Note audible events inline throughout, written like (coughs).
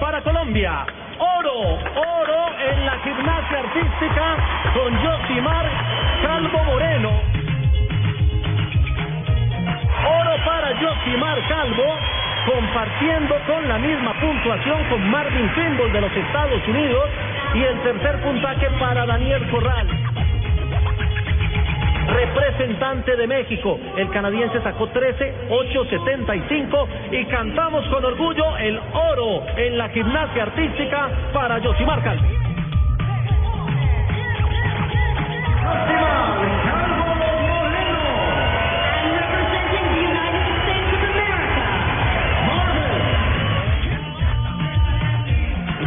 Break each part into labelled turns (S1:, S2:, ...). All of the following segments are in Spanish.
S1: para Colombia. Oro, oro en la gimnasia artística con Josimar Calvo Moreno. Oro para Josimar Calvo, compartiendo con la misma puntuación con Marvin Kimball de los Estados Unidos y el tercer puntaje para Daniel Corral representante de México. El canadiense sacó 13, 8.75 y cantamos con orgullo el oro en la gimnasia artística para Yosimar Calvo.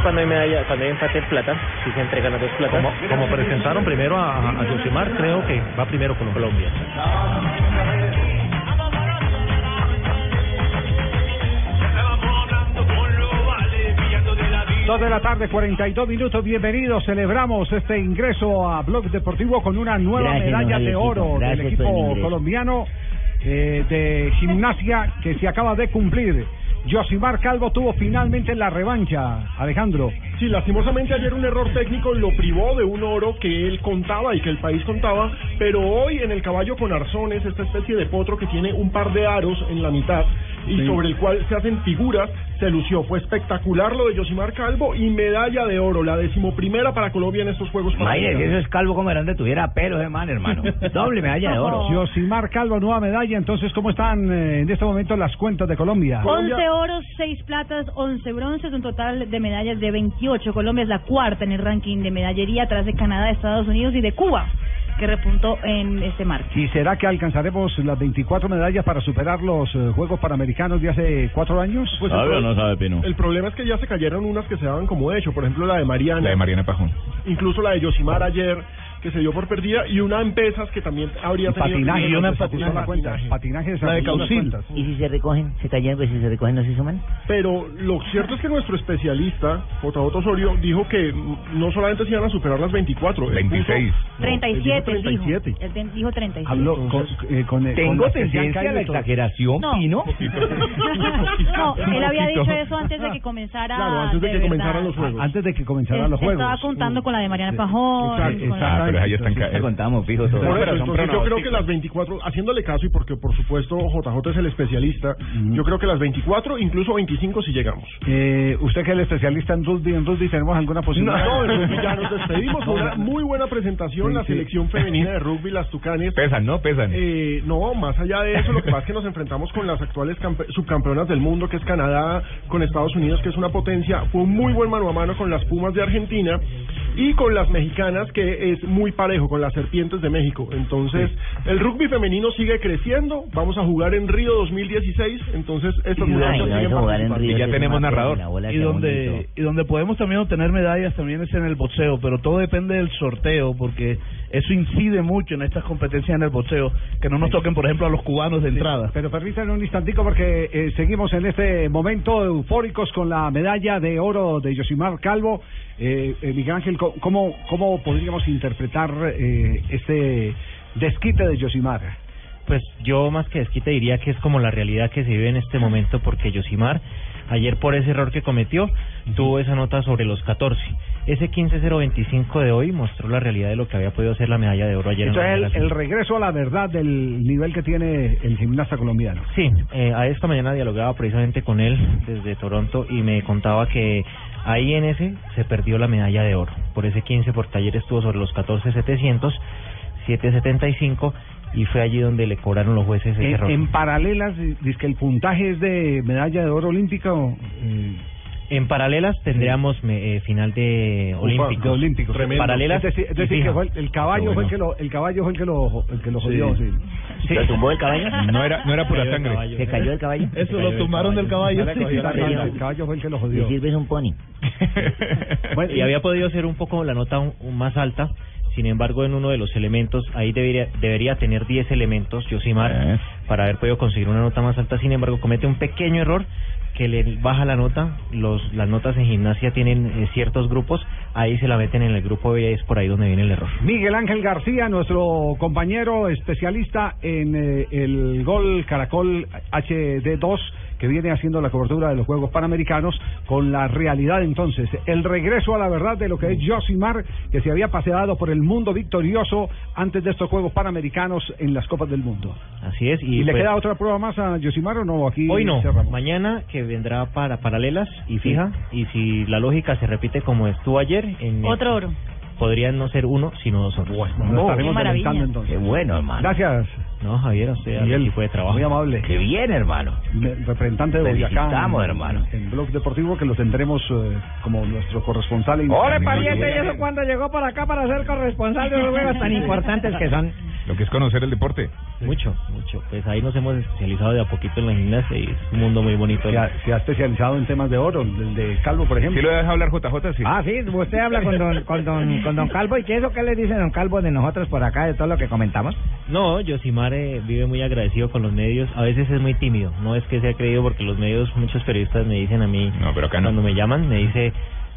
S2: Cuando hay medalla, cuando hay empate en plata, si se entregan las dos platas.
S1: Como, como presentaron primero a, a Yosimar, creo que va primero con Colombia.
S3: Dos de la tarde, 42 minutos. Bienvenidos. Celebramos este ingreso a Blog Deportivo con una nueva
S4: Gracias,
S3: medalla de oro
S4: Gracias
S3: del equipo colombiano eh, de gimnasia que se acaba de cumplir. Josimar Calvo tuvo finalmente la revancha, Alejandro.
S5: Sí, lastimosamente ayer un error técnico lo privó de un oro que él contaba y que el país contaba, pero hoy en el caballo con arzones, esta especie de potro que tiene un par de aros en la mitad y
S3: Sí.
S5: sobre el cual se hacen figuras, se lució. Fue espectacular lo de Josimar Calvo y medalla de oro, la decimoprimera para Colombia en estos Juegos
S4: Imagínese, eso
S5: Panamericanos.
S4: es calvo como grande tuviera pelo, ese man, hermano. (laughs) Doble medalla de oro.
S3: Josimar Calvo, nueva medalla. Entonces, ¿cómo están eh, en este momento las cuentas de Colombia?
S6: 11 oros, 6 platas, 11 bronces, un total de medallas de 28. Colombia es la cuarta en el ranking de medallería atrás de Canadá, Estados Unidos y de Cuba, que repuntó en este marco.
S3: ¿Y será que alcanzaremos las 24 medallas para superar los eh, Juegos Panamericanos de hace cuatro años?
S5: Pues el, pro- el problema es que ya se cayeron unas que se daban como hecho, por ejemplo la de Mariana,
S7: La de Mariana Pajón.
S5: incluso la de Yosimar ayer, que se dio por perdida, y una en pesas que también habría tenido
S3: patinaje,
S5: y una en patinaje.
S3: la cuenta. Patinaje de
S5: La de
S3: cuentas.
S4: ¿Y si se recogen? ¿Se cayeron? Pues si se recogen, ¿no se suman?
S5: Pero lo cierto es que nuestro especialista, JJ Osorio, dijo que mm, no solamente se iban a superar las 24, él
S7: 26.
S5: puso- no, él
S6: 37, él dijo.
S5: 37.
S6: Él dijo 37.
S3: Habló con, eh, con, eh,
S4: Tengo
S3: con
S4: tendencia a la exageración,
S6: No.
S4: Pino. (laughs)
S6: no, él había dicho eso antes de que comenzara.
S5: Claro, antes de que
S6: verdad.
S5: comenzaran los juegos.
S3: Antes de que comenzaran los juegos.
S6: Estaba contando con la de Mariana Pajón.
S3: Exacto,
S7: Ah, pero ahí están
S4: contamos, fijo, todo.
S5: Por eso, entonces yo creo que las 24, haciéndole caso y porque por supuesto JJ es el especialista, yo creo que las 24, incluso 25 si llegamos.
S3: Eh, usted que es el especialista en rugby, en rugby tenemos alguna posibilidad.
S5: No, en rugby ya nos (laughs) despedimos una muy buena presentación,
S3: Sí,
S5: la
S3: sí.
S5: selección femenina de rugby, las Tucanes.
S7: Pesan, ¿no? Pesan.
S5: Eh, no, más allá de eso, lo que pasa es que nos enfrentamos con las actuales campe- subcampeonas del mundo, que es Canadá, con Estados Unidos, que es una potencia. Fue un muy buen mano a mano con las Pumas de Argentina y con las mexicanas, que es muy parejo, con las Serpientes de México. Entonces, el rugby femenino sigue creciendo. Vamos a jugar en Río 2016. Entonces, estas muchachas siguen participando.
S7: Y ya tenemos narrador.
S8: y donde y donde podemos también obtener medallas también es en el boxeo, pero todo depende del sorteo porque eso incide mucho en estas competencias en el boxeo, que no nos toquen por ejemplo a los cubanos de entrada.
S3: Pero permítanme un instantico porque eh, seguimos en este momento eufóricos con la medalla de oro de Yosimar Calvo. Eh, eh, Miguel Ángel, ¿cómo, ¿cómo podríamos interpretar eh, este desquite de Yosimar?
S2: Pues yo más que desquite diría que es como la realidad que se vive en este momento porque Yosimar ayer por ese error que cometió tuvo esa nota sobre los 14. Ese 15-025 de hoy mostró la realidad de lo que había podido ser la medalla de oro ayer en la
S3: Entonces, el, el regreso a la verdad del nivel que tiene el gimnasta colombiano.
S2: Sí, eh, a esta mañana dialogaba precisamente con él desde Toronto y me contaba que ahí en ese se perdió la medalla de oro. Por ese 15 por taller estuvo sobre los 14.700. 775 y fue allí donde le cobraron los jueces ese error.
S3: En, en paralelas, dice que el puntaje es de medalla de oro olímpica o... eh,
S2: En paralelas tendríamos me- eh, final de olímpicos.
S3: de olímpicos.
S2: Paralelas.
S3: Es decir, es
S2: y
S3: decir,
S2: fija.
S3: que fue el, el caballo fue el que lo, el caballo fue el que lo, el que lo jodió, sí.
S2: Sí.
S9: ¿Se tumbó el caballo? (laughs)
S7: No era, no era pura sangre.
S2: caballo.
S9: ¿Se cayó el caballo?
S8: Eso, lo tumbaron del caballo.
S3: El caballo fue el que lo jodió.
S9: sirves un pony. (laughs)
S3: Bueno,
S2: y había podido ser un poco la nota un- un más alta. Sin embargo, en uno de los elementos, ahí debería, debería tener 10 elementos, Yosimar,
S9: Eh.
S2: para haber podido conseguir una nota más alta. Sin embargo, comete un pequeño error que le baja la nota. Los, las notas en gimnasia tienen eh, ciertos grupos, ahí se la meten en el grupo B y es por ahí donde viene el error.
S3: Miguel Ángel García, nuestro compañero especialista en eh, el gol Caracol HD2, que viene haciendo la cobertura de los Juegos Panamericanos, con la realidad entonces, el regreso a la verdad de lo que es Josimar, que se había paseado por el mundo victorioso antes de estos Juegos Panamericanos en las Copas del Mundo.
S2: Así es.
S3: ¿Y,
S2: Y,
S3: le
S2: pues,
S3: queda otra prueba más a Josimar o no? Aquí
S2: Hoy no,
S3: cerramos.
S2: mañana que vendrá para paralelas y fija. Y si la lógica se repite como estuvo ayer, en
S6: Otro oro.
S2: podrían no ser uno, sino dos oros.
S3: Lo estaremos
S6: Qué maravilla.
S3: adelantando entonces.
S9: Qué bueno, hermano.
S3: Gracias,
S2: No, Javier, a usted, al
S3: Miguel.
S2: equipo de trabajo.
S3: Muy amable.
S9: Qué bien, hermano.
S3: Me- representante de Boyacá. En-
S9: hermano.
S3: En Blog Deportivo, que lo tendremos eh, como nuestro corresponsal. en-
S9: pariente,
S3: en-
S9: ¿y eso cuando llegó para acá para ser corresponsal de los juegos tan importantes que son?
S7: Lo que es conocer el deporte.
S2: Mucho, mucho. Pues ahí nos hemos especializado de a poquito en la gimnasia y es un mundo muy bonito.
S3: Se ha, se ha especializado en temas de oro, el de Calvo, por
S7: ¿Sí
S3: ejemplo.
S7: lo deja hablar JJ? Sí.
S9: Ah, sí, usted habla con don, con don, con don Calvo y qué eso qué le dice don Calvo de nosotros por acá, de todo lo que comentamos.
S2: No, Yosimar eh, vive muy agradecido con los medios. A veces es muy tímido. No es que sea creído porque los medios, muchos periodistas me dicen a mí,
S7: No, pero acá no.
S2: cuando me llaman, me dice...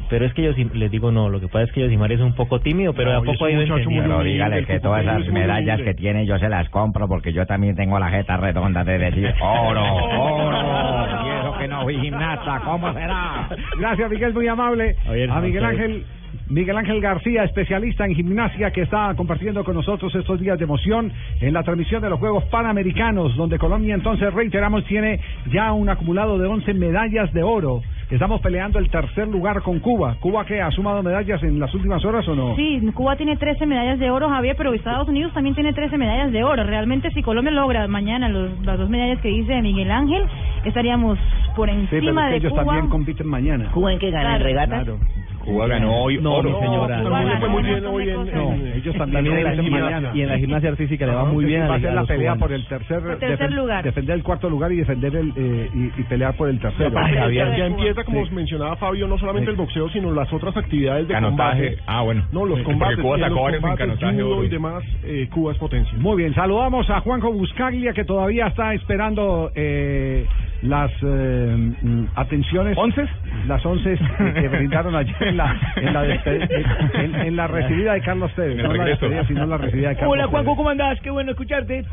S2: Pero es que yo les digo no, lo que pasa es que Yosimar es un poco tímido, pero a
S10: No, es
S2: poco
S10: un
S2: ha ido
S10: muchacho muy
S2: entendiendo.
S10: humilde,
S9: dígale que todas
S10: muy
S9: medallas que tiene yo se las compro porque yo también tengo la jeta redonda de decir (laughs) oro, oro. (laughs) Y eso que no fui gimnasta, ¿cómo será?
S3: Gracias, Miguel, muy amable. A Miguel
S2: a.
S3: Ángel. Miguel Ángel García, especialista en gimnasia, que está compartiendo con nosotros estos días de emoción en la transmisión de los Juegos Panamericanos, donde Colombia entonces, reiteramos, tiene ya un acumulado de 11 medallas de oro. Estamos peleando el tercer lugar con Cuba. ¿Cuba que ha sumado medallas en las últimas horas o no?
S6: Sí, Cuba tiene 13 medallas de oro, Javier, pero Estados Unidos también tiene 13 medallas de oro. Realmente, si Colombia logra mañana los, las dos medallas que dice Miguel Ángel, estaríamos por
S3: Sí, pero
S6: encima
S3: es que
S6: de
S3: ellos
S6: Cuba.
S3: también compiten mañana.
S9: ¿Cuba en qué gana? ¿En
S6: Claro.
S9: regatas?
S3: Claro.
S7: Cuba ganó hoy
S2: No,
S7: oro.
S2: mi señora.
S10: Le fue muy bien hoy en, en-
S3: No, ellos también
S2: También en la gimnasia, y en la gimnasia artística le va muy bien a,
S3: va a ser la pelea
S2: cubanos.
S3: por el tercer,
S6: Por tercer
S3: defen-
S6: lugar.
S3: defender el cuarto lugar y defender el eh, y, y pelear por el tercero.
S10: Ya, ya-
S6: Javier.
S10: ya empieza, como
S3: Sí.
S10: mencionaba Fabio, no solamente
S3: Sí.
S10: el boxeo, sino las otras actividades de
S7: Canotaje.
S10: combate.
S7: Ah, bueno.
S10: No, los combates.
S7: Cuba sacó
S10: los
S7: varios en canotaje
S10: judo y demás, eh, Cuba es potencia.
S3: Muy bien, saludamos a Juanjo Buscaglia que todavía está esperando eh, las eh, mm, atenciones.
S7: ¿Once?
S3: Las once que brindaron ayer en la, en la, en, en la recibida de Carlos Tevez. No la despedida, sino la recibida de Carlos
S9: Hola Juanjo. ¿cómo andás? Qué bueno escucharte.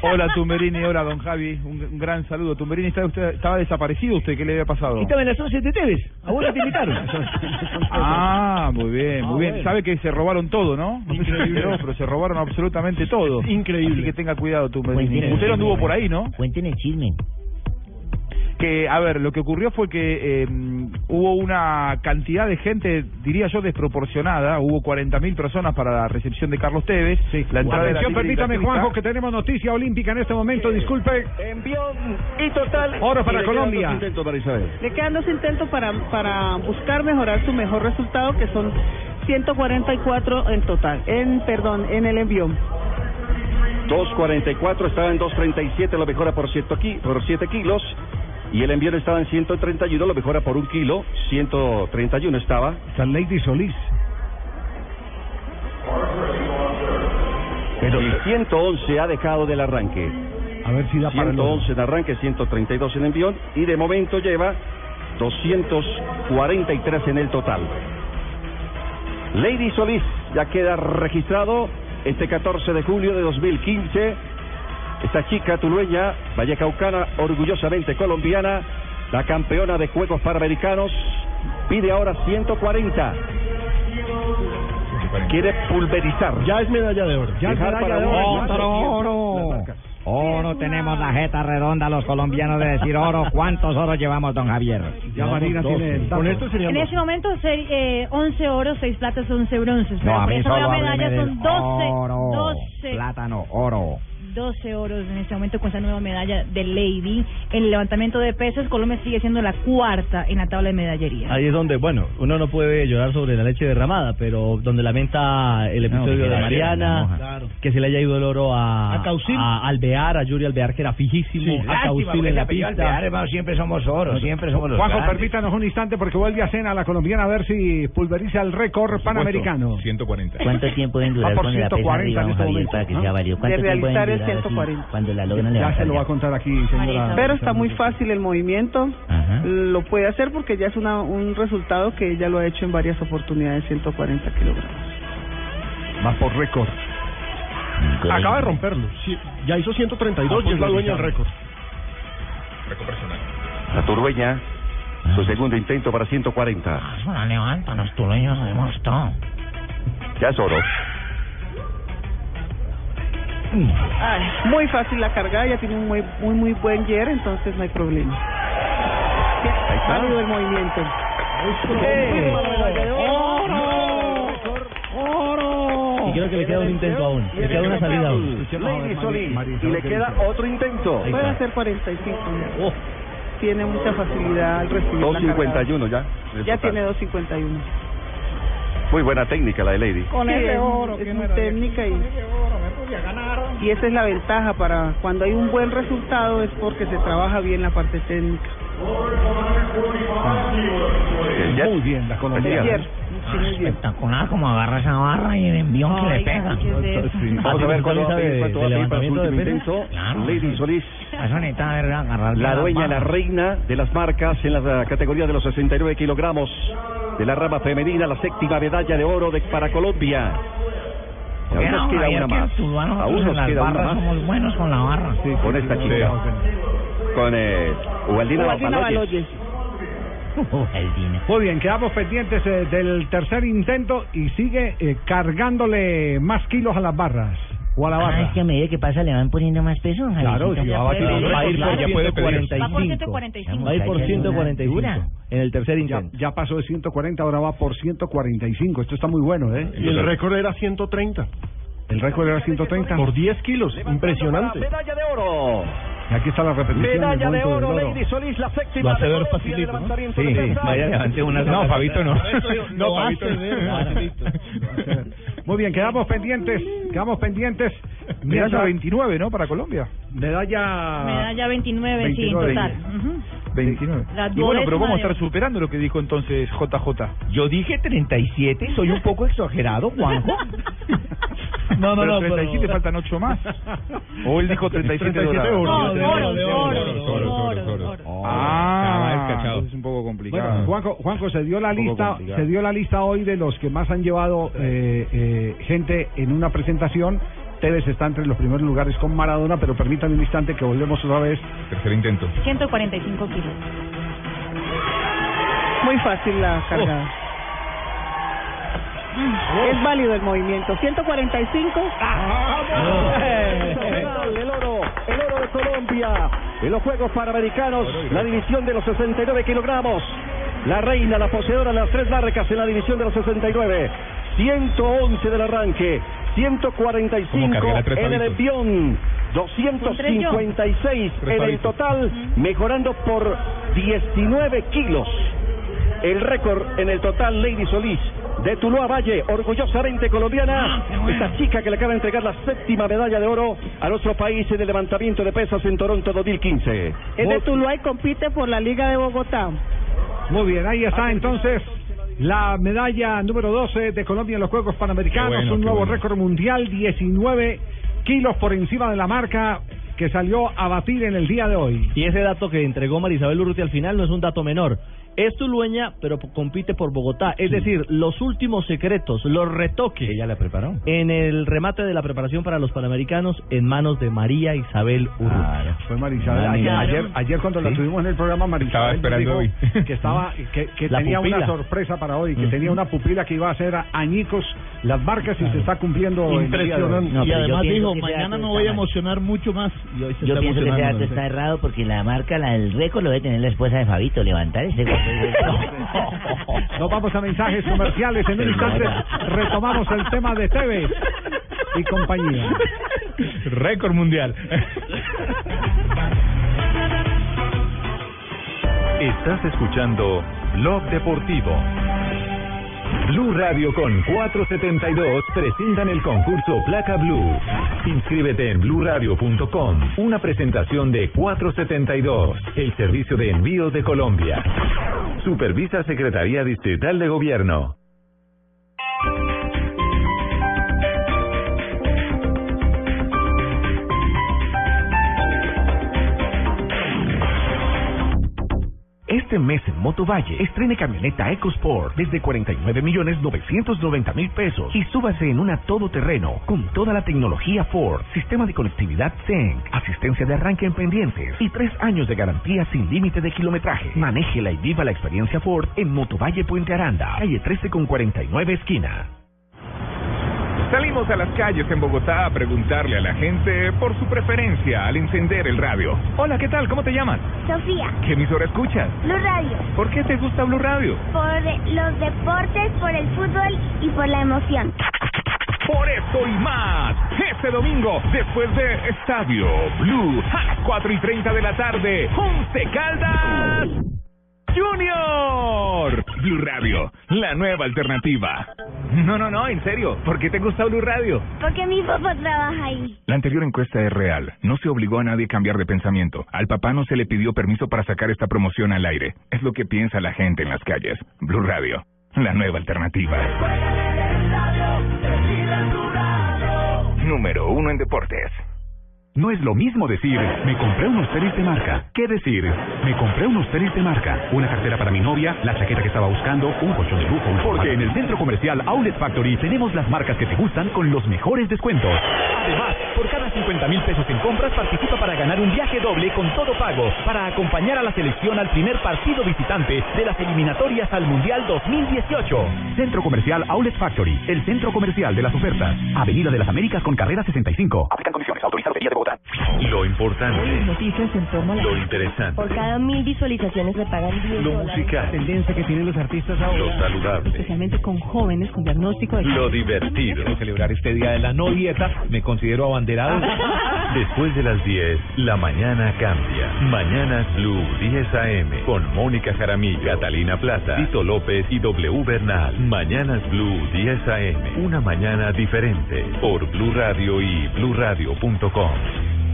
S11: Hola Tumberini, hola don Javi, un, un gran saludo. Tumberini, ¿estaba, usted, estaba desaparecido usted? ¿Qué le había pasado?
S9: Estaba en las 11 de Tevez. ¿A vos no te invitaron? (laughs)
S11: Ah, muy bien, muy
S3: Ah,
S11: bien.
S3: bueno.
S11: Sabe que se robaron todo, ¿no? No sé si se enteró, pero se robaron absolutamente todo.
S10: Increíble.
S11: Así que tenga cuidado, Tumberini.
S9: Cuénteme.
S11: Usted no anduvo por ahí, ¿no?
S9: Cuenten el chisme.
S11: Que, a ver, lo que ocurrió fue que eh, hubo una cantidad de gente, diría yo, desproporcionada. Hubo 40.000 personas para la recepción de Carlos Tevez. La entrada
S3: permítame. Juanjo, que tenemos noticia olímpica en este momento. Disculpe.
S12: Envió y total.
S3: Oro para
S12: Y le quedan
S3: Colombia.
S12: dos intentos para Isabel. Le quedan dos intentos para, para buscar mejorar su mejor resultado, que son 144 en total. En, perdón, en el envío.
S13: 2.44, estaba en 2.37, lo mejora por 7 ki- por siete kilos. Y el envío estaba en 131, lo mejora por un kilo. 131 estaba.
S3: Está Lady Solís.
S13: Pero el 111 ha dejado del arranque.
S3: A ver si da para el oro.
S13: 111 en arranque, 132 en envión. Y de momento lleva 243 en el total. Lady Solís ya queda registrado este 14 de julio de 2015. Esta chica tulueña, vallecaucana, orgullosamente colombiana, la campeona de Juegos Panamericanos, pide ahora 140. Quiere pulverizar.
S10: Ya es medalla de oro.
S3: Ya es medalla de oro.
S13: Otro
S3: oro.
S4: Tenemos la jeta redonda los colombianos de decir oro. ¿Cuántos oros llevamos, don Javier?
S3: Ya Marina tiene.
S5: Con esto
S6: En este momento, ser- eh, 11 oros, 6 platas, 11 bronces.
S4: No, a mí
S6: esa
S4: solo
S6: medalla son 12,
S4: oro.
S6: 12,
S4: Plátano, oro.
S6: 12 oros en este momento con esta nueva medalla de Lady. En el levantamiento de pesos, Colombia sigue siendo la cuarta en la tabla de medallería.
S14: Ahí es donde, bueno, uno no puede llorar sobre la leche derramada, pero donde lamenta el episodio de Mariana.
S8: Claro.
S14: que se le haya ido el oro a,
S8: A Causil.
S14: a Alvear, a Yuri Alvear, que era fijísimo, a Causil en la pista.
S4: siempre somos oro, siempre somos los
S3: Juanjo,
S4: grandes.
S3: permítanos un instante porque vuelve a cena la colombiana a ver si pulveriza el récord panamericano.
S15: 140.
S16: ¿Cuánto tiempo deben durar
S3: por
S16: con la pesa
S3: 140
S16: arriba, don Javier, para que
S3: ¿no?
S16: sea válido? ¿Cuánto tiempo deben durar así
S12: 140.
S16: cuando la logran
S3: Ya se lo va a contar aquí, señora.
S12: Pero está muy fácil el movimiento.
S16: Ajá.
S12: Lo puede hacer porque ya es una, un resultado que ella lo ha hecho en varias oportunidades, 140 kilogramos.
S3: Va por récord.
S5: Acaba de romperlo. Sí, ya hizo 132 y es la dueña del récord.
S13: La turueña, su segundo intento para 140.
S16: Ah, levántanos, tú lo sabemos todo.
S13: Ya es oro.
S12: Ay, muy fácil la carga, ella tiene un muy muy, muy buen yer, entonces no hay problema. Válido el movimiento.
S14: Y creo que le queda un intento aún, le queda una salida aún.
S13: Y le queda otro intento.
S12: Puede hacer 45. Tiene mucha facilidad al recibir la cargada.
S13: 251 ya.
S12: Ya
S13: total.
S12: tiene 251.
S13: Muy buena técnica la de Lady.
S12: Con ese oro, es muy técnica y, y esa es la ventaja para cuando hay un buen resultado es porque se trabaja bien la parte técnica.
S13: Jet.
S3: Muy bien, la colombiana.
S12: Bien.
S16: Espectacular como agarra esa barra y el envión que le pega.
S6: ¿qué es?
S13: Vamos a ver
S14: ¿Usted
S13: cuánto va a
S14: sabe
S13: pedir,
S14: de- levantamiento de.
S13: Lady Solís.
S16: Eso necesita ver agarrar
S13: La dueña, la reina de las marcas en la categoría de los 69 kilogramos de la rama femenina, la séptima medalla de oro de, para Colombia. Aún nos
S16: no,
S13: queda una más. Aún nos queda una más
S16: somos buenos con la barra.
S13: con esta chica. Con eh, Ubaldina
S12: Ubaldina
S13: Baloyes.
S12: Baloyes. (laughs)
S16: El dinero.
S3: Muy bien, quedamos pendientes eh, del tercer intento y sigue eh, cargándole más kilos a las barras o a la
S16: Ah,
S3: barra.
S16: es que a medida que pasa le van poniendo más peso,
S3: Claro, si va a batir el
S14: Va a ir
S3: récord,
S14: por
S3: ya puede pedir.
S14: 145.
S6: Va por 145.
S14: Va a ir por 145
S16: Dura.
S14: en el tercer
S3: Ya,
S14: intento.
S3: ya pasó de 140, ahora va por 145. Esto está muy bueno, ¿eh?
S5: Y el récord era 130.
S3: El récord era 130.
S5: Por 10 kilos. Impresionante.
S13: Medalla de oro.
S3: Y aquí está la repetición.
S13: Medalla de oro. Lady Solís, la séptima de
S14: ver
S13: Colombia,
S14: facilito, ¿no? Sí, sí. Vaya, levante una
S15: No, Fabito no.
S14: No,
S15: No, Fabito no. (laughs)
S3: Muy bien, quedamos pendientes. Quedamos pendientes.
S11: Medalla
S3: Mientras-
S11: 29, ¿no? Para Colombia.
S3: Medalla.
S6: Medalla 29, sí, en
S3: 29.
S6: total. Ujú.
S11: 29.
S6: La
S11: Y bueno, pero vamos a estar superando lo que dijo entonces JJ.
S4: Yo dije 37, soy un poco exagerado, Juanjo. (laughs)
S14: No, no,
S11: pero
S14: no,
S11: 37
S14: pero-
S11: faltan 8 más. O él dijo 37 de oro.
S6: No, de oro, de oro.
S11: Ah, es un poco complicado.
S3: Bueno, Juanjo, Juanjo, se dio la lista,
S11: complicado.
S3: se dio la lista hoy de los que más han llevado eh, eh, gente en una presentación. Tevez está entre los primeros lugares con Maradona, pero permítanme un instante que volvemos otra vez.
S15: Tercer intento.
S6: 145 kilos.
S12: Muy fácil la cargada. Es válido el movimiento. 145.
S13: El oro, el oro de Colombia en los Juegos Panamericanos, la división de los 69 kilogramos. La reina, la poseedora de las tres marcas en la división de los 69. 111 del arranque, 145
S15: cargar a tres
S13: en el envión, 256
S15: Tres
S13: en el total, mejorando por 19 kilos. El récord en el total, Lady Solís, de Tuluá Valle, orgullosamente colombiana. Esta chica que le acaba de entregar la séptima medalla de oro a nuestro país en el levantamiento de pesas en Toronto 2015.
S12: Es de Tuluá y compite por la Liga de Bogotá.
S3: Muy bien, ahí está entonces la medalla número 12 de Colombia en los Juegos Panamericanos,
S15: bueno,
S3: un nuevo
S15: bueno.
S3: récord mundial, 19 kilos por encima de la marca que salió a batir en el día de hoy.
S14: Y ese dato que entregó Marisabel Urruti al final no es un dato menor. Es Tulueña, pero compite por Bogotá. Es decir, los últimos secretos, los retoques. Ella la preparó. En el remate de la preparación para los Panamericanos en manos de María Isabel Urrutia.
S3: Fue Marisabel. Ayer, ayer, ayer cuando la tuvimos en el programa,
S14: Estaba
S3: nos
S14: esperando
S3: dijo que estaba, que, tenía
S14: pupila.
S3: una sorpresa para hoy, que tenía una pupila que iba a hacer a- añicos las marcas y se está cumpliendo en el día de hoy.
S8: y además dijo, mañana me voy a emocionar mucho más. Y hoy se
S16: Yo
S8: está
S16: pienso que ese dato está errado porque la marca, la del récord, lo debe tener la esposa de Fabito. Levantar ese (laughs)
S3: Nos vamos a mensajes comerciales. En un instante retomamos el tema de Tevez y compañía.
S15: Récord mundial.
S7: Estás escuchando Blog Deportivo. Blue Radio con 472 presentan el concurso Placa Blue. Inscríbete en bluradio.com. Una presentación de 472, el servicio de envíos de Colombia. Supervisa Secretaría Distrital de Gobierno.
S17: Este mes en Motovalle, estrene camioneta EcoSport desde 49 millones 990 mil pesos y súbase en una todoterreno con toda la tecnología Ford, sistema de conectividad Zenc, asistencia de arranque en pendientes y tres años de garantía sin límite de kilometraje. Manéjela y viva la experiencia Ford en Motovalle Puente Aranda, calle 13 con 49 esquina.
S15: Salimos a las calles en Bogotá a preguntarle a la gente por su preferencia al encender el radio. Hola, ¿qué tal? ¿Cómo te llamas?
S18: Sofía,
S15: ¿Qué emisora escuchas?
S18: Blue Radio,
S15: ¿Por qué te gusta Blue Radio?
S18: por los deportes, por el fútbol y por la emoción.
S15: Por eso y más, este domingo, después de Estadio Blue, a las 4 y 30 de la tarde, Once Caldas Junior. Blue Radio, la nueva alternativa. No, no, no, en serio, ¿por qué te gusta Blue Radio?
S18: Porque mi papá trabaja ahí.
S19: La anterior encuesta es real. No se obligó a nadie a cambiar de pensamiento. Al papá no se le pidió permiso para sacar esta promoción al aire. Es lo que piensa la gente en las calles. Blue Radio, la nueva alternativa. Número uno en deportes.
S20: No es lo mismo decir, me compré unos tenis de marca, que decir, me compré unos tenis de marca, una cartera para mi novia, la chaqueta que estaba buscando, un colchón de lujo. Porque en el centro comercial Outlet Factory tenemos las marcas que te gustan con los mejores descuentos. Además, por cada 50 mil pesos en compras participa para ganar un viaje doble con todo pago para acompañar a la selección al primer partido visitante de las eliminatorias al Mundial 2018. Centro Comercial Outlet Factory, el centro comercial de las ofertas. Avenida de las Américas con carrera 65. Aplican condiciones. Autorizado Feria de Bogotá.
S7: Lo importante,
S21: Noticias en torno a la...
S7: lo interesante,
S21: Por cada mil visualizaciones le pagan 10
S7: lo
S21: dólares.
S7: musical,
S3: tendencia que tienen los artistas
S7: lo saludable,
S21: Especialmente con jóvenes con diagnóstico de...
S7: lo divertido.
S22: Quiero celebrar este día de la no dieta, me considero abanderado. (laughs)
S7: Después de las 10, la mañana cambia. Mañanas Blue 10 AM con Mónica Jaramillo, Catalina Plata, Tito López y W Bernal. Mañanas Blue 10 AM. Una mañana diferente por Blue Radio y bluradio.com.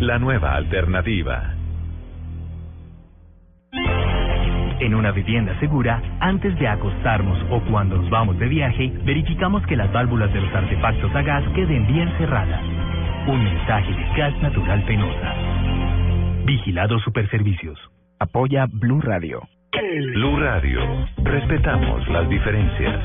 S7: La nueva alternativa.
S23: En una vivienda segura, antes de acostarnos o cuando nos vamos de viaje, verificamos que las válvulas de los artefactos a gas queden bien cerradas. Un mensaje de Gas Natural Penosa. Vigilado Superservicios.
S19: Apoya Blue Radio.
S7: Blue Radio. Respetamos las diferencias.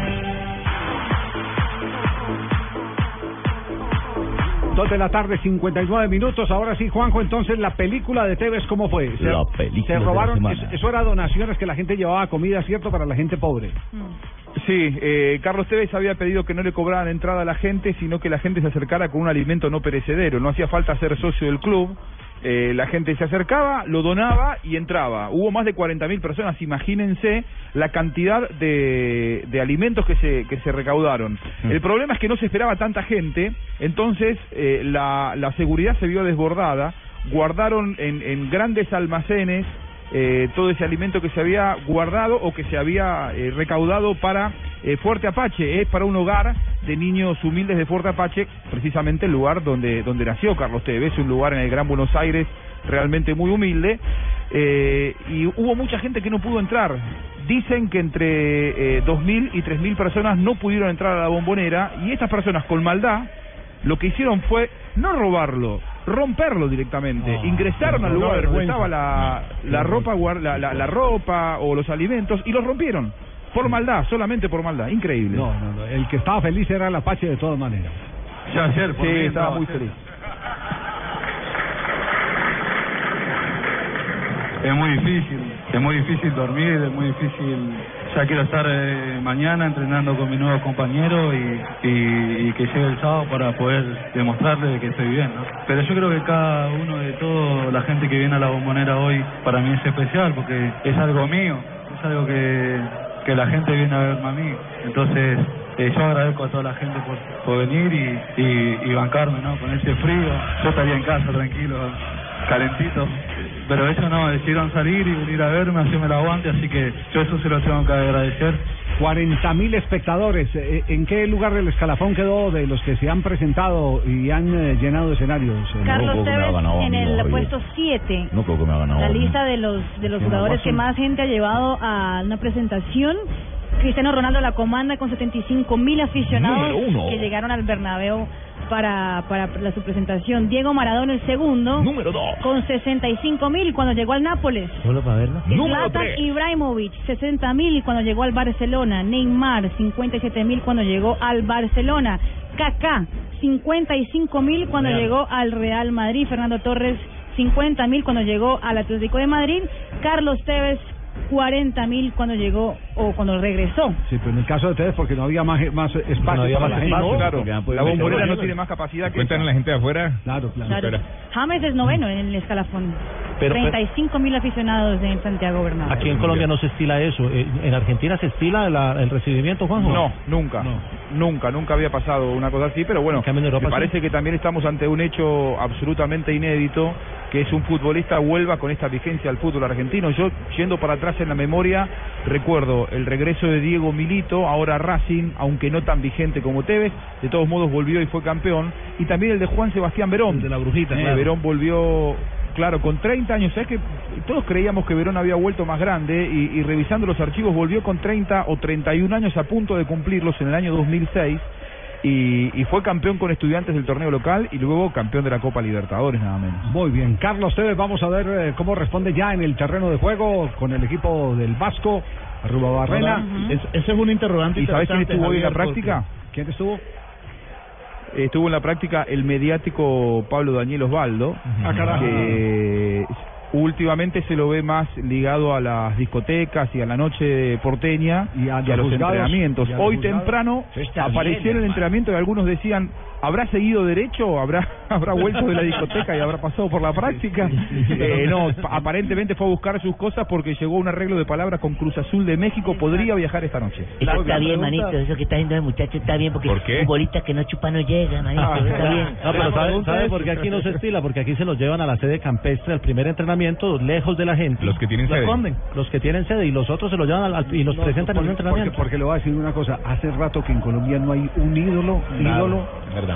S3: Dos de la tarde, 59 minutos. Ahora sí, Juanjo, entonces la película de Tevez, ¿cómo fue? Se,
S14: La película
S3: se
S14: de la
S3: robaron,
S14: semana.
S3: eso, eso era donaciones que la gente llevaba comida, ¿cierto? Para la gente pobre.
S15: Sí, eh, Carlos Tevez había pedido que no le cobraran entrada a la gente, sino que la gente se acercara con un alimento no perecedero. No hacía falta ser socio del club.
S11: Eh, la gente se acercaba, lo donaba y entraba. Hubo más de 40.000 personas, imagínense la cantidad de, de alimentos que se, que se recaudaron.
S24: Mm.
S11: El problema es que no se esperaba tanta gente, entonces eh, la, la seguridad se vio desbordada, guardaron en, en grandes almacenes eh, todo ese alimento que se había guardado o que se había eh, recaudado para eh, Fuerte Apache, es para un hogar de niños humildes de Fuerte Apache, precisamente el lugar donde, donde nació Carlos Tevez, un lugar en el Gran Buenos Aires realmente muy humilde, eh, y hubo mucha gente que no pudo entrar. Dicen que entre eh, 2.000 y 3.000 personas no pudieron entrar a la bombonera, y estas personas con maldad lo que hicieron fue no robarlo, romperlo directamente. Ingresaron al lugar donde estaba la, la ropa guar- la, la, la ropa o los alimentos y los rompieron. Por maldad, solamente por maldad. Increíble.
S3: No, no, no. El que estaba feliz era el Apache de todas maneras.
S11: Ya ayer, sí, estaba muy feliz.
S24: Es muy difícil, es muy difícil dormir, es muy difícil. Ya quiero estar eh, mañana entrenando con mi nuevo compañero y, y, y que llegue el sábado para poder demostrarle que estoy bien. ¿no? Pero yo creo que cada uno de toda la gente que viene a la bombonera hoy para mí es especial porque es algo mío, es algo que, que la gente viene a verme a mí. Entonces eh, yo agradezco a toda la gente por, por venir y, y, y bancarme ¿no? con ese frío. Yo estaría en casa tranquilo, calentito. Pero ellos no, decidieron salir y venir a verme, hacerme el aguante, así que yo eso se lo tengo que agradecer.
S3: 40.000 espectadores. Eh, ¿En qué lugar del escalafón quedó de los que se han presentado y han eh, llenado escenarios? eh?
S6: Carlos Tevez en el puesto 7.
S9: No creo que me ha ganado.
S6: La lista de los de los jugadores
S9: no,
S6: que más gente ha llevado a una presentación. Cristiano Ronaldo la comanda con 75 mil aficionados que llegaron al Bernabéu para, para la, su presentación. Diego Maradona el segundo.
S9: Número dos.
S6: Con 65 mil cuando llegó al Nápoles.
S1: Solo para verlo.
S6: Zlatan Ibrahimovic, 60 mil cuando llegó al Barcelona. Neymar, 57 mil cuando llegó al Barcelona. Kaká, 55 mil cuando
S1: Real.
S6: llegó al Real Madrid. Fernando Torres, 50 mil cuando llegó al Atlético de Madrid. Carlos Tevez, 40 mil cuando llegó o cuando regresó.
S3: Sí, pero en el caso de ustedes, porque no había más, más espacio
S11: había
S3: para
S11: más espacio, claro. La bombonera no tiene más capacidad que
S3: Cuentan la gente de afuera. Claro, claro.
S6: Claro. James es noveno en el escalafón.
S1: Pero-
S6: 35 mil aficionados en Santiago Bernabéu.
S1: Aquí en Colombia no se estila eso. Eh, ¿En Argentina se estila la- el recibimiento, Juanjo?
S11: No, nunca. Nunca, nunca había pasado una cosa así, pero bueno, me parece que también estamos ante un hecho absolutamente inédito, que es un futbolista vuelva con esta vigencia al fútbol argentino. Yo, yendo para atrás en la memoria, recuerdo el regreso de Diego Milito, ahora Racing, aunque no tan vigente como Tevez, de todos modos volvió y fue campeón, y también el de Juan Sebastián Verón.
S8: de la brujita,
S11: Eh,
S8: claro.
S11: Verón volvió... Claro, con 30 años, ¿sabes que Todos creíamos que Verón había vuelto más grande y, y revisando los archivos volvió con 30 o 31 años a punto de cumplirlos en el año 2006 y, y fue campeón con estudiantes del torneo local y luego campeón de la Copa Libertadores nada menos.
S3: Muy bien, Carlos Tevez, vamos a ver eh, cómo responde ya en el terreno de juego con el equipo del Vasco, Barrena.
S8: Ahora, es- ese es un interrogante
S11: ¿Y sabes quién estuvo hoy en la práctica?
S3: ¿Quién estuvo?
S11: Estuvo en la práctica el mediático Pablo Daniel Osvaldo,
S3: Ah, carajo.
S11: que últimamente se lo ve más ligado a las discotecas y a la noche porteña y a,
S3: los
S11: los
S3: juzgados,
S11: entrenamientos.
S3: y a los
S11: Hoy
S3: juzgados.
S11: temprano apareció en el entrenamiento y algunos decían, ¿habrá seguido derecho? ¿Habrá, (laughs) habrá vuelto de la discoteca y habrá pasado por la práctica? Eh, no, pa- aparentemente fue a buscar sus cosas porque llegó un arreglo de palabras con Cruz Azul de México, podría viajar esta noche.
S4: Eso está bien, manito. Eso que está haciendo el muchacho está bien porque
S11: ¿Por qué?
S4: futbolista que no chupa no llega, manito.
S1: Ah,
S4: está bien.
S1: No, pero ¿sabe, sabe por qué aquí no se (laughs) estila? Porque aquí se los llevan a la sede campestre al primer entrenamiento, lejos de la gente. Los que
S25: tienen sede.
S1: esconden, los que tienen sede y los otros se los llevan al- y los
S3: No,
S1: presentan en un entrenamiento.
S3: porque, porque le voy a decir una cosa, hace rato que en Colombia no hay un ídolo, ídolo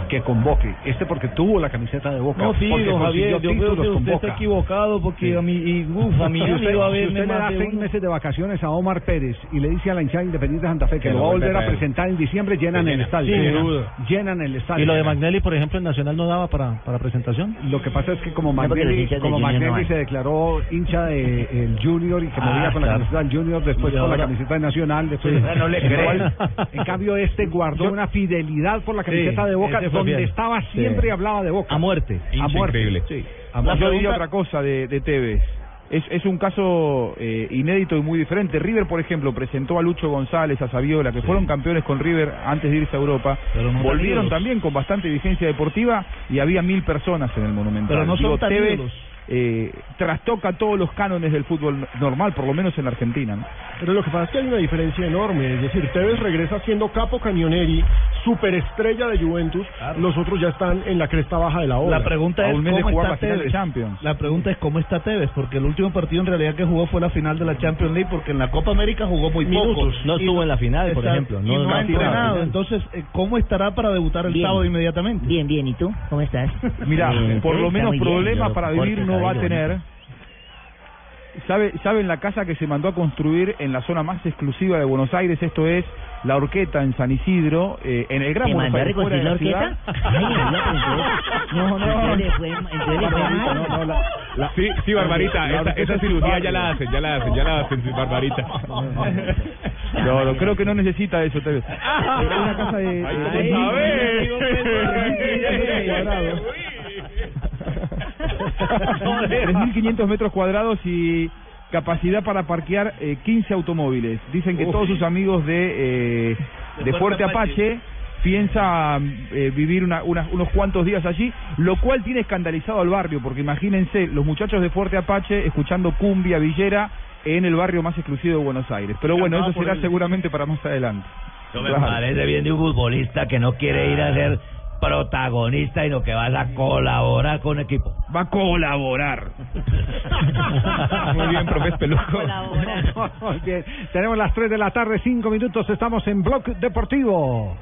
S3: que convoque. Este porque tuvo la camiseta de Boca.
S8: No, sí,
S3: porque
S8: don Javier, yo creo que usted está equivocado porque a mí, y, uf, a mí (laughs)
S3: Si
S8: yo
S3: usted,
S8: a
S3: si
S8: verme
S3: usted le
S8: más
S3: da
S8: de
S3: seis
S8: uno.
S3: meses de vacaciones a Omar Pérez y le dice a la hinchada independiente de Santa Fe que
S1: Que
S3: lo va a volver
S1: a
S3: presentar en diciembre, llenan
S1: Sí,
S3: el estadio.
S1: Sin
S3: llenan,
S1: duda.
S3: llenan el estadio.
S1: Y lo de Magnelli, por ejemplo, en Nacional no daba para, para presentación.
S3: Lo que pasa es que como
S1: No,
S3: Magnelli,
S1: de
S3: como
S1: no
S3: Magnelli
S1: van.
S3: se declaró hincha de el Junior y que
S1: Ah,
S3: movía con la
S1: claro.
S3: camiseta del Junior, después con la camiseta de Nacional, después
S1: Sí. No le. (laughs)
S3: Igual, En cambio este guardó una fidelidad por la camiseta
S1: Sí,
S3: de Boca, donde estaba
S1: Sí.
S3: siempre y hablaba de Boca.
S1: A muerte.
S3: A muerte.
S11: Increíble.
S3: Sí.
S11: Yo diría otra cosa de, de Tevez. Es, es un caso eh, inédito y muy diferente. River, por ejemplo, presentó a Lucho González, a Saviola, que fueron campeones con River antes de irse a Europa.
S8: Pero no
S11: Volvieron también con bastante vigencia deportiva y había mil personas en el Monumental.
S8: Pero no son
S11: Digo,
S8: tan
S11: Tevez. Eh, trastoca todos los cánones del fútbol normal, por lo menos en la Argentina. ¿no?
S5: Pero lo que pasa es que hay una diferencia enorme. Es decir, Tevez regresa siendo capo Cañoneri, superestrella de Juventus. Los otros ya están en la cresta baja de la ola.
S8: La pregunta
S11: A
S8: es cómo
S11: jugar
S8: está
S11: la final de
S8: Tevez.
S11: Champions.
S8: La pregunta es cómo está Tevez, porque el último partido en realidad que jugó fue la final de la Champions League, porque en la Copa América jugó muy poco.
S1: Minutos. No
S8: Y
S1: estuvo en la final, por ejemplo. No-
S8: no,
S1: no
S8: ha entrenado. Entonces, eh, ¿cómo estará para debutar el
S4: Bien.
S8: sábado inmediatamente?
S4: Bien, bien. ¿Y tú? ¿Cómo estás?
S11: Mira,
S4: Eh,
S11: por lo menos problemas para vivir no va a tener. ¿Sabe, ¿Saben la casa que se mandó a construir en la zona más exclusiva de Buenos Aires? Esto es la Horqueta en San Isidro, eh, en el Gran
S4: ¿Te
S11: Buenos Aires,
S4: la
S11: No, no. No, no, la- la-
S14: Sí, sí, Barbarita,
S11: la
S14: esa,
S11: Horqueta
S14: esa
S11: es
S14: cirugía
S11: barrio.
S14: ya la hacen, ya la hacen, ya la hacen, sí, Barbarita.
S11: No, no, creo que no necesita eso, Tevez. Es una casa de... de-
S14: Ay,
S11: de-
S14: a ver.
S11: de 3.500 (laughs) metros cuadrados y capacidad para parquear eh, 15 automóviles. Dicen que
S14: Uf.
S11: todos sus amigos de, eh, de Fuerte Apache piensan eh, vivir una- una- unos cuantos días allí, lo cual tiene escandalizado al barrio, porque imagínense los muchachos de Fuerte Apache escuchando cumbia villera en el barrio más exclusivo de Buenos Aires. Pero bueno, eso será seguramente para más adelante.
S9: Eso me
S11: Claro.
S9: parece bien de un futbolista que no quiere ir a ser protagonista, sino que vas a colaborar con equipo.
S11: Va a colaborar.
S14: Muy bien, profe Peluco.
S3: Muy (laughs) bien. Tenemos las 3 de la tarde, 5 minutos. Estamos en Blog Deportivo.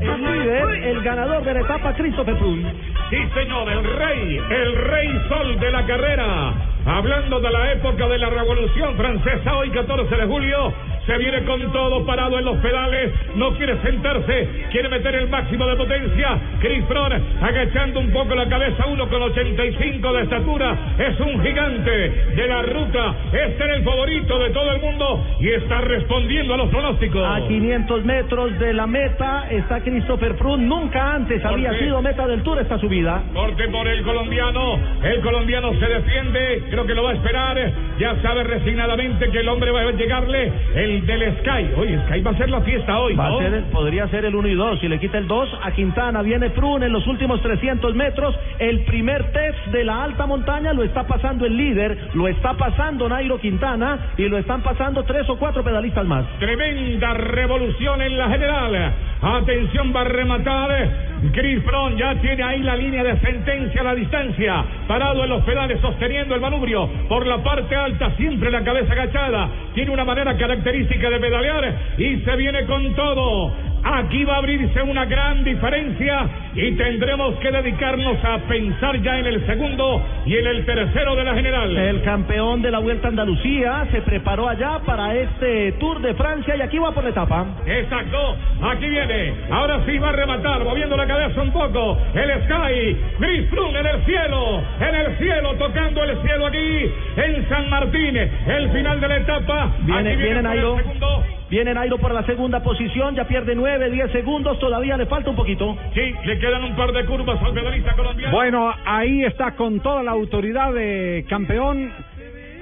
S26: El líder, el ganador de la etapa, Christopher Froome.
S27: Sí, señor, el rey, el rey sol de la carrera. Hablando de la época de la Revolución Francesa, hoy 14 de julio, se viene con todo parado en los pedales, no quiere sentarse, quiere meter el máximo de potencia. Chris Froome agachando un poco la cabeza, uno con 85 de estatura, es un gigante de la ruta, este era el favorito de todo el mundo y está respondiendo a los pronósticos.
S26: A 500 metros de la meta está Christopher Froome. Nunca antes
S27: ¿Por
S26: había sido meta del Tour esta subida.
S27: Corte por el colombiano. El colombiano se defiende. Creo que lo va a esperar. Ya sabe resignadamente que el hombre va a llegarle. El del Sky. Oye, Sky va a ser la fiesta hoy.
S26: Va a
S27: ¿no?
S26: ser el- podría ser el 1 y 2. Si le quita el 2 a Quintana, viene Froome en los últimos 300 metros. El primer test de la alta montaña lo está pasando el líder, lo está pasando Nairo Quintana y lo están pasando tres o cuatro pedalistas más.
S27: Tremenda revolución en la general. Atención, va a rematar. Chris Froome ya tiene ahí la línea de sentencia a la distancia. Parado en los pedales, sosteniendo el manubrio por la parte alta, siempre la cabeza agachada. Tiene una manera característica de pedalear y se viene con todo. Aquí va a abrirse una gran diferencia y tendremos que dedicarnos a pensar ya en el segundo y en el tercero de la general.
S26: El campeón de la Vuelta a Andalucía se preparó allá para este Tour de Francia y aquí va por la etapa.
S27: Exacto, aquí viene. Ahora sí va a rematar, moviendo la cabeza un poco. El Sky, Froome en el cielo, en el cielo, tocando el cielo aquí en San Martín. El final de la etapa.
S26: Viene,
S27: Aquí
S26: viene
S27: por el segundo.
S26: Viene Nairo por la segunda posición, ya pierde 9, 10 segundos, todavía le falta un poquito.
S27: Sí, le quedan un par de curvas al pedalista colombiano.
S3: Bueno, ahí está con toda la autoridad de campeón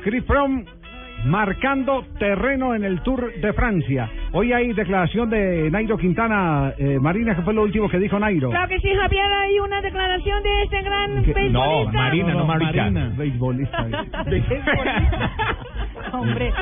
S3: Chris Froome marcando terreno en el Tour de Francia. Hoy hay declaración de Nairo Quintana, eh, Marina, que fue lo último que dijo Nairo.
S6: Claro que sí, Javier, hay una declaración de este gran beisbolista.
S3: Beisbolista. (laughs) (laughs) (laughs)
S6: Hombre,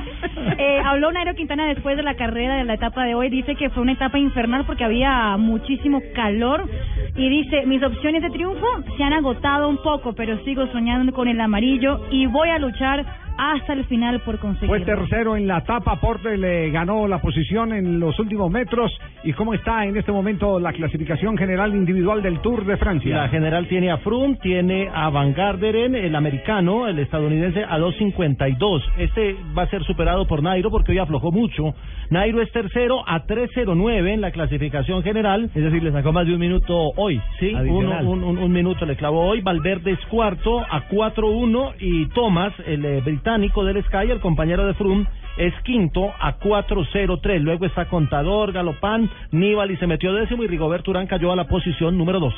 S6: eh, habló Nairo Quintana después de la carrera de la etapa de hoy. Dice que fue una etapa infernal porque había muchísimo calor. Y dice: Mis opciones de triunfo se han agotado un poco, pero sigo soñando con el amarillo y voy a luchar hasta el final por
S3: Fue
S6: conseguirlo.
S3: tercero en la etapa, Porte le ganó la posición en los últimos metros. ¿Y cómo está en este momento la clasificación general individual del Tour de Francia?
S1: La general tiene a Froome, tiene a Van Garderen, el americano, el estadounidense, a 2.52. Este va a ser superado por Nairo porque hoy aflojó mucho. Nairo es tercero a 3.09 en la clasificación general. Es decir, le sacó más de un minuto hoy. Sí, un,
S8: Adicional.
S1: un, un- un minuto le clavó hoy. Valverde es cuarto a 4.1 y Thomas, el eh, británico del Sky, el compañero de Froome, es quinto a 4.03. Luego está Contador, Galopán, Nibali se metió décimo y Rigoberto Urán cayó a la posición número 12.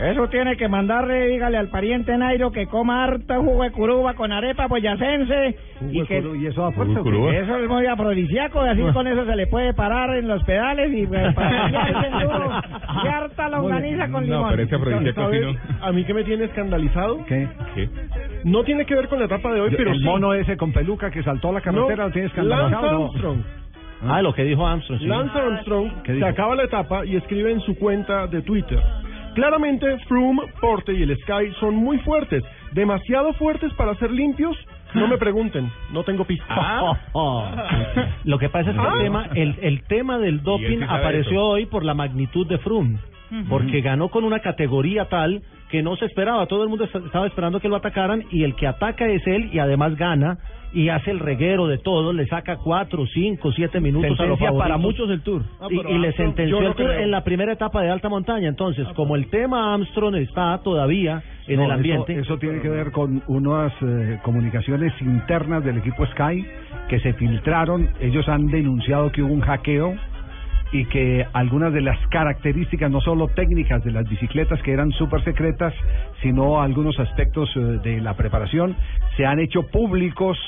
S28: Eso tiene que mandarle, dígale al pariente Nairo que coma harta jugo de curuba con arepa boyacense. Y, que,
S3: ¿y eso qué?
S28: Eso es muy afrodisíaco, y así con eso se le puede parar en los pedales y pues, duro. Y harta longaniza con limón.
S5: ¿Sabes A mí que me tiene escandalizado.
S3: ¿Qué?
S5: No tiene que ver con la etapa de hoy, pero
S3: el
S5: sí.
S3: mono ese con peluca que saltó a la carretera lo tienes que
S5: Lance
S3: analizar, ¿no?
S5: Armstrong.
S1: Ah, lo que dijo Armstrong. sí.
S5: Lance Armstrong
S3: ¿Qué
S5: se acaba la etapa y escribe en su cuenta de Twitter. Claramente, Froome, Porte y el Sky son muy fuertes, demasiado fuertes para ser limpios. No me pregunten, no tengo pista.
S1: Ah. (laughs) Lo que pasa es que
S5: Ah.
S1: el tema, el, el tema del doping
S5: sí
S1: apareció
S5: eso.
S1: hoy por la magnitud de Froome, porque ganó con una categoría tal que no se esperaba. Todo el mundo est- estaba esperando que lo atacaran y el que ataca es él y además gana y hace el reguero de todo, le saca cuatro, cinco, siete minutos a los
S14: para muchos del Tour.
S1: Ah, y, y le sentenció
S14: no
S1: el Tour
S14: creo.
S1: en la primera etapa de alta montaña. Entonces, como el tema Armstrong está todavía en
S3: No,
S1: el ambiente,
S3: Eso, tiene que ver con unas eh, comunicaciones internas del equipo Sky que se filtraron. Ellos han denunciado que hubo un hackeo y que algunas de las características, no solo técnicas de las bicicletas que eran súper secretas, sino algunos aspectos eh, de la preparación, se han hecho públicos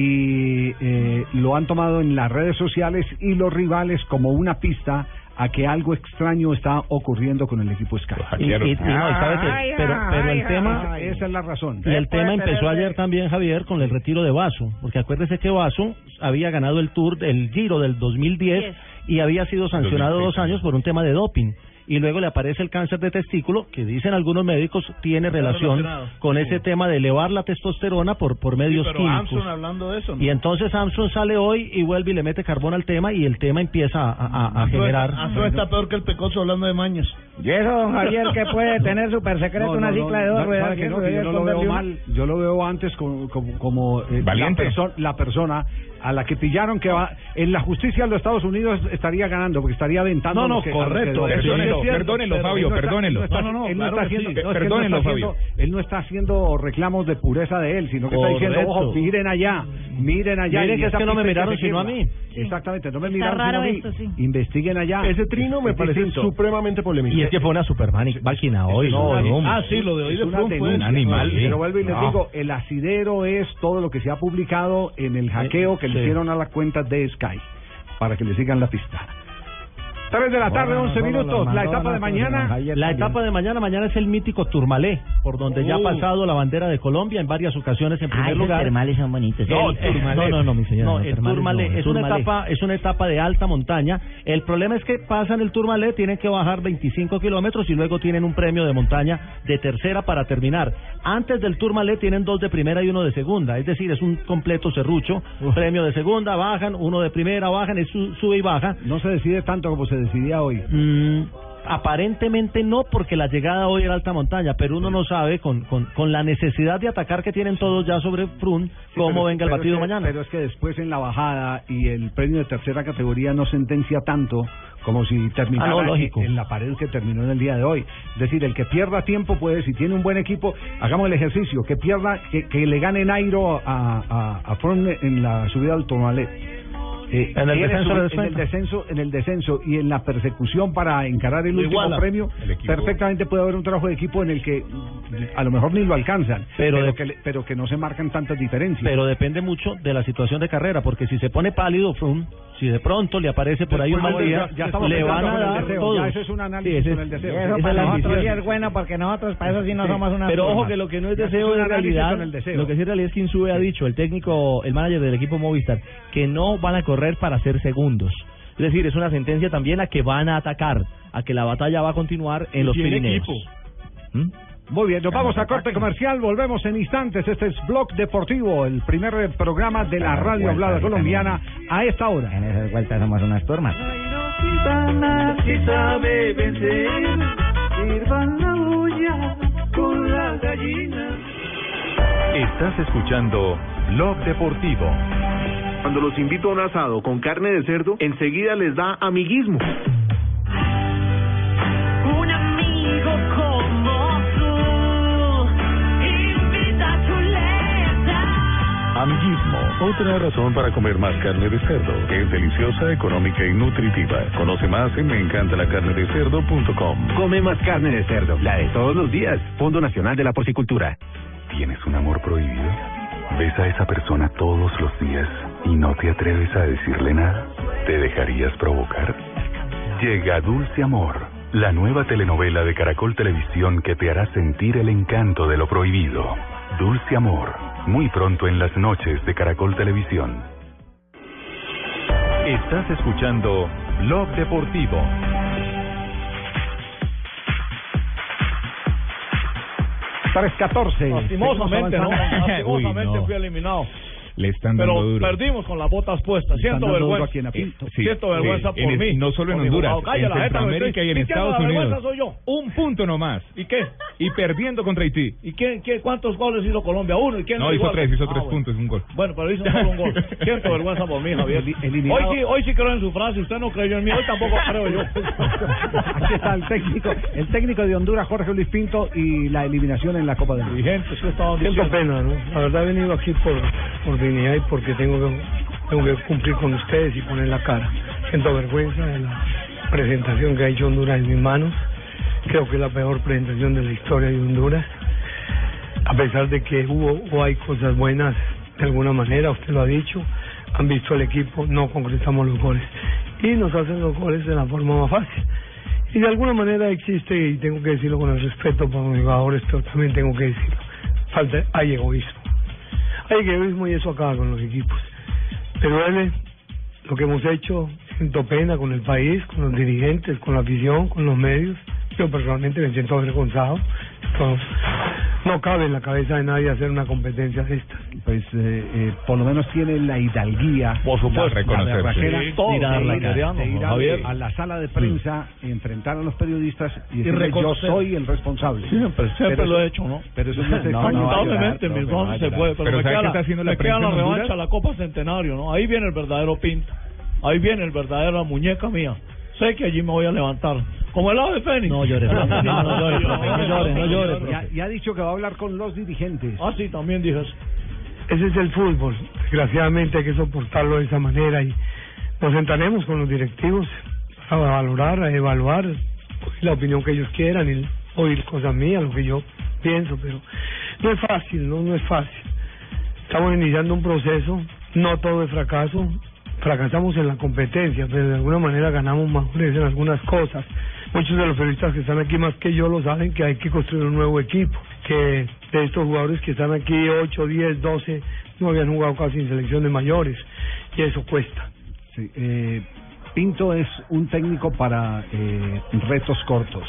S3: y eh, lo han tomado en las redes sociales y los rivales como una pista a que algo extraño está ocurriendo con el equipo Sky.
S1: Y- y- y no, y sabe que- pero, pero el tema
S3: esa es la razón.
S1: Y el tema empezó ayer también, Javier, con el retiro de Vaso, porque acuérdese que Vaso había ganado el Tour, el Giro del 2010 y había sido sancionado dos años por un tema de doping. Y luego le aparece el cáncer de testículo, que dicen algunos médicos tiene relación con ese tema de elevar la testosterona por, por medios
S8: pero
S1: químicos.
S8: Armstrong hablando de eso, ¿no?
S1: Y entonces Armstrong sale hoy y vuelve y le mete carbón al tema y el tema empieza a, a- a
S8: Armstrong
S1: generar...
S8: está- Armstrong está peor que el pecoso hablando de mañas.
S28: Y eso, don Javier, que puede (laughs) tener super secreto
S3: No,
S28: una
S3: no,
S28: cicla de dos
S3: no,
S28: ruedas.
S3: sabe que
S28: ¿sí?
S3: no, que
S28: Debería
S3: yo no lo veo
S28: esconderle una.
S3: mal. Yo lo veo antes como, como, como, eh, la,
S29: Valiente.
S3: perso- la persona a la que pillaron que va en la justicia de los Estados Unidos estaría ganando porque estaría aventando
S8: No, no,
S3: que- a que-
S8: correcto, cierto,
S29: perdónelo,
S8: pero
S29: Fabio,
S3: él no está-
S29: perdónelo.
S3: él no está-
S8: No, no, no,
S3: él no está
S8: que
S3: haciendo, que
S29: Fabio.
S3: haciendo- él no está haciendo reclamos de pureza de él, sino que está diciendo, ojo, miren allá, miren allá.
S1: Miren que es que no me miraron sino a mí.
S3: Exactamente, no me
S6: Está
S3: miraron sino a
S6: raro
S3: mí.
S6: esto, sí.
S3: Investiguen allá.
S5: Ese trino me
S3: Es
S5: parece
S3: distinto.
S5: supremamente polémico.
S14: Y es que fue una super máquina hoy.
S3: No,
S14: ¿no?
S3: no.
S8: Ah, sí, lo de hoy
S3: Es
S8: de fue
S29: un animal.
S3: Pero vuelvo y les digo, el asidero es todo lo que se ha publicado en el hackeo que le
S1: sí.
S3: hicieron a la cuenta de Sky, para que le sigan la pista. 3 de la tarde, 11 minutos, la etapa de mañana.
S1: La etapa de mañana, mañana es el mítico Turmalé, por donde ya ha
S8: Uh.
S1: pasado la bandera de Colombia en varias ocasiones en primer
S4: Ay, los
S1: lugar.
S4: termales son bonitos.
S1: No,
S4: El-
S1: el-
S4: no, no, no, mi señora.
S1: No, el
S4: no,
S1: es una etapa es una etapa de alta montaña. El problema es que pasan el Tourmalet, tienen que bajar 25 kilómetros y luego tienen un premio de montaña de tercera para terminar. Antes del Tourmalet tienen dos de primera y uno de segunda, es decir, es un completo serrucho. Premio de segunda, bajan, uno de primera, bajan, es su- sube y baja.
S3: No se decide tanto como se decidía hoy.
S1: Mm, aparentemente no, porque la llegada hoy era alta montaña, pero uno no sabe con, con, con la necesidad de atacar que tienen todos ya sobre Frun, cómo
S3: pero-
S1: venga el
S3: pero
S1: batido
S3: es que-
S1: mañana.
S3: Pero es que después en la bajada y el premio de tercera categoría no sentencia tanto como si terminara
S1: Ah, no,
S3: en, en la pared que terminó en el día de hoy. Es decir, el que pierda tiempo puede, si tiene un buen equipo, hagamos el ejercicio, que pierda, que, que le gane Nairo a, a, a Froome en la subida al Tourmalet.
S1: En el descenso
S3: su- en el descenso en el descenso y en la persecución para encarar el último premio
S29: El equipo.
S3: perfectamente puede haber un trabajo de equipo en el que a lo mejor ni lo alcanzan
S1: Pero
S3: pero,
S1: de-
S3: que, le- pero que no se marcan tantas diferencias
S1: Pero depende mucho de la situación de carrera, porque si se pone pálido Froome, si de pronto le aparece por ahí un mal día,
S3: ya- ya estamos
S1: le van a dar
S3: deseo,
S1: todo.
S3: ya eso es un análisis
S14: Sí, ese
S3: con el
S14: es-
S3: deseo.
S28: Eso
S14: es
S28: para
S14: la
S28: nosotros sí es bueno porque nosotros para eso sí no somos una
S14: Pero ojo que lo que no es deseo
S3: es
S14: realidad,
S3: con el deseo.
S14: lo que sí en realidad es que Insube ha dicho, el técnico, el manager del equipo Movistar, que no van a correr para ser segundos. Es decir, es una sentencia también a que van a atacar, a que la batalla va a continuar en los Pirineos. ¿Mm?
S3: Muy bien, nos vamos a corte comercial, volvemos en instantes. Este es Blog Deportivo, el primer eh, programa de la radio hablada colombiana a esta hora.
S4: En esas vueltas somos unas turmas.
S30: Si sabe vencer, sirvan la olla con la gallina.
S7: Estás escuchando Blog Deportivo.
S31: Cuando los invito a un asado con carne de cerdo, enseguida les da amiguismo.
S30: Un amigo como tú, invita chuleta.
S7: Amiguismo
S32: otra razón para comer más carne de cerdo. Es deliciosa, económica y nutritiva. Conoce más en meencantalacarnedecerdo.com.
S31: Come más carne de cerdo, la de todos los días. Fondo Nacional de la Porcicultura.
S25: ¿Tienes un amor prohibido? ¿Ves a esa persona todos los días y no te atreves a decirle nada? ¿Te dejarías provocar? Llega Dulce Amor, la nueva telenovela de Caracol Televisión que te hará sentir el encanto de lo prohibido. Dulce Amor, muy pronto en las noches de Caracol Televisión.
S7: Estás escuchando Blog Deportivo.
S3: Tres catorce.
S26: Lastimosamente, ¿no? (laughs) Lastimosamente
S15: Uy, no.
S26: fui eliminado.
S15: Le están dando
S26: Pero
S15: duro.
S26: perdimos con las botas puestas. Siento vergüenza.
S15: aquí en Apinto. Sí.
S26: Siento vergüenza
S15: Eh,
S26: por
S15: en-
S26: mí.
S15: no solo en
S26: por
S15: Honduras, en Centroamérica y en Estados Unidos.
S26: soy yo.
S15: Un punto nomás.
S26: ¿Y qué?
S15: Y perdiendo contra Haití.
S26: ¿Y quién, quién, cuántos goles hizo Colombia? Uno. ¿Y quién
S15: No, hizo
S26: igual?
S15: tres, hizo
S26: Ah,
S15: tres
S26: bueno.
S15: puntos, un gol.
S26: Bueno, pero hizo solo un gol. (laughs) Siento vergüenza por mí, Javier. Hoy sí, hoy sí creo en su frase. Usted no creyó en mí. Hoy tampoco creo yo. (laughs)
S3: Aquí está el técnico, el técnico de Honduras, Jorge Luis Pinto, y la eliminación en la Copa del Mundo.
S26: Dirigentes, ¿qué estaban diciendo?
S33: pena, ¿no? La verdad he venido aquí por, por y porque tengo que, tengo que cumplir con ustedes y poner la cara. Siento vergüenza de la presentación que ha hecho Honduras en mis manos. Creo que es la peor presentación de la historia de Honduras. A pesar de que hubo o hay cosas buenas de alguna manera, usted lo ha dicho, han visto el equipo, no concretamos los goles. Y nos hacen los goles de la forma más fácil. Y de alguna manera existe, y tengo que decirlo con el respeto por los jugadores, pero también tengo que decirlo, falta, hay egoísmo. Hay egoísmo y eso acaba con los equipos. Pero duele lo que hemos hecho, siento pena con el país, con los dirigentes, con la afición, con los medios. Yo personalmente me siento avergonzado. Esto no cabe en la cabeza de nadie hacer una competencia de estas.
S3: Pues eh, eh, por lo menos tiene la hidalguía,
S26: Por supuesto. Sí,
S3: ir a- la sala de prensa, enfrentar a los periodistas y decirle yo
S26: reconocer.
S3: soy el responsable.
S26: Siempre, siempre
S3: Pero
S26: lo he hecho, ¿no?
S3: Pero eso no se
S26: No,
S3: no, no va a
S26: lamentablemente,
S3: llorar,
S26: mis
S3: profe, no va
S26: dos
S3: a
S26: se puede, pero,
S15: Pero
S26: me
S15: ¿sabe
S26: queda, la,
S15: está haciendo la
S26: me queda la revancha, la Copa Centenario, ¿no? Ahí viene el verdadero pinto. Ahí viene el verdadero muñeca mía. Sé que allí me voy a levantar. Como el ave fénix.
S14: No llore, profe. No, no profe. No llore, no llore, profe.
S3: Ya, ya ha dicho que va a hablar con los dirigentes.
S26: Ah, sí, también dije eso.
S33: Ese es el fútbol. Desgraciadamente hay que soportarlo de esa manera y nos sentaremos con los directivos a valorar, a evaluar la opinión que ellos quieran y oír cosas mías, lo que yo pienso, pero no es fácil, no, no es fácil. Estamos iniciando un proceso, no todo es fracaso, fracasamos en la competencia, pero de alguna manera ganamos madurez en algunas cosas. Muchos de los periodistas que están aquí más que yo lo saben que hay que construir un nuevo equipo, que de estos jugadores que están aquí 8, 10, 12 no habían jugado casi en selecciones mayores y eso cuesta.
S3: Eh, Pinto es un técnico para eh, retos cortos.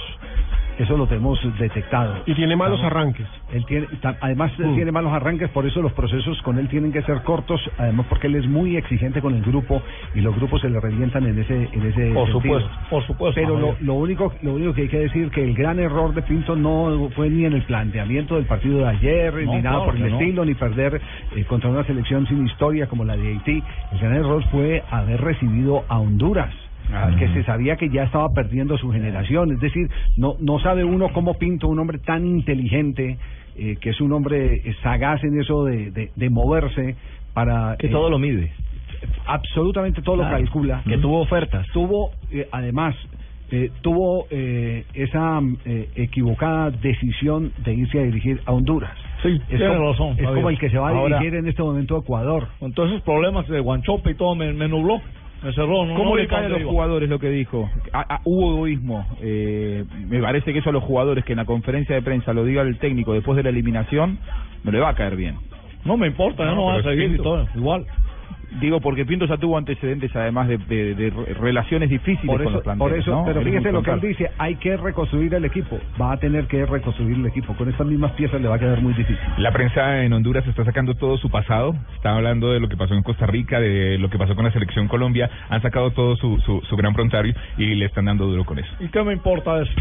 S3: Eso lo tenemos detectado.
S5: Y tiene malos
S3: Estamos-
S5: arranques.
S3: Él tiene, además él
S5: Mm.
S3: tiene malos arranques, por eso los procesos con él tienen que ser cortos, además porque él es muy exigente con el grupo y los grupos se le revientan en ese en ese
S26: Por
S3: sentido.
S26: supuesto, por supuesto.
S3: Pero lo, único lo único que hay que decir que el gran error de Pinto no fue ni en el planteamiento del partido de ayer,
S26: No,
S3: ni nada
S26: claro
S3: por el
S26: no.
S3: estilo, ni perder eh, contra una selección sin historia como la de Haití. El gran error fue haber recibido a Honduras. Que se sabía que ya estaba perdiendo su generación, es decir, no no sabe uno cómo Pinto, un hombre tan inteligente, eh, que es un hombre sagaz en eso de, de, de moverse para
S14: Que
S3: eh,
S14: todo lo mide.
S3: absolutamente todo
S14: Claro.
S3: lo calcula.
S14: Que tuvo ofertas.
S3: Tuvo, eh, además, eh, tuvo eh, esa eh, equivocada decisión de irse a dirigir a Honduras.
S26: Sí,
S3: es
S26: tiene
S3: como,
S26: razón.
S3: Es
S26: Javier.
S3: como el que se va a
S26: Ahora,
S3: dirigir en este momento a Ecuador.
S26: Con todos esos problemas de Guanchope y todo me, me nubló. Me cerró. No,
S11: ¿Cómo
S26: no
S11: le cae a los
S26: iba.
S11: jugadores lo que dijo? A- a- hubo egoísmo. Eh, me parece que eso a los jugadores que en la conferencia de prensa lo diga el técnico después de la eliminación, no le va a caer bien.
S26: No me importa, ya no, va a seguir y todo. Igual.
S11: Digo, porque Pinto ya tuvo antecedentes además de, de- de re- relaciones difíciles
S3: Por
S11: con los planteles,
S3: por eso
S11: ¿no?
S3: pero
S11: es
S3: fíjese lo que él dice, hay que reconstruir el equipo. Va a tener que reconstruir el equipo. Con estas mismas piezas le va a quedar muy difícil.
S15: La prensa en Honduras está sacando todo su pasado. Está hablando de lo que pasó en Costa Rica, de lo que pasó con la selección Colombia. Han sacado todo su, su, su gran prontario y le están dando duro con eso.
S26: ¿Y qué me importa eso?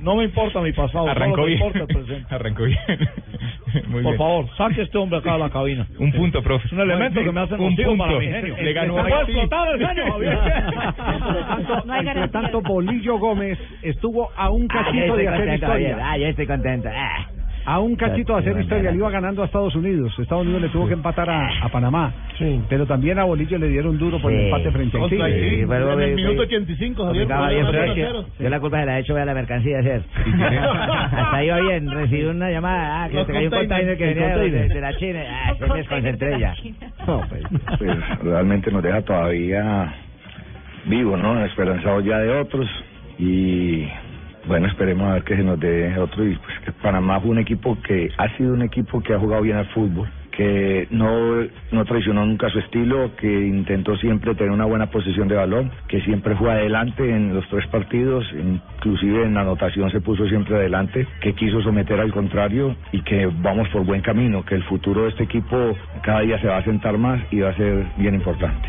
S26: No me importa mi pasado,
S15: Arrancó bien.
S26: importa el presente.
S15: Arrancó bien. (laughs) Muy
S26: Por
S15: bien.
S26: favor, saque a este hombre acá de la cabina.
S15: Un punto, profe.
S26: Es un elemento que me hace
S15: Un
S26: nocivo
S15: punto.
S26: Para.
S15: Le ganó
S26: ¿Me
S15: a
S26: explotar el Javier? (laughs)
S3: Tanto, entre tanto, Bolillo Gómez estuvo a un
S4: Ah,
S3: cachito
S4: estoy
S3: de hacer historia.
S4: Ah, yo estoy contento. Ah.
S3: A un cachito de hacer historia, le iba ganando a Estados Unidos. Estados Unidos le tuvo que empatar a, a Panamá. Pero también a Bolillo le dieron duro por el
S4: Sí.
S3: empate frente a Haití.
S4: Sí, pero,
S3: En el minuto
S4: eh,
S1: 85,
S4: Complicado, Javier, que yo la culpa se la he hecho a la mercancía ser. (laughs) Hasta iba bien, recibí una llamada, ah, que se cayó un container que venía de, de la China, ah, se me desconcentré ya. (laughs)
S34: No, pues, pues, realmente nos deja todavía vivos, ¿no? Esperanzados ya de otros y bueno, esperemos a ver que se nos dé otro y pues que Panamá fue un equipo que ha sido un equipo que ha jugado bien al fútbol que no, no traicionó nunca su estilo, que intentó siempre tener una buena posición de balón, que siempre fue adelante en los tres partidos, inclusive en la anotación se puso siempre adelante, que quiso someter al contrario y que vamos por buen camino, que el futuro de este equipo cada día se va a sentar más y va a ser bien importante.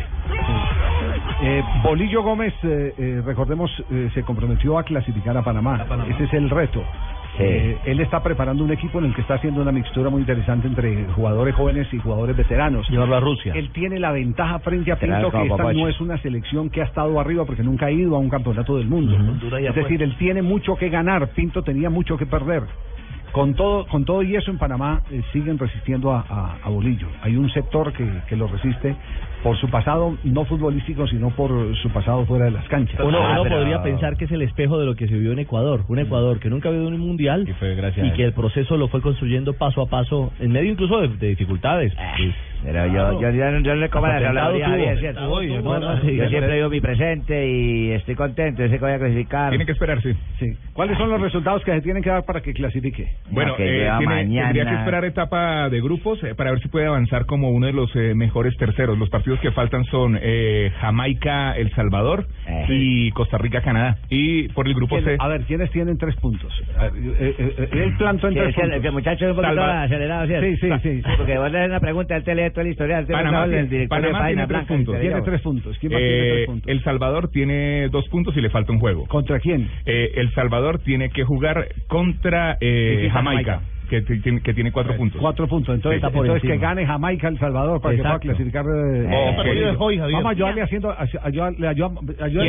S3: Eh, Bolillo Gómez, eh, eh, recordemos, eh, se comprometió a clasificar a Panamá. Ese es el reto. Eh, él está preparando un equipo en el que está haciendo una mixtura muy interesante entre jugadores jóvenes y jugadores veteranos.
S1: Llevarlo a Rusia.
S3: Él tiene la ventaja frente a Pinto que esta no es una selección que ha estado arriba porque nunca ha ido a un campeonato del mundo. Es decir, él tiene mucho que ganar. Pinto tenía mucho que perder. Con todo, con todo y eso en Panamá eh, siguen resistiendo a, a- a Bolillo. Hay un sector que, que lo resiste por su pasado no futbolístico, sino por su pasado fuera de las canchas.
S14: Uno,
S3: Ah,
S14: uno
S3: pero-
S14: podría pensar que es el espejo de lo que se vio en Ecuador, un Ecuador que nunca ha habido un mundial y, que el proceso lo fue construyendo paso a paso, en medio incluso de, de dificultades. Pues,
S4: Pero yo, yo, yo, no- yo no le como la. Javier, ¿cierto?
S14: Uy, no, no, sí,
S4: yo siempre digo mi presente y estoy contento, yo sé que voy a clasificar.
S15: Tiene que esperar, sí.
S3: Sí. ¿Cuáles son los resultados que se tienen que dar para que clasifique?
S15: Bueno, eh, tiene- tendría que esperar etapa de grupos eh, para ver si puede avanzar como uno de los eh, mejores terceros. Los partidos que faltan son eh, Jamaica, El Salvador y Costa Rica, Canadá. Y por el grupo
S3: ¿Quién-
S15: C.
S3: A ver, ¿quiénes tienen tres puntos? A eh, eh, eh, él plantó en
S4: Sí,
S3: tres
S4: el-
S3: puntos.
S4: que el muchacho es un poquito
S3: Salva-
S4: acelerado, ¿cierto?
S3: Sí, sí, sí.
S4: Porque vos le das una pregunta, él te usted no
S15: Panamá, tiene,
S4: de Página
S15: tres
S4: Blanca,
S15: puntos.
S4: que te digo.
S3: puntos. ¿Quién más
S15: Eh,
S3: tiene tres puntos?
S15: El Salvador tiene dos puntos y le falta un juego.
S3: ¿Contra quién?
S15: Eh, el Salvador tiene que jugar contra eh, Jamaica. Que, que tiene cuatro puntos.
S3: Cuatro puntos. Entonces,
S15: Sí.
S3: entonces que gane Jamaica El Salvador para
S15: Exacto.
S3: que pueda clasificar. eh,
S15: Eh,
S3: eh,
S15: partido es hoy, Javier.
S3: Vamos a ayudarle haciendo. a- ayudarle, ayudarle, ayudarle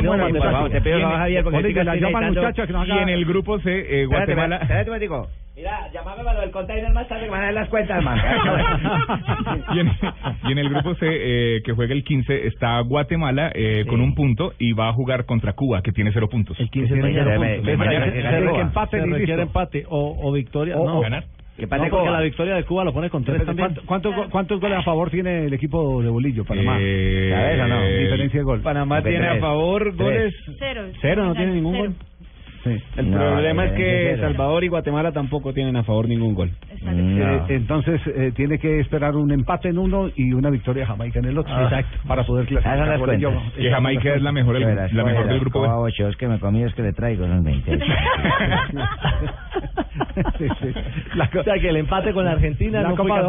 S15: Y en- el grupo C, eh, Guatemala.
S4: espérate. Mira, llamame para lo del container más tarde que van a dar las cuentas, man. (laughs)
S15: y, en, y en el grupo C, eh, que juega el 15, está Guatemala eh, con un punto y va a jugar contra Cuba, que tiene cero puntos. El
S1: 15
S15: tiene cero puntos.
S1: Se
S15: Mañana-
S1: empate, se requiere empate o, o victoria.
S3: O-
S1: no,
S3: o-
S1: ganar.
S3: Que empate
S1: No, porque la victoria de Cuba lo pone con tres también.
S3: ¿Cuánto- ¿Cuántos, go- ¿Cuántos goles a favor tiene el equipo de Bolillo, Panamá?
S15: Eh,
S3: ¿Sabes o no? Diferencia de gol.
S35: Panamá tiene a favor goles.
S6: Cero.
S35: Cero, no tiene ningún gol. El
S3: No,
S35: problema es que
S3: cero.
S35: Salvador y Guatemala tampoco tienen a favor ningún gol.
S3: Eh, entonces eh, tiene que esperar un empate en uno y una victoria de Jamaica en el otro.
S4: Ah.
S3: Exacto. Para poder clasificar.
S4: Esas son las
S3: Bolillo.
S4: cuentas.
S3: Esas son las cuentas.
S4: Yo las cojo, las cojo a ocho, es que me comí, es que le traigo, son 20. (laughs)
S14: o sea que el empate con la Argentina
S3: La
S14: no fue
S3: Copa.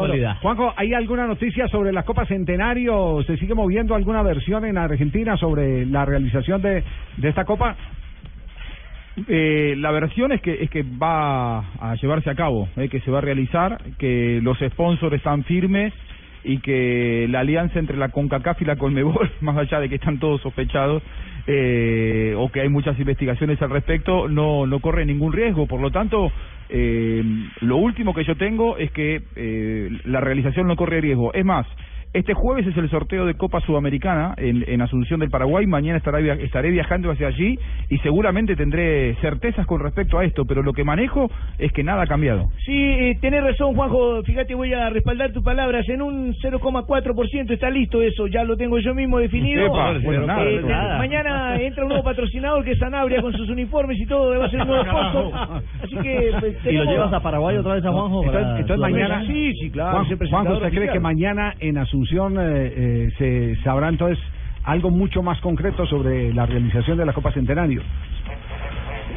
S3: Juanjo, ¿hay alguna noticia sobre la Copa Centenario? ¿Se sigue moviendo alguna versión en Argentina sobre la realización de, de esta Copa?
S11: Eh, la versión es que es que va a llevarse a cabo, eh, que se va a realizar, que los sponsors están firmes y que la alianza entre la CONCACAF y la CONMEBOL, (laughs) más allá de que están todos sospechados eh, o que hay muchas investigaciones al respecto, no no corre ningún riesgo. Por lo tanto, eh, lo último que yo tengo es que eh, la realización no corre riesgo. Es más, este jueves es el sorteo de Copa Sudamericana en, en Asunción del Paraguay. Mañana estará via- estaré viajando hacia allí y seguramente tendré certezas con respecto a esto, pero lo que manejo es que nada ha cambiado.
S36: Sí, eh, tenés razón, Juanjo. Fíjate, voy a respaldar tus palabras. En un 0,4% está listo eso. Ya lo tengo yo mismo definido.
S11: Epa, bueno, nada,
S36: Eh,
S11: nada.
S36: Mañana entra un nuevo patrocinador que es Sanabria con sus uniformes y todo. Va a ser un nuevo sponsor. Así que. pues,
S14: ¿Y lo llevas a Paraguay otra vez a Juanjo?
S3: Entonces,
S14: para
S3: mañana,
S36: Sí, sí, claro.
S3: Juanjo,
S36: presentador
S3: ¿usted cree que mañana en Asunción eh, eh, se sabrá entonces algo mucho más concreto sobre la realización de la Copa Centenario?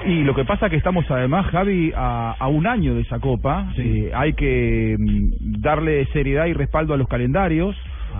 S11: Y lo que pasa que estamos además, Javi, a, a un año de esa copa. Eh, hay que mm, darle seriedad y respaldo a los calendarios.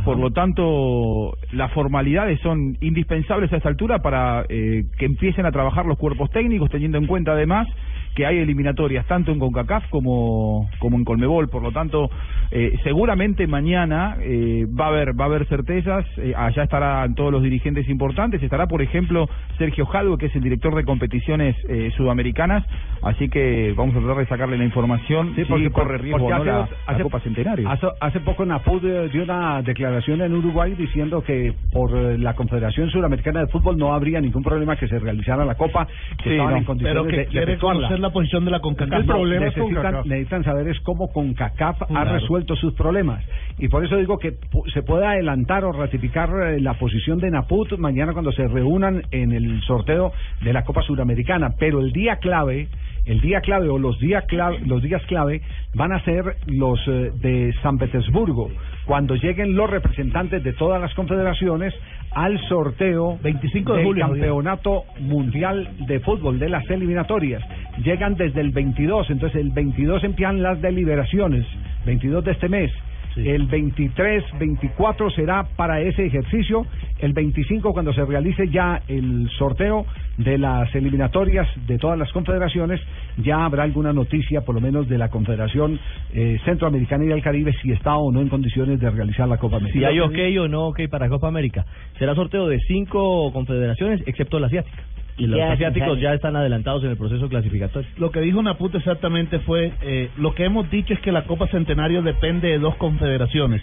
S11: Por lo tanto, las formalidades son indispensables a esta altura para eh, que empiecen a trabajar los cuerpos técnicos, teniendo en cuenta además que hay eliminatorias tanto en CONCACAF como, como en Colmebol, por lo tanto, eh, seguramente mañana eh, va a haber va a haber certezas, eh, allá estarán todos los dirigentes importantes, estará por ejemplo Sergio Jadwe, que es el director de competiciones eh, sudamericanas, así que vamos a tratar de sacarle la información
S3: Sí, porque,
S11: corre riesgo
S3: porque
S11: no
S3: hace,
S11: la, Copa Centenario.
S3: Hace, hace poco Napud dio una declaración en Uruguay diciendo que por eh, la Confederación Suramericana de Fútbol no habría ningún problema que se realizara la Copa, que
S8: Sí,
S3: estaban
S8: no,
S3: en condiciones
S8: pero que
S3: de, de
S8: la posición de la CONCACAF. El problema es
S3: necesitan,
S8: CONCACAF.
S3: necesitan saber es cómo CONCACAF ha resuelto sus problemas. Y por eso digo que se puede adelantar o ratificar eh, la posición de Naput mañana cuando se reúnan en el sorteo de la Copa Suramericana. Pero el día clave, el día clave o los días clave, los días clave van a ser los eh, de San Petersburgo, cuando lleguen los representantes de todas las confederaciones al sorteo
S8: 25 de
S3: del
S8: julio,
S3: campeonato mundial de fútbol de las eliminatorias. Llegan desde el 22, entonces el 22 empiezan las deliberaciones, 22 de este mes. El 23, 24 será para ese ejercicio. El 25 cuando se realice ya el sorteo de las eliminatorias de todas las confederaciones, ya habrá alguna noticia, por lo menos de la Confederación eh, Centroamericana y del Caribe, si está o no en condiciones de realizar la Copa América.
S14: Si hay ok o no ok para Copa América. Será sorteo de cinco confederaciones, excepto la asiática. Y los
S36: Ya,
S14: asiáticos
S36: ya.
S14: están adelantados en el proceso clasificatorio.
S8: Lo que dijo Naput exactamente fue, eh, lo que hemos dicho es que la Copa Centenario depende de dos confederaciones.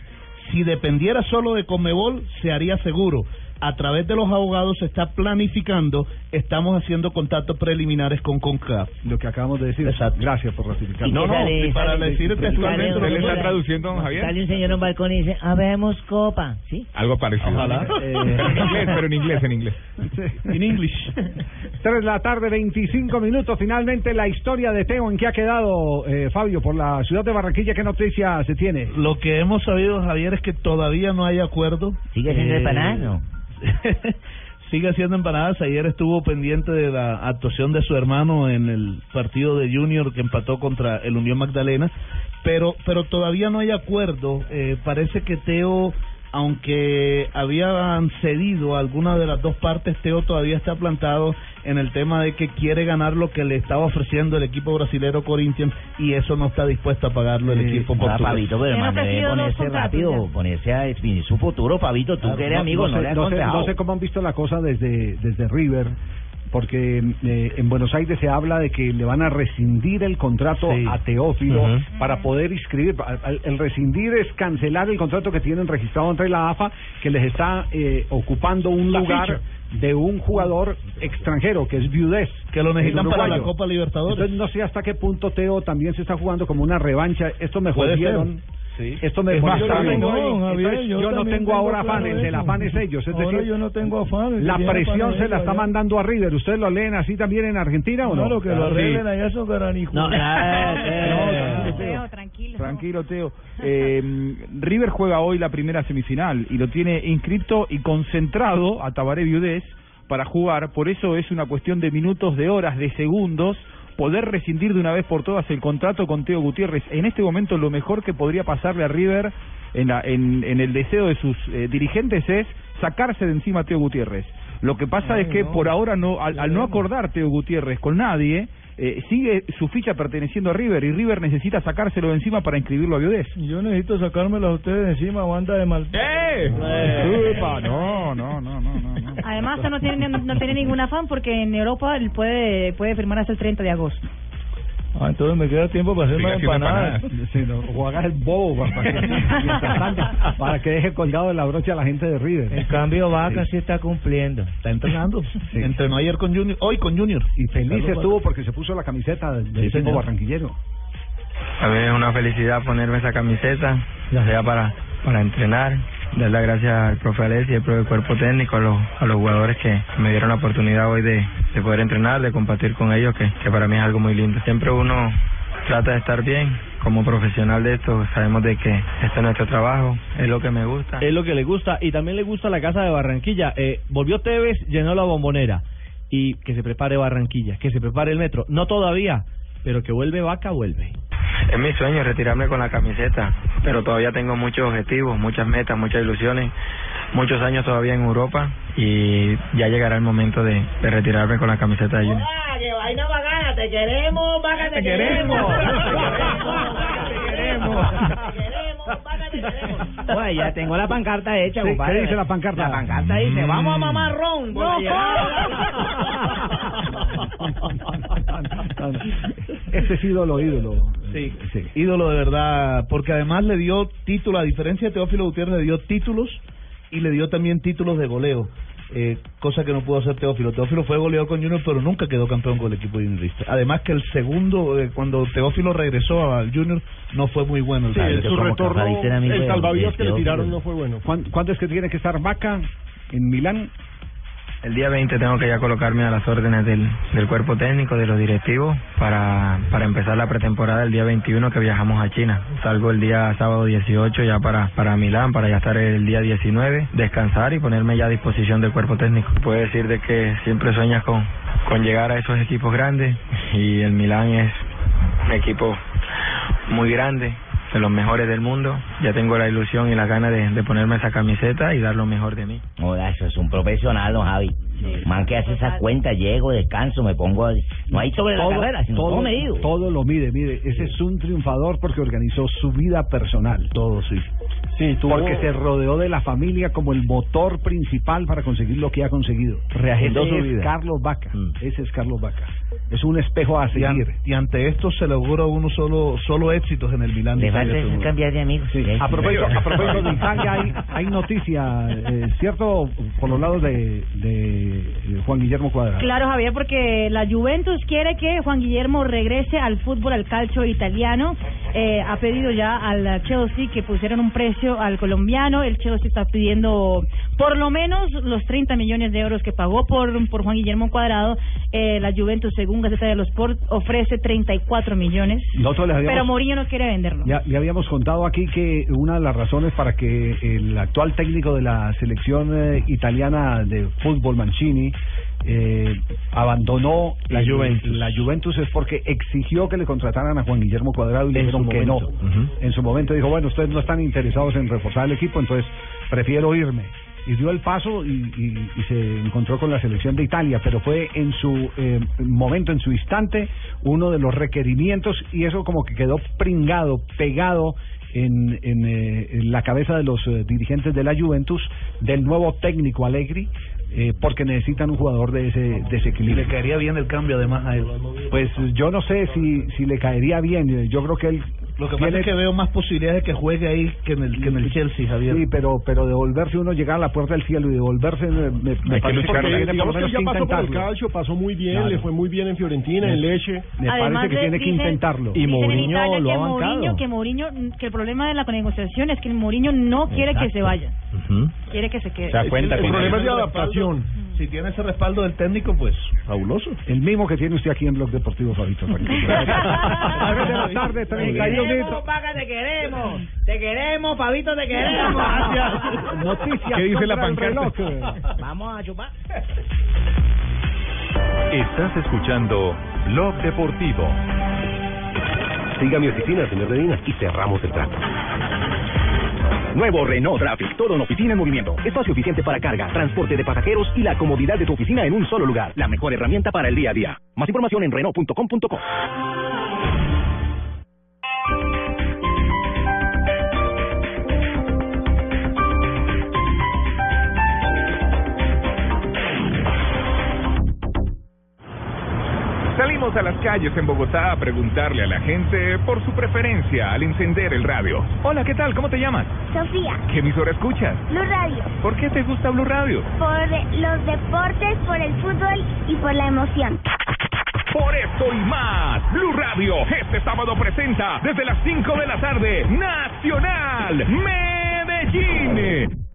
S8: Si dependiera solo de Comebol, se haría seguro. A través de los abogados se está planificando, estamos haciendo contactos preliminares con CONCAF.
S3: Lo que acabamos de decir. Gracias por ratificar.
S8: No, no, sale- y para sale- decir textualmente lo que
S11: ¿Usted le está traduciendo, don Javier?
S36: Sale un señor en un balcón y dice, habemos copa, ¿sí?
S15: Algo parecido.
S3: Ojalá. (laughs)
S15: Pero en inglés, pero en inglés, en inglés.
S3: En English. 3 de la tarde, 25 minutos. Finalmente, la historia de Teo, ¿en qué ha quedado, eh, Fabio? Por la ciudad de Barranquilla, ¿qué noticia se tiene?
S8: Lo que hemos sabido, Javier, es que todavía no hay acuerdo.
S36: ¿Sigue siendo
S8: Eh,
S36: empanadas, no? (laughs)
S8: Sigue haciendo empanadas. Ayer estuvo pendiente de la actuación de su hermano en el partido de Junior que empató contra el Unión Magdalena. Pero, pero todavía no hay acuerdo. Eh, parece que Teo, aunque habían cedido a alguna de las dos partes, Teo todavía está plantado en el tema de que quiere ganar lo que le estaba ofreciendo el equipo brasilero Corinthians y eso no está dispuesto a pagarlo el equipo
S4: Ah,
S8: portugués.
S4: Pavito, pero hermano, debe ponerse rápido, ponerse a definir su futuro, Pavito. Tú que eres amigo, no,
S3: sé,
S4: le has
S3: no sé- no sé cómo han visto la cosa desde, desde River, porque eh, en Buenos Aires se habla de que le van a rescindir el contrato
S8: Sí.
S3: a Teófilo para poder inscribir. El, rescindir es cancelar el contrato que tienen registrado entre la AFA, que les está eh, ocupando un
S8: La
S3: lugar
S8: ficha.
S3: de un jugador extranjero, que es Viudez.
S8: Que lo necesitan para la. Copa Libertadores.
S3: Entonces no sé hasta qué punto Teo también se está jugando como una revancha. Esto me jodieron.
S8: ser. Sí.
S3: Esto me
S8: Es más, yo no Javier, yo
S3: yo no tengo
S8: tengo
S3: ahora
S8: claro
S3: afanes, el
S8: eso.
S3: afán es ellos. Es
S8: Ahora
S3: decir,
S8: yo no tengo afanes,
S3: La presión se la está
S8: allá.
S3: mandando a River. ¿Ustedes lo leen así también en Argentina o no?
S8: Claro, que lo
S3: Sí.
S8: arreglen allá esos garanijos.
S11: No, (laughs)
S6: Teo,
S11: Teo.
S6: tranquilo.
S11: Tranquilo, Teo. Eh, River juega hoy la primera semifinal y lo tiene inscripto y concentrado a Tabaré Viudés para jugar. Por eso es una cuestión de minutos, de horas, de segundos poder rescindir de una vez por todas el contrato con Teo Gutiérrez. En este momento lo mejor que podría pasarle a River en, la- en, en el deseo de sus eh, dirigentes es sacarse de encima a Teo Gutiérrez. Lo que pasa
S8: Ay,
S11: es que
S8: no.
S11: por ahora no, al, al no acordar Teo Gutiérrez con nadie, eh, sigue su ficha perteneciendo a River y River necesita sacárselo de encima para inscribirlo a Viudés.
S8: Yo necesito sacármelo a ustedes de encima, banda de mal.
S11: ¡Eh! No, no, no, no, no. no.
S6: Además, no tiene, no tiene ningún afán porque en Europa él puede, puede firmar hasta el 30 de agosto.
S8: Ah, entonces me queda tiempo para hacer más empanadas.
S3: Sí, no, o hagas el bobo para que, (laughs) tanto, para que deje colgado de la brocha a la gente de River.
S36: En cambio, Vaca sí está cumpliendo.
S8: Está entrenando. Entrenó ayer con Junior, hoy con Junior.
S3: Y feliz estuvo porque se puso la camiseta del
S8: Sí,
S3: equipo barranquillero.
S37: A mí es una felicidad ponerme esa camiseta, ya sea para, para entrenar, dar las gracias al profe Alessi y al profe cuerpo técnico, a los, a los jugadores que me dieron la oportunidad hoy de, de poder entrenar, de compartir con ellos, que, que para mí es algo muy lindo. Siempre uno trata de estar bien, como profesional de esto, sabemos de que este es nuestro trabajo, es lo que me gusta.
S14: Es lo que le gusta y también le gusta la casa de Barranquilla. Eh, volvió Tevez, llenó la bombonera y que se prepare Barranquilla, que se prepare el metro. No todavía, pero que vuelve Vaca, vuelve.
S37: Es mi sueño retirarme con la camiseta, pero todavía tengo muchos objetivos, muchas metas, muchas ilusiones, muchos años todavía en Europa y ya llegará el momento de, de retirarme con la camiseta de Junior.
S36: ¡Ah, qué vaina bacana!
S4: te queremos, vaca, te queremos. Te queremos.
S16: Oye, ya tengo la pancarta hecha,
S3: Sí,
S16: compadre.
S3: ¿qué dice la pancarta?
S16: La pancarta dice,
S3: Mm.
S16: vamos a mamar ron. por la llegada.
S3: Este es ídolo, ídolo.
S8: Sí, ídolo de verdad, porque además le dio título, a diferencia de Teófilo Gutiérrez, le dio títulos y le dio también títulos de goleo, eh, cosa que no pudo hacer Teófilo. Teófilo fue goleador con Junior, pero nunca quedó campeón con el equipo juniorista. Además que el segundo, eh, cuando Teófilo regresó al Junior, no fue muy bueno. el
S5: Sí, su retorno, el salvavidas que le tiraron no fue bueno.
S3: ¿Cuán- ¿Cuándo es que tiene que estar Vaca en Milán?
S37: El día 20 tengo que ya colocarme a las órdenes del, del cuerpo técnico, de los directivos, para, para empezar la pretemporada el día 21 que viajamos a China. Salgo el día sábado 18 ya para, para Milán, para ya estar el día 19, descansar y ponerme ya a disposición del cuerpo técnico. Puedo decir de que siempre sueñas con, con llegar a esos equipos grandes y el Milán es un equipo muy grande, de los mejores del mundo. Ya tengo la ilusión y las ganas de, de ponerme esa camiseta y dar lo mejor de mí.
S16: Joda, eso es un profesional, don Javi. Man que hace esa cuenta, llego, descanso, me pongo... No hay sobre la carrera, sino todo, medido.
S3: todo lo mide, mide. Ese es un triunfador porque organizó su vida personal.
S8: Todo, sí.
S5: Sí, tuvo-
S3: Porque se rodeó de la familia como el motor principal para conseguir lo que ha conseguido.
S8: Reagendó su
S3: es
S8: vida.
S3: Carlos Vaca. Ese es Carlos Vaca. Es un espejo a
S8: Y, an-
S3: seguir.
S8: y ante esto se logró uno solo solo éxitos en el Milán. de
S16: Le falta cambiar de amigos.
S3: Sí, a propósito, a propósito de Italia, hay, hay noticia, eh, ¿cierto? Por los lados de, de, Juan Guillermo Cuadrado.
S6: Claro, Javier, porque la Juventus quiere que Juan Guillermo regrese al fútbol, al calcio italiano. Eh, ha pedido ya al Chelsea que pusieran un precio al colombiano. El Chelsea está pidiendo por lo menos los 30 millones de euros que pagó por, por Juan Guillermo Cuadrado. Eh, la Juventus, según Gaceta de los Sport, ofrece 34 millones.
S3: Habíamos-
S6: Pero Mourinho no quiere venderlo.
S3: Ya, ya habíamos contado aquí que una de las razones para que el actual técnico de la selección eh, italiana de fútbol, Mancini, eh, abandonó
S38: La Juventus.
S3: la Juventus es porque exigió que le contrataran a Juan Guillermo Cuadrado y le dijeron que no. En su momento dijo, bueno, ustedes no están interesados en reforzar el equipo, entonces prefiero irme. Y dio el paso y, y- y se encontró con la selección de Italia, pero fue en su eh, momento, en su instante, uno de los requerimientos y eso como que quedó pringado, pegado en, en, eh, en la cabeza de los eh, dirigentes de la Juventus, del nuevo técnico Allegri, eh, porque necesitan un jugador de ese
S8: Y
S3: desequilibrio.
S8: le caería bien el cambio además a él.
S3: Pues yo no sé si, si le caería bien, yo creo que él...
S8: Lo que pasa
S3: tiene-
S8: es que veo más posibilidades de que juegue ahí que en el, que en el Chelsea, Javier.
S3: Sí, pero, pero devolverse uno llegar a la puerta del cielo y devolverse me, me- me parece
S5: Porque,
S3: que tiene por lo
S5: que ya
S3: que
S5: pasó por el
S3: intentarlo.
S5: calcio, pasó muy bien,
S3: Claro.
S5: le fue muy bien en Fiorentina, en Leche.
S3: Me parece que
S6: de-
S3: tiene que
S6: dicen-
S3: intentarlo.
S6: dicen en Italia que Mourinho, que Mourinho, que el problema de la negociación es que Mourinho no quiere que se vaya, quiere que se quede.
S8: El problema es de adaptación. Si tiene ese respaldo del técnico, pues fabuloso.
S3: El mismo que tiene usted aquí en Blog Deportivo, Fabito. (laughs) A de la tarde,
S4: Te
S3: 31
S4: queremos,
S3: minutos.
S4: te queremos. Te queremos, Pavito, te queremos.
S3: Gracias. (laughs) Noticias
S39: ¿Qué dice la pancarta? (laughs)
S4: Vamos a chupar.
S7: Estás escuchando Blog Deportivo.
S17: Siga mi oficina, señor Medina, y cerramos el trato.
S20: Nuevo Renault Traffic, todo en oficina en movimiento. Espacio eficiente para carga, transporte de pasajeros y la comodidad de tu oficina en un solo lugar. La mejor herramienta para el día a día. Más información en Renault.com.co.
S15: Salimos a las calles en Bogotá a preguntarle a la gente por su preferencia al encender el radio. Hola, ¿qué tal? ¿Cómo te llamas?
S18: Sofía,
S15: ¿Qué emisora escuchas?
S18: Blue Radio,
S15: ¿Por qué te gusta Blue Radio?
S18: por los deportes, por el fútbol y por la emoción.
S15: Por esto y más, Blue Radio este sábado presenta desde las 5 de la tarde Nacional Medellín.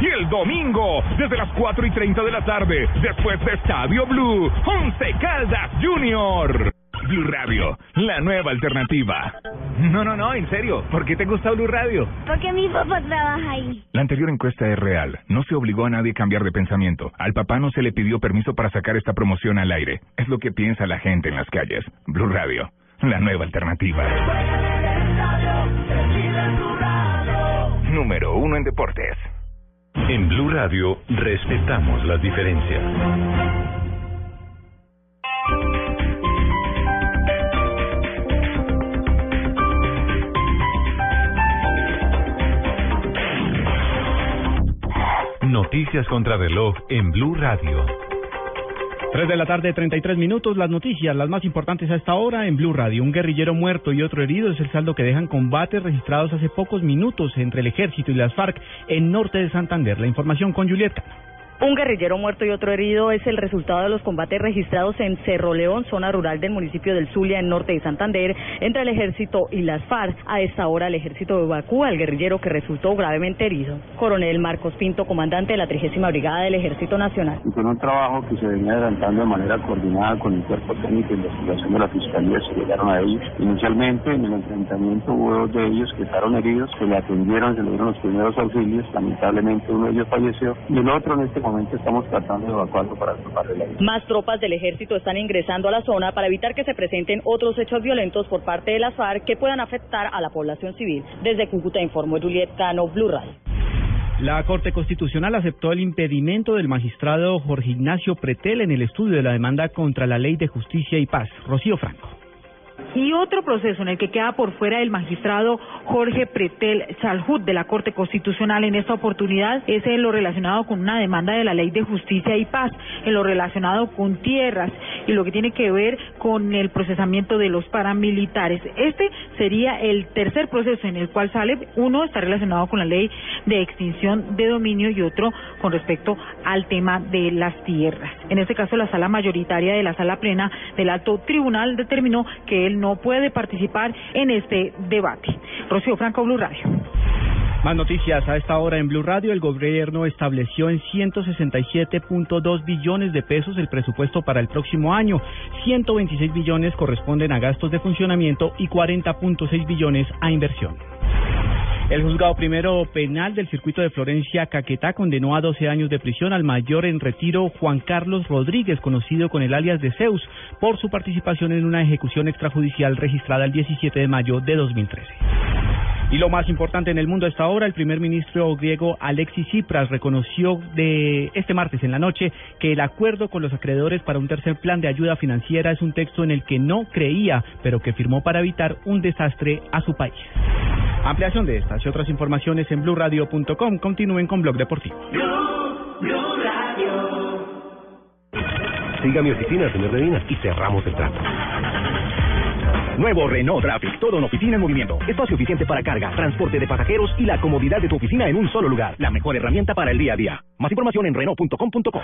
S15: Y el domingo, desde las 4 y 30 de la tarde, después de Estadio Blue, Once Caldas Junior. Blue Radio, la nueva alternativa. No, no, no, en serio, ¿por qué te gusta Blue Radio?
S18: Porque mi papá trabaja ahí.
S15: La anterior encuesta es real. No se obligó a nadie a cambiar de pensamiento. Al papá no se le pidió permiso para sacar esta promoción al aire. Es lo que piensa la gente en las calles. Blue Radio, la nueva alternativa. Número uno en deportes.
S7: En Blue Radio respetamos las diferencias. Noticias contra reloj en Blue Radio.
S35: 3 de la tarde, 33 minutos. Las noticias, las más importantes a esta hora en Blue Radio. Un guerrillero muerto y otro herido es el saldo que dejan combates registrados hace pocos minutos entre el ejército y las FARC en norte de Santander. La información con Juliet Cano.
S40: Un guerrillero muerto y otro herido es el resultado de los combates registrados en Cerro León, zona rural del municipio del Zulia, en norte de Santander, entre el ejército y las FARC. A esta hora, el ejército evacúa al guerrillero que resultó gravemente herido. Coronel Marcos Pinto, comandante de la 30 Brigada del Ejército Nacional.
S41: Y con un trabajo que se venía adelantando de manera coordinada con el cuerpo técnico de investigación de la Fiscalía, se llegaron a ellos. Inicialmente, en el enfrentamiento hubo dos de ellos que estaban heridos, se le atendieron, se le dieron los primeros auxilios. Lamentablemente, uno de ellos falleció y el otro en este momento estamos tratando de evacuarlo para salvarle la vida.
S40: Más tropas del ejército están ingresando a la zona para evitar que se presenten otros hechos violentos por parte de las FARC que puedan afectar a la población civil. Desde Cúcuta informó Juliet Cano, Blue Radio.
S35: La Corte Constitucional aceptó el impedimento del magistrado Jorge Ignacio Pretel en el estudio de la demanda contra la Ley de Justicia y Paz. Rocío Franco.
S42: Y otro proceso en el que queda por fuera el magistrado Jorge Pretel Salhut de la Corte Constitucional en esta oportunidad es en lo relacionado con una demanda de la Ley de Justicia y Paz, en lo relacionado con tierras y lo que tiene que ver con el procesamiento de los paramilitares. Este sería el tercer proceso en el cual sale, uno está relacionado con la ley de extinción de dominio y otro con respecto al tema de las tierras. En este caso, la sala mayoritaria de la sala plena del alto tribunal determinó que él no puede participar en este debate. Rocío Franco, Blue Radio.
S35: Más noticias a esta hora en Blue Radio. El gobierno estableció en 167.2 billones de pesos el presupuesto para el próximo año. 126 billones corresponden a gastos de funcionamiento y 40.6 billones a inversión. El juzgado primero penal del circuito de Florencia Caquetá condenó a 12 años de prisión al mayor en retiro Juan Carlos Rodríguez, conocido con el alias de Zeus, por su participación en una ejecución extrajudicial registrada el 17 de mayo de 2013. Y lo más importante en el mundo a esta hora, el primer ministro griego Alexis Tsipras reconoció de este martes en la noche que el acuerdo con los acreedores para un tercer plan de ayuda financiera es un texto en el que no creía, pero que firmó para evitar un desastre a su país. Ampliación de estas y otras informaciones en blurradio.com. Continúen con Blog Deportivo.
S20: Siga mi oficina, señor Medina, y cerramos el trato. Nuevo Renault Traffic, todo en oficina en movimiento. Espacio eficiente para carga, transporte de pasajeros y la comodidad de tu oficina en un solo lugar. La mejor herramienta para el día a día. Más información en Renault.com.co.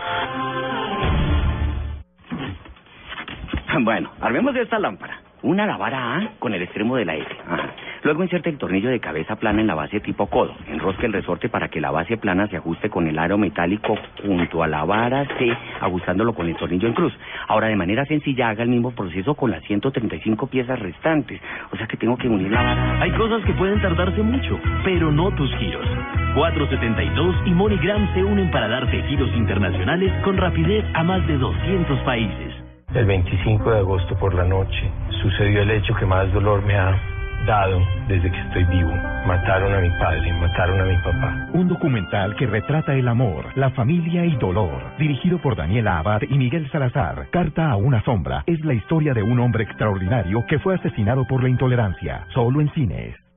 S43: Bueno, armemos esta lámpara. Una la vara A con el extremo de la S. Luego inserte el tornillo de cabeza plana en la base tipo codo. Enrosque el resorte para que la base plana se ajuste con el aro metálico junto a la vara C, ajustándolo con el tornillo en cruz. Ahora, de manera sencilla, haga el mismo proceso con las 135 piezas restantes. O sea que tengo que unir la vara.
S44: Hay cosas que pueden tardarse mucho, pero no tus giros. 472 y MoneyGram se unen para darte giros internacionales con rapidez a más de 200 países.
S45: El 25 de agosto por la noche sucedió el hecho que más dolor me ha dado desde que estoy vivo. Mataron a mi padre, mataron a mi papá.
S7: Un documental que retrata el amor, la familia y dolor. Dirigido por Daniela Abad y Miguel Salazar. Carta a una sombra. Es la historia de un hombre extraordinario que fue asesinado por la intolerancia. Solo en cines.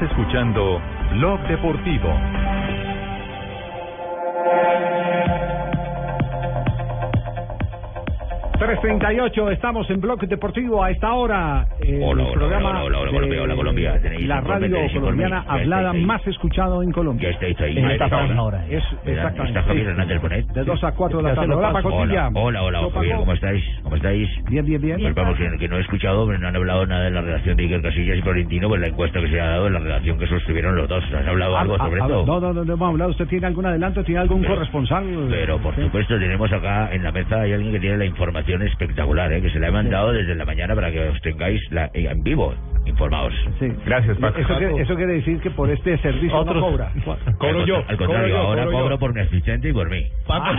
S7: Estás escuchando Blog Deportivo.
S3: ocho estamos en Blog Deportivo a esta hora. eh,
S46: Hola,
S3: el
S46: hola,
S3: programa
S46: hola, hola, hola, hola, Colombia.
S3: La radio colombiana hablada más escuchado en Colombia.
S46: Ya estáis ahí.
S3: En esta franja.
S46: hora.
S3: Es,
S46: ¿Verdad?
S3: exactamente.
S46: Está Javier. Hernández Bonet.
S3: De 2 a 4 de la
S46: ¿Qué
S3: tarde. Hola,
S46: Paco? Hola, hola, hola,
S3: Hola,
S46: Javier. ¿cómo estáis? ¿Cómo estáis?
S3: Bien, bien, bien.
S46: Pues vamos, que, que no he escuchado, pero no han hablado nada de la relación de Iker Casillas y Florentino, pues la encuesta que se ha dado de la relación que sostuvieron los dos. ¿Han hablado algo
S3: Ah,
S46: sobre
S3: ah,
S46: esto?
S3: No, no, no, no hemos hablado. ¿Usted tiene algún adelanto? ¿Tiene algún corresponsal?
S46: Pero por supuesto tenemos acá en la mesa hay alguien que tiene la información espectacular, ¿eh? que se la he mandado desde la mañana para que os tengáis la, en vivo. Informados.
S15: Gracias,
S3: Paco. Eso quiere, eso quiere decir que por este servicio
S46: Otros-
S3: no cobra.
S46: Al-
S15: yo,
S46: Al contrario,
S15: cobro yo,
S46: ahora
S15: cobro yo.
S46: cobro por mi asistente y por mí.
S8: Paco,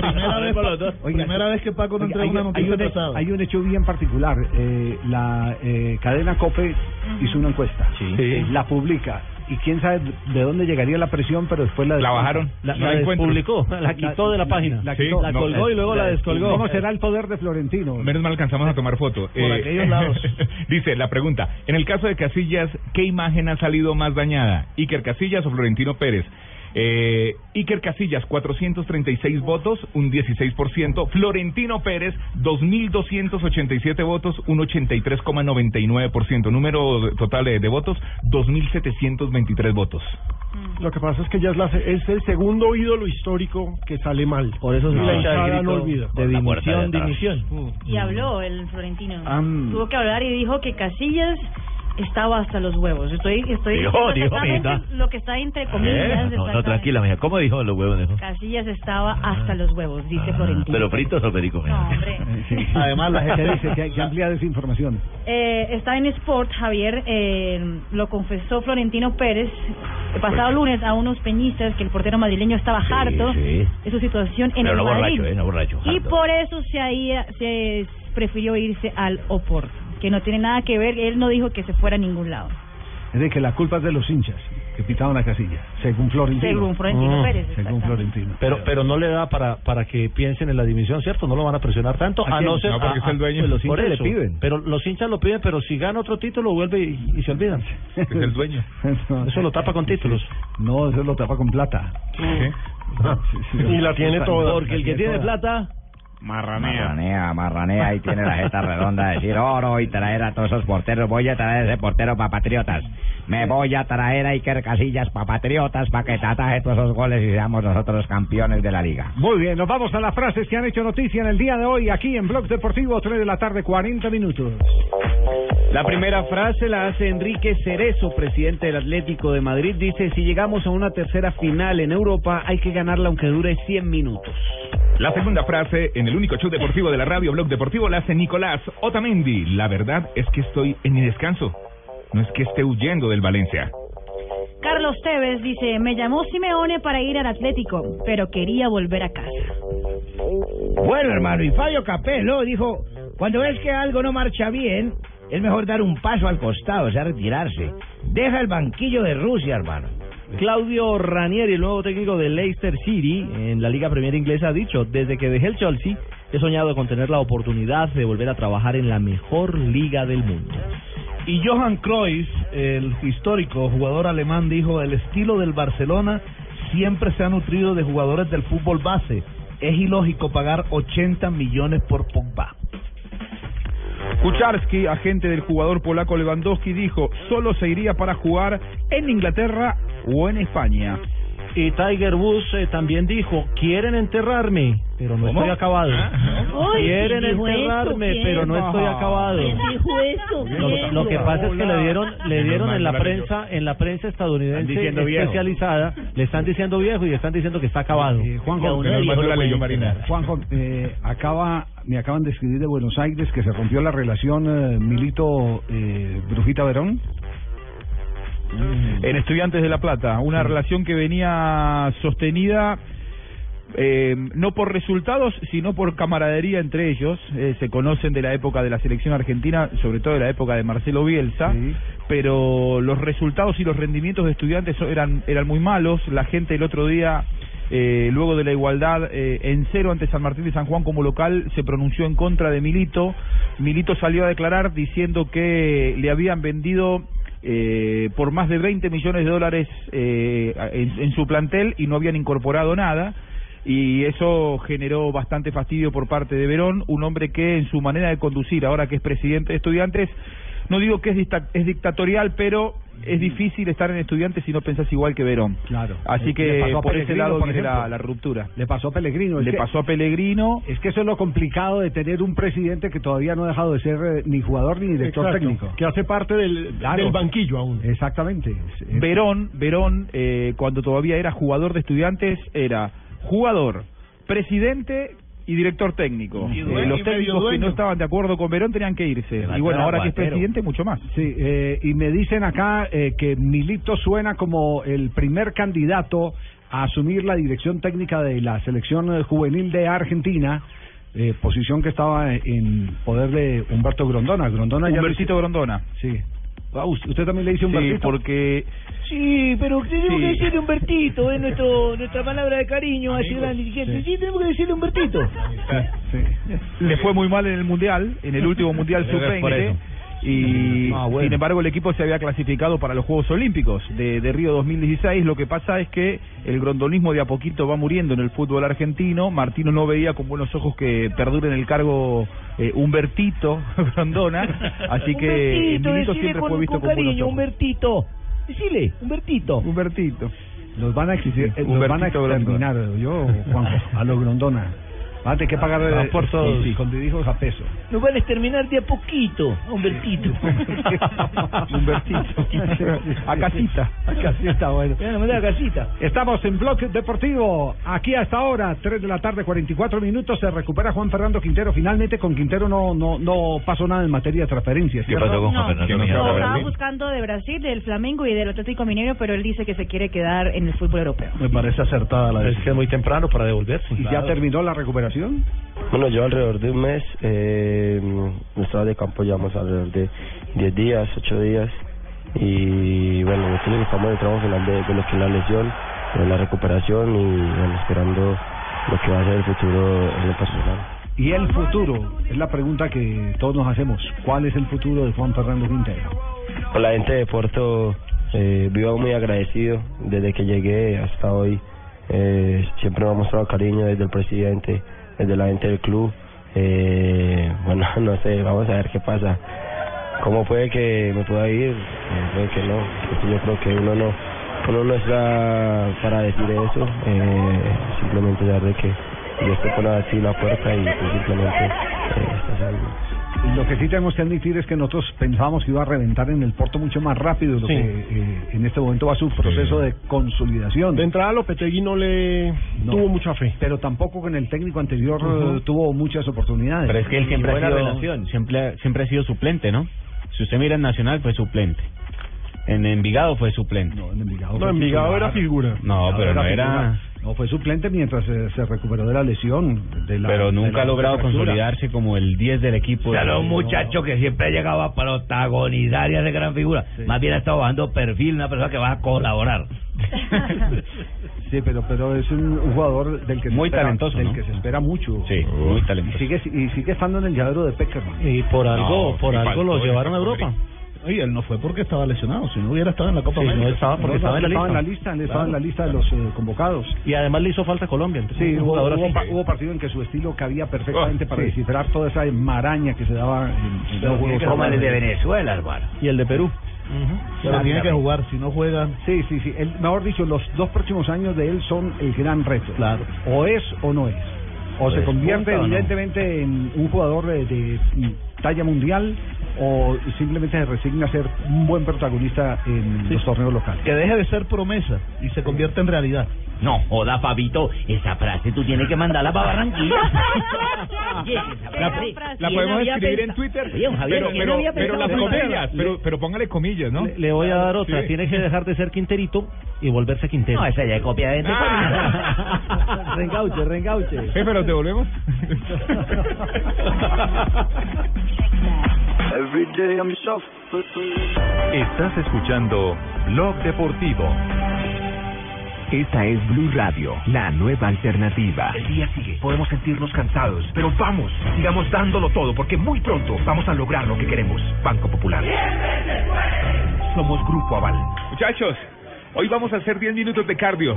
S8: primera, vez, primera vez que Paco no
S3: Oiga,
S8: entrega
S3: hay,
S8: una
S3: hay
S8: noticia
S3: un, hecho-
S8: atrasada.
S3: hay un hecho bien particular. Eh, la eh, cadena COPE hizo una encuesta. Eh, La publica. Y quién sabe de dónde llegaría la presión, pero después la
S15: La bajaron.
S3: La,
S15: No
S3: la
S15: encuentro.
S3: despublicó.
S15: La quitó de la página.
S3: La,
S15: Sí,
S3: quitó.
S15: la colgó y luego la descolgó.
S3: ¿Cómo será el poder de Florentino?
S15: Menos mal alcanzamos a tomar foto. Eh,
S3: Por aquellos lados. (laughs)
S15: dice la pregunta, en el caso de Casillas, ¿qué imagen ha salido más dañada? ¿Iker Casillas o Florentino Pérez? Eh, Iker Casillas, 436 votos, un 16%. Florentino Pérez, 2.287 votos, un 83,99%. Número total de, de votos, 2.723 votos.
S5: Lo que pasa es que ya es, la, es el segundo ídolo histórico que sale mal. Por
S8: eso se
S5: la
S8: escucha el
S5: hinchada no olvida.
S8: de
S5: la
S8: dimisión,
S5: de
S8: dimisión.
S6: Y habló el Florentino.
S5: Am.
S6: Tuvo que hablar y dijo que Casillas estaba hasta los huevos. Estoy, estoy
S46: Dijo, dijo,
S6: lo que está entre comillas.
S46: Eh, No, no, tranquila, mija. ¿Cómo dijo los huevos? dijo?
S6: Casillas estaba hasta los huevos, dice Florentino.
S46: ¿Pero fritos o perico?
S6: No, hombre. (laughs)
S3: Además, la gente dice que, que (laughs) amplía desinformación.
S6: Eh, está en Sport, Javier, eh, lo confesó Florentino Pérez el pasado lunes a unos peñistas que el portero madrileño estaba harto
S46: sí.
S6: de su situación en
S46: Pero
S6: el
S46: no
S6: Madrid.
S46: borracho, ¿eh? No borracho.
S6: y por eso se, ahí, se prefirió irse al Oporto, que no tiene nada que ver, él no dijo que se fuera a ningún lado.
S3: Es de que la culpa es de los hinchas que pitaban la casilla, según Florentino.
S6: Según Florentino
S3: Mm,
S6: Pérez,
S3: Según. Florentino.
S47: Pero, pero no le da para, para que piensen en la dimisión, ¿cierto? No lo van a presionar tanto,
S3: ¿A
S47: no ser...
S3: No, porque
S47: a-
S3: es el dueño.
S47: pues los hinchas le
S3: eso.
S47: piden. Pero los hinchas lo piden, pero si gana otro título, vuelve y, y se olvidan. (laughs)
S15: Es el dueño.
S47: Eso lo tapa con títulos.
S3: No, eso lo tapa con plata.
S5: Y la tiene toda.
S47: Porque el que tiene plata...
S46: Marranea, marranea y tiene la jeta redonda de decir oro y traer a todos esos porteros. Voy a traer ese portero para Patriotas. Me voy a traer a Iker Casillas para Patriotas para que te ataje todos esos goles y seamos nosotros campeones de la liga.
S3: Muy bien, nos vamos a las frases que han hecho noticia en el día de hoy aquí en Blog Deportivo, 3 de la tarde, 40 minutos.
S36: La primera frase la hace Enrique Cerezo, presidente del Atlético de Madrid. Dice, si llegamos a una tercera final en Europa, hay que ganarla aunque dure 100 minutos.
S15: La segunda frase, en el único show deportivo de la radio Blog Deportivo, la hace Nicolás Otamendi. La verdad es que estoy en mi descanso. No es que esté huyendo del Valencia.
S6: Carlos Tevez dice, me llamó Simeone para ir al Atlético, pero quería volver a casa.
S36: Bueno, hermano, y Fabio Capello dijo, cuando ves que algo no marcha bien, es mejor dar un paso al costado, o sea, retirarse. Deja el banquillo de Rusia, hermano.
S8: Claudio Ranieri, el nuevo técnico de Leicester City en la Liga Premier Inglesa, ha dicho, desde que dejé el Chelsea, he soñado con tener la oportunidad de volver a trabajar en la mejor liga del mundo. Y Johan Cruyff, el histórico jugador alemán, dijo, el estilo del Barcelona siempre se ha nutrido de jugadores del fútbol base. Es ilógico pagar 80 millones por Pogba.
S11: Kucharski, agente del jugador polaco Lewandowski, dijo, solo se iría para jugar en Inglaterra o en España.
S47: Y Tiger Woods eh, también dijo, quieren enterrarme, pero no
S11: ¿Cómo?
S47: estoy acabado.
S36: Uy,
S47: quieren
S36: ¿quién dijo
S47: enterrarme,
S36: eso?
S47: pero no estoy acabado.
S36: ¿Quién dijo eso?
S47: Lo, que pasa es que le dieron, le dieron en la prensa, en la prensa estadounidense
S36: viejo.
S47: especializada, le están diciendo viejo y están diciendo que está acabado.
S3: Eh, Juanjo, Juanjo, eh, acaba, me acaban de escribir de Buenos Aires que se rompió la relación eh, Milito eh, Brujita Verón.
S11: En Estudiantes de La Plata, una relación que venía sostenida eh, no por resultados, sino por camaradería entre ellos. Eh, se conocen de la época de la selección argentina, sobre todo de la época de Marcelo Bielsa, pero los resultados y los rendimientos de estudiantes eran, eran muy malos. La gente el otro día, eh, luego de la igualdad eh, en cero ante San Martín de San Juan como local, se pronunció en contra de Milito. Milito salió a declarar diciendo que le habían vendido eh, por más de 20 millones de dólares eh, en, en su plantel y no habían incorporado nada. Y eso generó bastante fastidio por parte de Verón, un hombre que en su manera de conducir, ahora que es presidente de estudiantes, no digo que es, dicta- es dictatorial, pero es difícil estar en estudiantes si no pensás igual que Verón.
S3: Claro.
S11: Así
S3: Le
S11: que por ese lado
S3: por
S11: viene la, ruptura.
S3: Le pasó a Pellegrino. es
S11: Le
S3: que-
S11: pasó a Pellegrino.
S3: Es que eso es lo complicado de tener un presidente que todavía no ha dejado de ser eh, ni jugador ni director
S5: Exacto,
S3: técnico.
S5: Que hace parte del,
S3: Claro.
S5: del banquillo aún.
S3: Exactamente.
S11: Verón, Verón, eh, cuando todavía era jugador de estudiantes, era jugador, presidente y director técnico.
S3: Y
S11: Eh, los técnicos que no estaban de acuerdo con Verón tenían que irse. Y bueno, ahora que es presidente, mucho más.
S3: Sí, eh, y me dicen acá eh, que Milito suena como el primer candidato a asumir la dirección técnica de la selección juvenil de Argentina, eh, posición que estaba en poder de Humberto Grondona. Grondona ya
S11: Humbertito Grondona.
S3: Sí. Ah, ¿Usted también le dice
S11: Sí,
S3: Humbertito?
S11: porque
S36: Sí, pero tenemos
S11: Sí.
S36: que decirle Humbertito, es nuestro, nuestra palabra de cariño hacia el gran dirigente. Sí. tenemos que decirle Humbertito.
S11: le fue muy mal en el Mundial, en el último Mundial
S36: Creo que es por
S11: sub-20. Y
S36: Ah, bueno.
S11: sin embargo el equipo se había clasificado para los Juegos Olímpicos de, de Río 2016. Lo que pasa es que el grondonismo de a poquito va muriendo en el fútbol argentino. Martino no veía con buenos ojos que perdure en el cargo eh, Humbertito (laughs) Grondona. Así que
S36: Humbertito,
S11: siempre
S36: con,
S11: fue visto
S36: con
S11: con buenos
S36: cariño,
S11: ojos.
S36: Humbertito. Decile, Humbertito.
S11: Humbertito.
S3: Los van a exigir, eh, los van a
S11: Humbertito Grondona.
S3: exterminar, yo, Juanjo, a los Grondona. Van a tener que pagar
S36: por todos.
S3: sí, con didijos a peso.
S36: Nos van a exterminar de a poquito, Humbertito. (laughs)
S11: Humbertito. A casita.
S3: A casita, bueno.
S36: No da casita.
S3: Estamos en Bloque Deportivo. Aquí hasta ahora, 3 de la tarde, 44 minutos. Se recupera Juan Fernando Quintero. Finalmente con Quintero no no no pasó nada en materia de transferencias. ¿cierto?
S6: No, lo estaba buscando de Brasil, del Flamengo y del Atlético Minero, pero él dice que se quiere quedar en el fútbol europeo.
S47: Me parece acertada la decisión. Es que es muy temprano para devolverse.
S3: ¿Y ya terminó la recuperación?
S48: Bueno, yo alrededor de un mes, eh, en estado de campo llevamos alrededor de 10 días, 8 días, y bueno, nosotros estamos en el tramo final de, de lo que es la lesión, de la recuperación y bueno, esperando lo que va a ser el futuro en lo personal.
S3: Y el futuro, es la pregunta que todos nos hacemos. ¿Cuál es el futuro de Juan Fernando Quintero?
S48: Con la gente de Puerto, eh, vivo muy agradecido desde que llegué hasta hoy. Eh, siempre me ha mostrado cariño desde el presidente, desde la gente del club. Eh, bueno, (laughs) no sé, vamos a ver qué pasa. ¿Cómo puede que me pueda ir? Eh, puede que no. Yo creo que uno no uno no está para decir eso. Eh, simplemente saber de que Dios te pone así la puerta y tú simplemente eh, estás ahí.
S3: Lo que sí tenemos que admitir es que nosotros pensábamos que iba a reventar en el Porto mucho más rápido de lo
S5: Sí.
S3: que eh, en este momento va su proceso de consolidación.
S5: De entrada, Lopetegui no le tuvo mucha fe.
S3: Pero tampoco con el técnico anterior eh, tuvo muchas oportunidades.
S35: Pero es que él siempre ha
S3: Buena
S35: sido,
S3: relación.
S35: siempre, siempre ha sido suplente, ¿no? Si usted mira en Nacional fue suplente. En Envigado fue suplente. No,
S3: en Envigado
S5: No, Envigado era figura.
S35: No, pero no era...
S3: No, fue suplente mientras eh, se recuperó de la lesión. De la,
S35: Pero
S3: de
S35: nunca
S3: la
S35: ha logrado
S3: fractura.
S35: consolidarse como el 10 del equipo.
S36: O sea, no un muchacho que siempre ha llegado a protagonizar y hacer gran figura. Más bien ha estado bajando perfil, una persona que va a colaborar. (laughs)
S3: Sí, pero pero es un, un jugador del que se
S35: Muy
S3: espera,
S35: talentoso,
S3: del
S35: ¿no?
S3: que se espera mucho.
S35: Sí, muy talentoso.
S3: Y sigue y sigue estando en el llavero de Peckerman.
S47: Y por algo,
S3: No,
S47: por algo lo llevaron a Europa.
S8: Oye, él no fue porque estaba lesionado, si no hubiera estado en la Copa
S47: Sí,
S8: América.
S47: no estaba porque
S3: No,
S47: estaba en la
S3: estaba
S47: lista.
S3: en la lista, él estaba
S47: Claro.
S3: en la lista de los eh, convocados.
S47: Y además le hizo falta a Colombia. entonces,
S3: Sí, hubo, hubo, pa- hubo partido en que su estilo cabía perfectamente
S47: Oh,
S3: para
S47: sí.
S3: descifrar toda esa maraña que se daba en, en los juegos.
S36: Como el de Venezuela, hermano.
S47: Y el de Perú.
S8: Pero tiene que jugar, si no juega...
S3: Sí, sí, sí. El, mejor dicho, los dos próximos años de él son el gran reto.
S47: Claro.
S3: O es o no es. O se
S47: Pues,
S3: convierte
S47: punta o no.
S3: evidentemente en un jugador de, de talla mundial o simplemente se resigna a ser un buen protagonista en los torneos locales.
S8: Que deje de ser promesa y se convierte en realidad.
S36: No, joda, Fabito, esa frase tú tienes que mandarla para Barranquilla. (laughs)
S15: La,
S36: frase,
S15: la
S36: ¿quién
S15: podemos escribir en? Twitter,
S36: Oye, Javier,
S15: pero,
S36: ¿quién
S15: pero, pero las comillas, pero, pero póngale comillas, ¿no?
S47: Le, le voy a dar otra.
S15: Sí.
S47: Tiene que dejar de ser Quinterito y volverse Quintero.
S36: No, esa ya es copia de (laughs)
S47: rengauche, rengauche.
S15: Jefe, ¿los devolvemos? (laughs)
S7: Estás escuchando Blog Deportivo.
S20: Esta es Blue Radio, la nueva alternativa.
S17: El día sigue, podemos sentirnos cansados, pero vamos, sigamos dándolo todo porque muy pronto vamos a lograr lo que queremos. Banco Popular. Somos Grupo Aval.
S11: Muchachos, hoy vamos a hacer 10 minutos de cardio,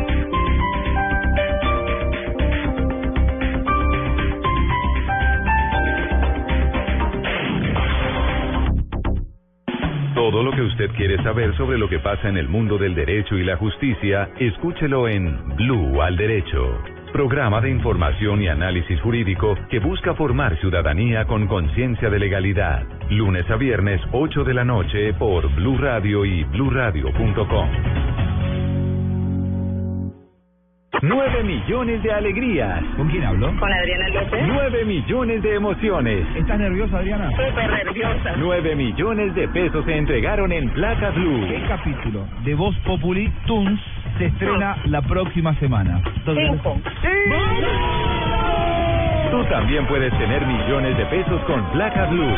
S7: Todo lo que usted quiere saber sobre lo que pasa en el mundo del derecho y la justicia, escúchelo en Blue al Derecho. Programa de información y análisis jurídico que busca formar ciudadanía con conciencia de legalidad. Lunes a viernes, 8 de la noche por Blue Radio y bluradio.com. 9 millones de alegrías. ¿Con quién hablo?
S49: Con Adriana López.
S7: 9 millones de emociones.
S3: ¿Estás nerviosa, Adriana?
S49: Súper nerviosa.
S7: 9 millones de pesos se entregaron en Placa Blue.
S11: ¿Qué capítulo de Voz Populi Tunes se estrena la próxima semana?
S49: Cinco.
S7: Tú también puedes tener millones de pesos con Placa Blue.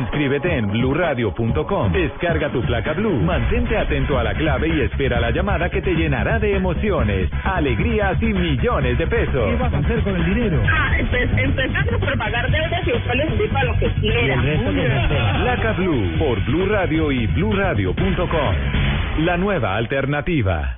S7: Inscríbete en bluradio.com. Descarga tu placa Blue. Mantente atento a la clave y espera la llamada que te llenará de emociones, alegrías y millones de pesos.
S11: ¿Qué vas a hacer con el dinero?
S49: Ah, empe- empezando por pagar deudas y después les para lo que quiera.
S7: Placa Blue por Blue Radio y bluradio.com. La nueva alternativa.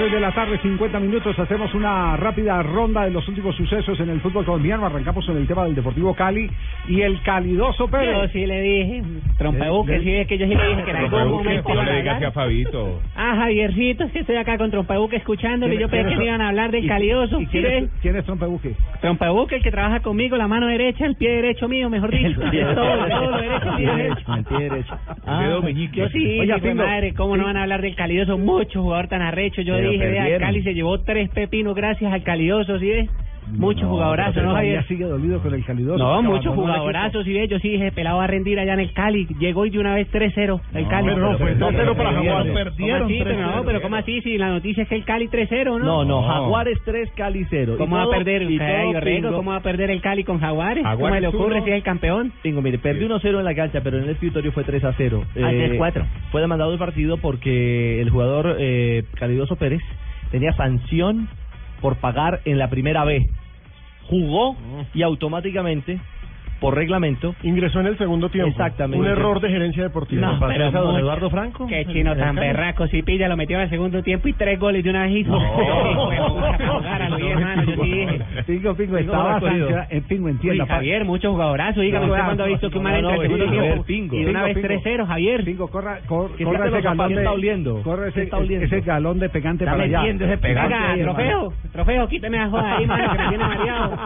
S3: Tres de la tarde, 50 minutos. Hacemos una rápida ronda de los últimos sucesos en el fútbol colombiano. Arrancamos con el tema del Deportivo Cali y el calidoso Pérez.
S50: Yo sí le dije, trompebuque, sí, es que yo sí le dije que en algún momento iban a hablar.
S15: Fabito.
S50: Ah, Javiercito, es que estoy acá con Trompebuque escuchándole. Yo pensé
S3: ¿Quién-
S50: que me iban a hablar del calidoso.
S3: y
S50: ¿sí
S3: quién, es, quién es Trompebuque?
S50: Trompebuque, el que trabaja conmigo, la mano derecha, el pie derecho mío, mejor dicho. todo, todo lo derecho, el pie derecho.
S36: el pie derecho.
S50: Ah, yo sí,
S3: Pingo,
S50: madre, ¿cómo no van a hablar del calidoso? Mucho jugador tan arrecho. Yo
S36: Pero
S50: dije, vea. Cali se llevó tres pepinos gracias al calidoso, ¿sí ves? Muchos jugadorazos,
S3: pero
S50: ¿no, Javier?
S3: sigue dolido con el calidoso.
S50: No, muchos jugadorazos, sí, ve, yo sí dije, pelado va a rendir allá en el Cali. Llegó y de una vez 3-0, el Cali.
S3: pero no, fue 2-0 para Jaguares.
S50: ¿Cómo así? Pero no, pero ¿cómo así? Si la noticia es que el Cali 3-0, ¿no?
S36: No, no, Jaguares 3, Cali 0.
S50: ¿Cómo va a perder el Cali, ¿Cómo va a perder el Cali con Jaguares? ¿Cómo le ocurre si es el campeón?
S36: Pingo, mire, perdió 1-0 en la cancha, pero en el escritorio fue 3 a 0.
S50: Ah, 3-4.
S36: Fue demandado el partido porque el jugador eh, Calidoso Pérez tenía sanción por pagar en la primera B. Jugó y automáticamente, por reglamento,
S5: Ingresó en el segundo tiempo.
S36: Exactamente.
S5: Un error de gerencia deportiva.
S50: No, pero
S36: a don. Eduardo Franco?
S50: Qué chino tan berraco, si pilla, lo metió en el segundo tiempo y tres goles de una vez hizo. (laughs) A.
S3: Pingo, Pingo, estaba. En Pingo, entienda.
S50: Javier, muchos jugadorazos. Dígame usted cuando ha visto que un
S3: no,
S50: entra en el segundo tiempo y de una vez
S3: Pingo, Pingo.
S50: 3-0, Javier.
S3: Pingo, corra, cor-
S50: ¿Qué
S3: corra
S50: está
S3: ese galón
S50: ¿Qué
S3: de...
S50: está oliendo?
S3: Corre
S50: ¿Qué
S3: ese, galón de pegante para allá.
S50: ese pegante. Trofeo, trofeo, quíteme la joda ahí, mano, que me tiene mareado.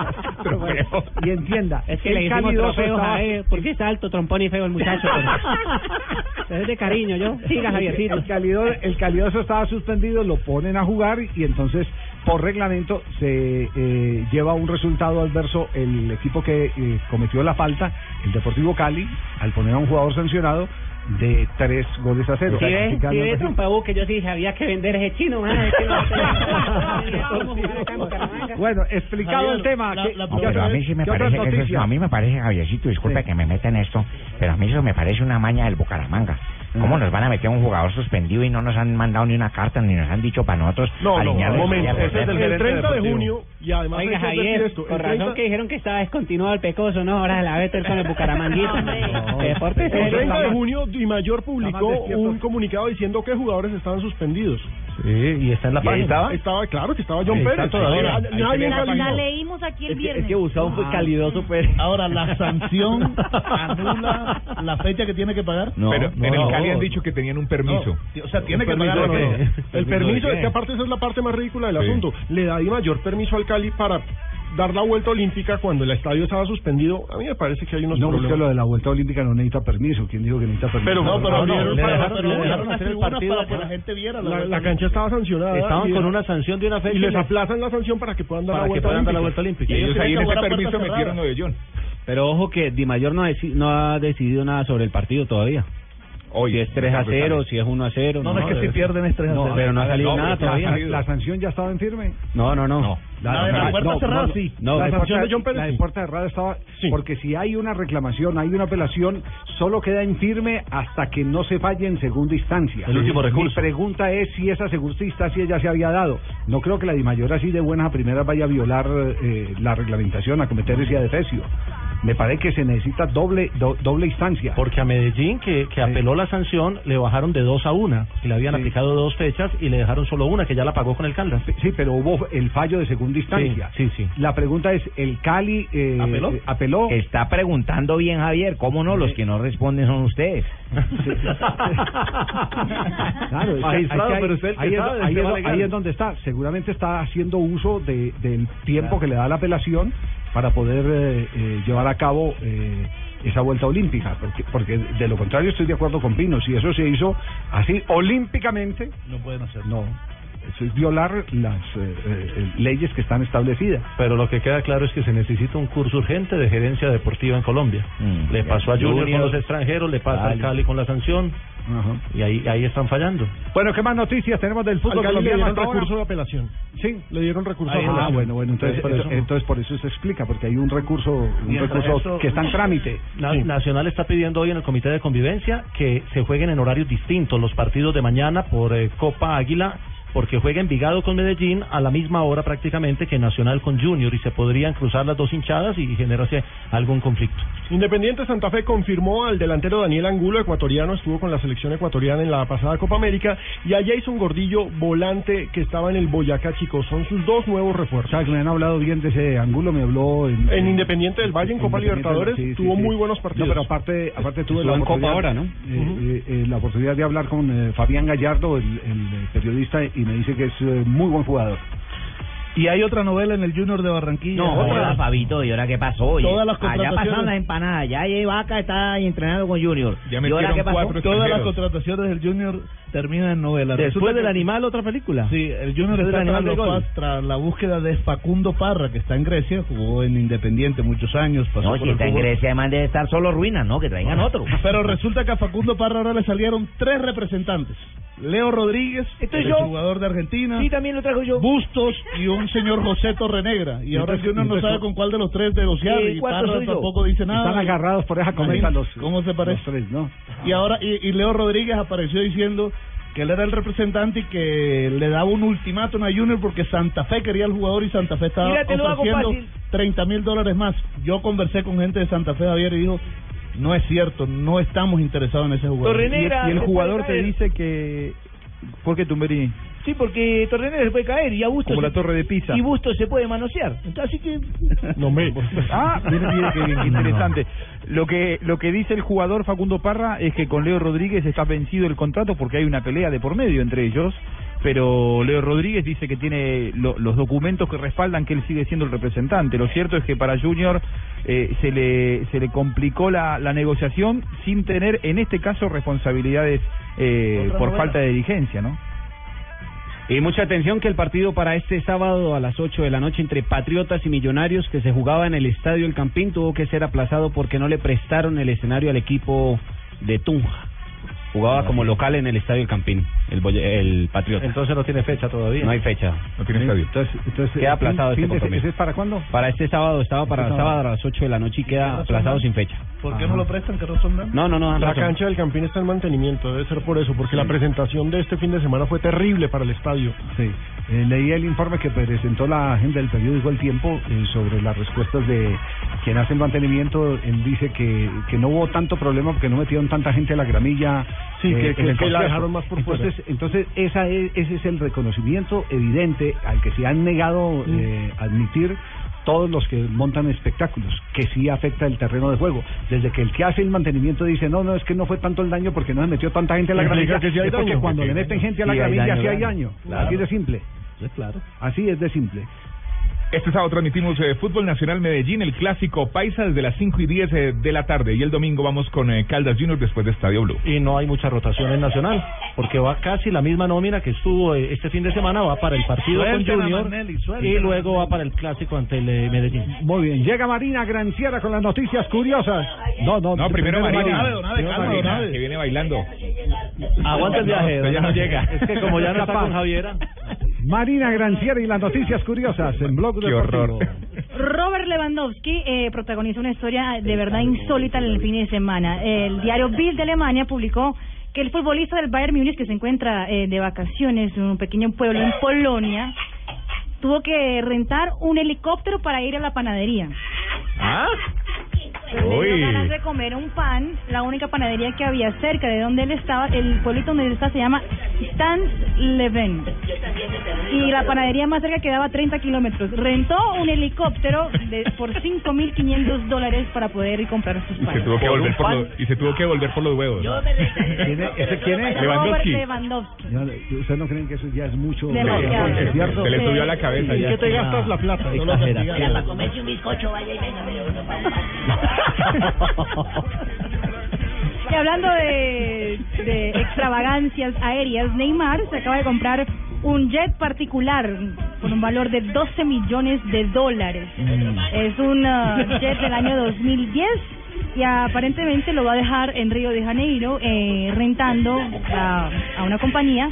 S50: (laughs)
S3: Y entienda,
S50: Es que
S3: el
S50: le trofeos
S3: estaba-
S50: a él, porque está alto, trompón y feo el muchacho. (laughs) pero- Es de cariño, yo. Siga, Javiercito.
S3: El, calido- el calidoso estaba suspendido, lo ponen a jugar y entonces por reglamento se eh, lleva un resultado adverso el equipo que eh, cometió la falta, el Deportivo Cali, al poner a un jugador sancionado de tres goles a cero.
S50: Si ves, si
S3: Clasificando
S50: ves,
S3: al
S50: trompabuque, yo sí dije, había que vender ese chino, es que no. (laughs) (laughs)
S3: Bueno, explicado el tema. ¿qué-
S51: No,
S3: qué
S51: pero a mí sí me parece que eso a mí me parece, Javiercito, disculpe que me meta en esto, pero a mí eso me parece una maña del Bucaramanga. ¿Cómo nos van a meter a un jugador suspendido y no nos han mandado ni una carta ni nos han dicho para nosotros
S5: No, no, un momento. Ese es el, el 30 de junio y además
S50: Oiga, Javier,
S5: esto.
S50: razón
S5: 30
S50: que dijeron que estaba descontinuado el pecoso, ¿no? Ahora la vete con el Bucaramanguito. (laughs) Deporte
S5: El
S50: serio.
S5: 30 de junio Di Mayor publicó un comunicado diciendo que jugadores estaban suspendidos.
S36: Sí, y está en la
S5: ¿Y ahí
S36: página.
S5: estaba? Estaba, claro que estaba John Pérez.
S36: todavía.
S6: La, la leímos aquí el
S36: Es que,
S6: viernes.
S36: es que Gustavo fue
S6: Ah.
S36: calidoso Pérez.
S8: Ahora, la sanción (laughs) anula la fecha que tiene que pagar.
S15: Pero en el Cali han dicho que tenían un permiso.
S8: O sea, tiene que pagar.
S5: no, no. El permiso, es que aparte esa es la parte más ridícula del
S15: Sí.
S5: asunto. Le da Di Mayor permiso al Cali para dar la vuelta olímpica cuando el estadio estaba suspendido. A mí me parece que hay unos
S3: No, es que
S5: problemas.
S3: lo de la vuelta olímpica no necesita permiso. ¿Quién dijo que necesita permiso?
S5: Pero no, pero
S3: no,
S5: abrieron
S3: le
S5: para-
S3: dejaron-
S5: pero
S3: le
S5: le
S3: dejaron
S5: dejaron
S3: hacer el
S5: tribunas
S3: partido
S5: para que la gente viera.
S3: la-
S5: La,
S3: la
S5: cancha estaba sancionada.
S36: Estaban con una sanción de una fecha
S5: Y les aplazan la sanción para que puedan dar
S36: para
S5: la
S36: que
S5: vuelta
S36: puedan dar la
S5: olímpica.
S36: vuelta olímpica.
S15: Y ellos ahí en ese permiso metieron lo de John.
S36: Pero ojo que Di Mayor no, no ha decidido nada sobre el partido todavía.
S15: Hoy.
S14: Si es 3 a 0, si es 1 a 0.
S8: No, no, es que si pierden es 3 a 0.
S14: pero no ha salido nada
S3: la,
S14: todavía.
S3: la- la sanción ya estaba en firme.
S14: No, no, no.
S8: La de la puerta cerrada, sí.
S14: No,
S3: la
S14: de
S3: sanción
S14: puerta-
S3: de John Pérez. La de puerta cerrada estaba. Porque si hay una reclamación, hay una apelación, solo queda en firme hasta que no se falle en segunda instancia.
S1: El último recurso.
S3: Mi pregunta es si esa segunda instancia ya se había dado. No creo que la Dimayor así de buenas a primeras vaya a violar eh, la reglamentación, a cometer ese adefesio. Me parece que se necesita doble do- doble instancia.
S1: Porque a Medellín, que, que apeló la sanción, le bajaron de dos a una. Y le habían aplicado dos fechas y le dejaron solo una, que ya la pagó con el Caldas.
S3: Sí, pero hubo el fallo de segunda instancia.
S1: Sí, sí, sí.
S3: La pregunta es, ¿el Cali eh,
S1: ¿Apeló?
S3: eh, apeló?
S4: Está preguntando bien, Javier. ¿Cómo no? Los que no responden son ustedes.
S3: Claro, ahí, es,
S1: sabe del
S3: ahí es
S1: tema
S3: do-
S1: legal.
S3: ahí es donde está. Seguramente está haciendo uso de, del tiempo que le da la apelación para poder eh, eh, llevar a cabo eh, esa vuelta olímpica. Porque, porque de lo contrario estoy de acuerdo con Pino. Si eso se hizo así olímpicamente,
S8: No pueden hacer.
S3: no. Eso es violar las eh, eh, leyes que están establecidas.
S1: Pero lo que queda claro es que se necesita un curso urgente de gerencia deportiva en Colombia.
S4: Mm,
S1: le pasó a Junior,
S3: Junior,
S1: con los extranjeros, le pasa al Cali con la sanción. Y ahí, ahí están fallando.
S3: Bueno, ¿qué más noticias tenemos del fútbol
S5: Cali le
S3: colombiano
S5: dieron
S3: hasta ahora?
S5: recurso de apelación.
S3: Sí,
S5: le dieron recurso de
S3: Ah,
S5: apelación.
S3: bueno, bueno, entonces,
S1: Por eso-
S3: entonces por eso se explica, porque hay un recurso, un recurso
S1: eso-
S3: que está en trámite.
S1: Na- Nacional está pidiendo hoy en el Comité de Convivencia que se jueguen en horarios distintos los partidos de mañana por eh, Copa Águila, porque juega Envigado con Medellín a la misma hora prácticamente que Nacional con Junior y se podrían cruzar las dos hinchadas y generarse algún conflicto.
S5: Independiente Santa Fe confirmó al delantero Daniel Angulo, ecuatoriano, estuvo con la selección ecuatoriana en la pasada Copa América, y a Jason Gordillo, volante que estaba en el Boyacá, chicos. Son sus dos nuevos refuerzos.
S3: Sabes que me han hablado bien de ese ángulo, me habló en,
S5: En Independiente del Valle, en Copa Libertadores,
S3: sí, sí,
S5: tuvo
S3: sí.
S5: muy buenos partidos.
S3: No, pero aparte, aparte tuve
S14: Estuvo
S3: la
S14: en Copa
S3: oportunidad,
S14: ahora, ¿no?
S3: eh, eh, eh, la oportunidad de hablar con eh, Fabián Gallardo, el, el, periodista, y me dice que es eh, muy buen jugador.
S8: Y hay otra novela en el Junior de Barranquilla.
S4: No,
S8: Otra.
S4: joda, Fabito, ¿y ahora qué pasó? Oye,
S8: Todas las
S4: allá pasaron las empanadas, ya Vaca está ahí entrenando con Junior.
S8: Ya
S4: ¿Y ahora qué pasó?
S8: Todas las contrataciones del Junior terminan en novela.
S52: Después del
S8: que-
S52: animal, otra película.
S8: Sí, el Junior está tras, los tras la búsqueda de Facundo Parra, que está en Grecia, jugó en Independiente muchos años. Pasó
S4: No,
S8: por
S4: si está en. Grecia, además debe estar solo ruinas, ¿no? Que traigan otro.
S8: Pero resulta que a Facundo Parra ahora le salieron tres representantes. Leo Rodríguez,
S4: Estoy
S8: el
S4: yo.
S8: jugador de Argentina.
S4: Sí, también lo traigo yo.
S8: Bustos y un señor José Torrenegra. Y ahora el
S3: Entonces-
S8: Junior no sabe con cuál de los tres negociar.
S3: Sí,
S8: y
S3: ¿cuántos
S8: Parra
S3: soy yo?
S8: tampoco dice nada.
S3: Están agarrados por esa cometa los,
S8: ¿Cómo se parece?
S3: los tres, ¿no?
S8: Y ahora, y, y Leo Rodríguez apareció diciendo que él era el representante y que le daba un ultimátum a Junior porque Santa Fe quería al jugador y Santa Fe estaba ofreciendo
S4: fácil.
S8: 30 mil dólares más. Yo conversé con gente de Santa Fe, Javier, y dijo, no es cierto, no estamos interesados en ese jugador.
S11: Y, y el jugador te dice que... ¿Por qué Tumberini?
S4: Sí, porque Torrenegra se puede caer y a Bustos...
S11: Como la torre de Pisa.
S4: Y Bustos se puede manosear. Entonces, así que... (laughs)
S5: No me.
S11: Ah, (laughs) mire, mire qué bien, qué interesante. Lo que lo que dice el jugador Facundo Parra es que con Leo Rodríguez está vencido el contrato porque hay una pelea de por medio entre ellos. Pero Leo Rodríguez dice que tiene lo- los documentos que respaldan que él sigue siendo el representante. Lo cierto es que para Junior eh, se le se le complicó la, la negociación sin tener en este caso responsabilidades eh, por
S14: novela.
S11: falta de diligencia, ¿no?
S14: Y mucha atención que el partido para este sábado a las 8 de la noche entre Patriotas y Millonarios que se jugaba en el Estadio El Campín tuvo que ser aplazado porque no le prestaron el escenario al equipo de Tunja. Jugaba como local en el Estadio El Campín, el, Boya- el Patriota.
S1: Entonces no tiene fecha todavía.
S14: No hay fecha.
S15: No tiene estadio.
S3: Entonces, entonces
S14: Queda aplazado
S3: fin-
S14: este compromiso.
S3: ¿ese es para cuándo?
S14: Para este sábado estaba para
S3: Este
S14: sábado
S3: sábado.
S14: a las 8 de la noche y queda aplazado sin fecha.
S8: ¿Por qué no lo prestan? ¿Qué razón dan?
S14: No, no, no.
S5: La
S14: razón.
S5: cancha del Campín está en mantenimiento, debe ser por eso, porque la presentación de este fin de semana fue terrible para el estadio.
S3: Sí. Eh, leí el informe que presentó la agenda del periódico El Tiempo eh, sobre las respuestas de quien hace el mantenimiento. Él dice que, que no hubo tanto problema porque no metieron tanta gente a la gramilla.
S5: Sí, que-
S3: en
S5: que-
S3: el
S5: que la dejaron más por fuera.
S3: entonces, Entonces, esa es- ese es el reconocimiento evidente al que se han negado eh, admitir todos los que montan espectáculos, que sí afecta el terreno de juego. Desde que el que hace el mantenimiento dice, no, no, es que no fue tanto el daño porque no se metió tanta gente a la gramilla,
S5: que sí
S3: es porque
S5: daño.
S3: cuando
S5: Sí,
S3: le meten gente a la
S5: sí
S3: gramilla sí hay
S5: daño. Claro.
S3: Así de simple.
S8: claro.
S3: Así es de simple.
S15: Este sábado transmitimos eh, Fútbol Nacional Medellín, el clásico Paisa desde las 5 y 10 eh, de la tarde. Y el domingo vamos con eh, Caldas Junior después de Estadio Blue.
S1: Y no hay mucha rotación en Nacional, porque va casi la misma nómina que estuvo eh, este fin de semana, va para el partido
S8: Suelten
S1: con Junior y luego va para el clásico ante el eh, Medellín.
S3: Muy bien, llega Marina Granciera con las noticias curiosas. No, no,
S15: No, primero Marina.
S3: Marina.
S15: Primero
S3: Primero
S15: Marina,
S3: Marina.
S15: que viene bailando.
S1: Aguanta el viaje,
S15: No, ya no llega.
S1: Es que como ya no está con Javiera.
S3: Marina Granciera y las noticias curiosas en Blog
S15: Qué
S3: Deportivo.
S15: horror.
S6: Robert Lewandowski eh, protagonizó una historia de verdad insólita en el fin de semana. El diario Bild de Alemania publicó que el futbolista del Bayern Múnich que se encuentra eh, de vacaciones en un pequeño pueblo en Polonia tuvo que rentar un helicóptero para ir a la panadería.
S15: ¿Ah?
S6: Le dio
S15: Uy.
S6: ganas de comer un pan, la única panadería que había cerca de donde él estaba, el pueblito donde él está se llama Stanleben. Y la panadería más cerca quedaba a 30 kilómetros. Rentó un helicóptero de, por 5.500 dólares para poder ir a comprar sus
S15: Y se
S6: panes.
S15: tuvo que volver por los, y se tuvo que volver por los huevos.
S3: ¿Quién es? ¿Ese quién es?
S15: Lewandowski.
S6: Lewandowski.
S3: ¿Ustedes no creen que eso ya es mucho?
S6: Demasiado.
S3: ¿Es cierto?
S15: Se le subió a la cabeza.
S3: ¿En
S15: ya.
S3: qué te gastas la plata? No lo digas.
S16: Para comerse un bizcocho, vaya y venga, pero uno para (laughs)
S6: Y hablando de, de extravagancias aéreas, Neymar se acaba de comprar un jet particular por un valor de 12 millones de dólares. Es un uh, jet del año 2010 y aparentemente lo va a dejar en Río de Janeiro eh, rentando a, a una compañía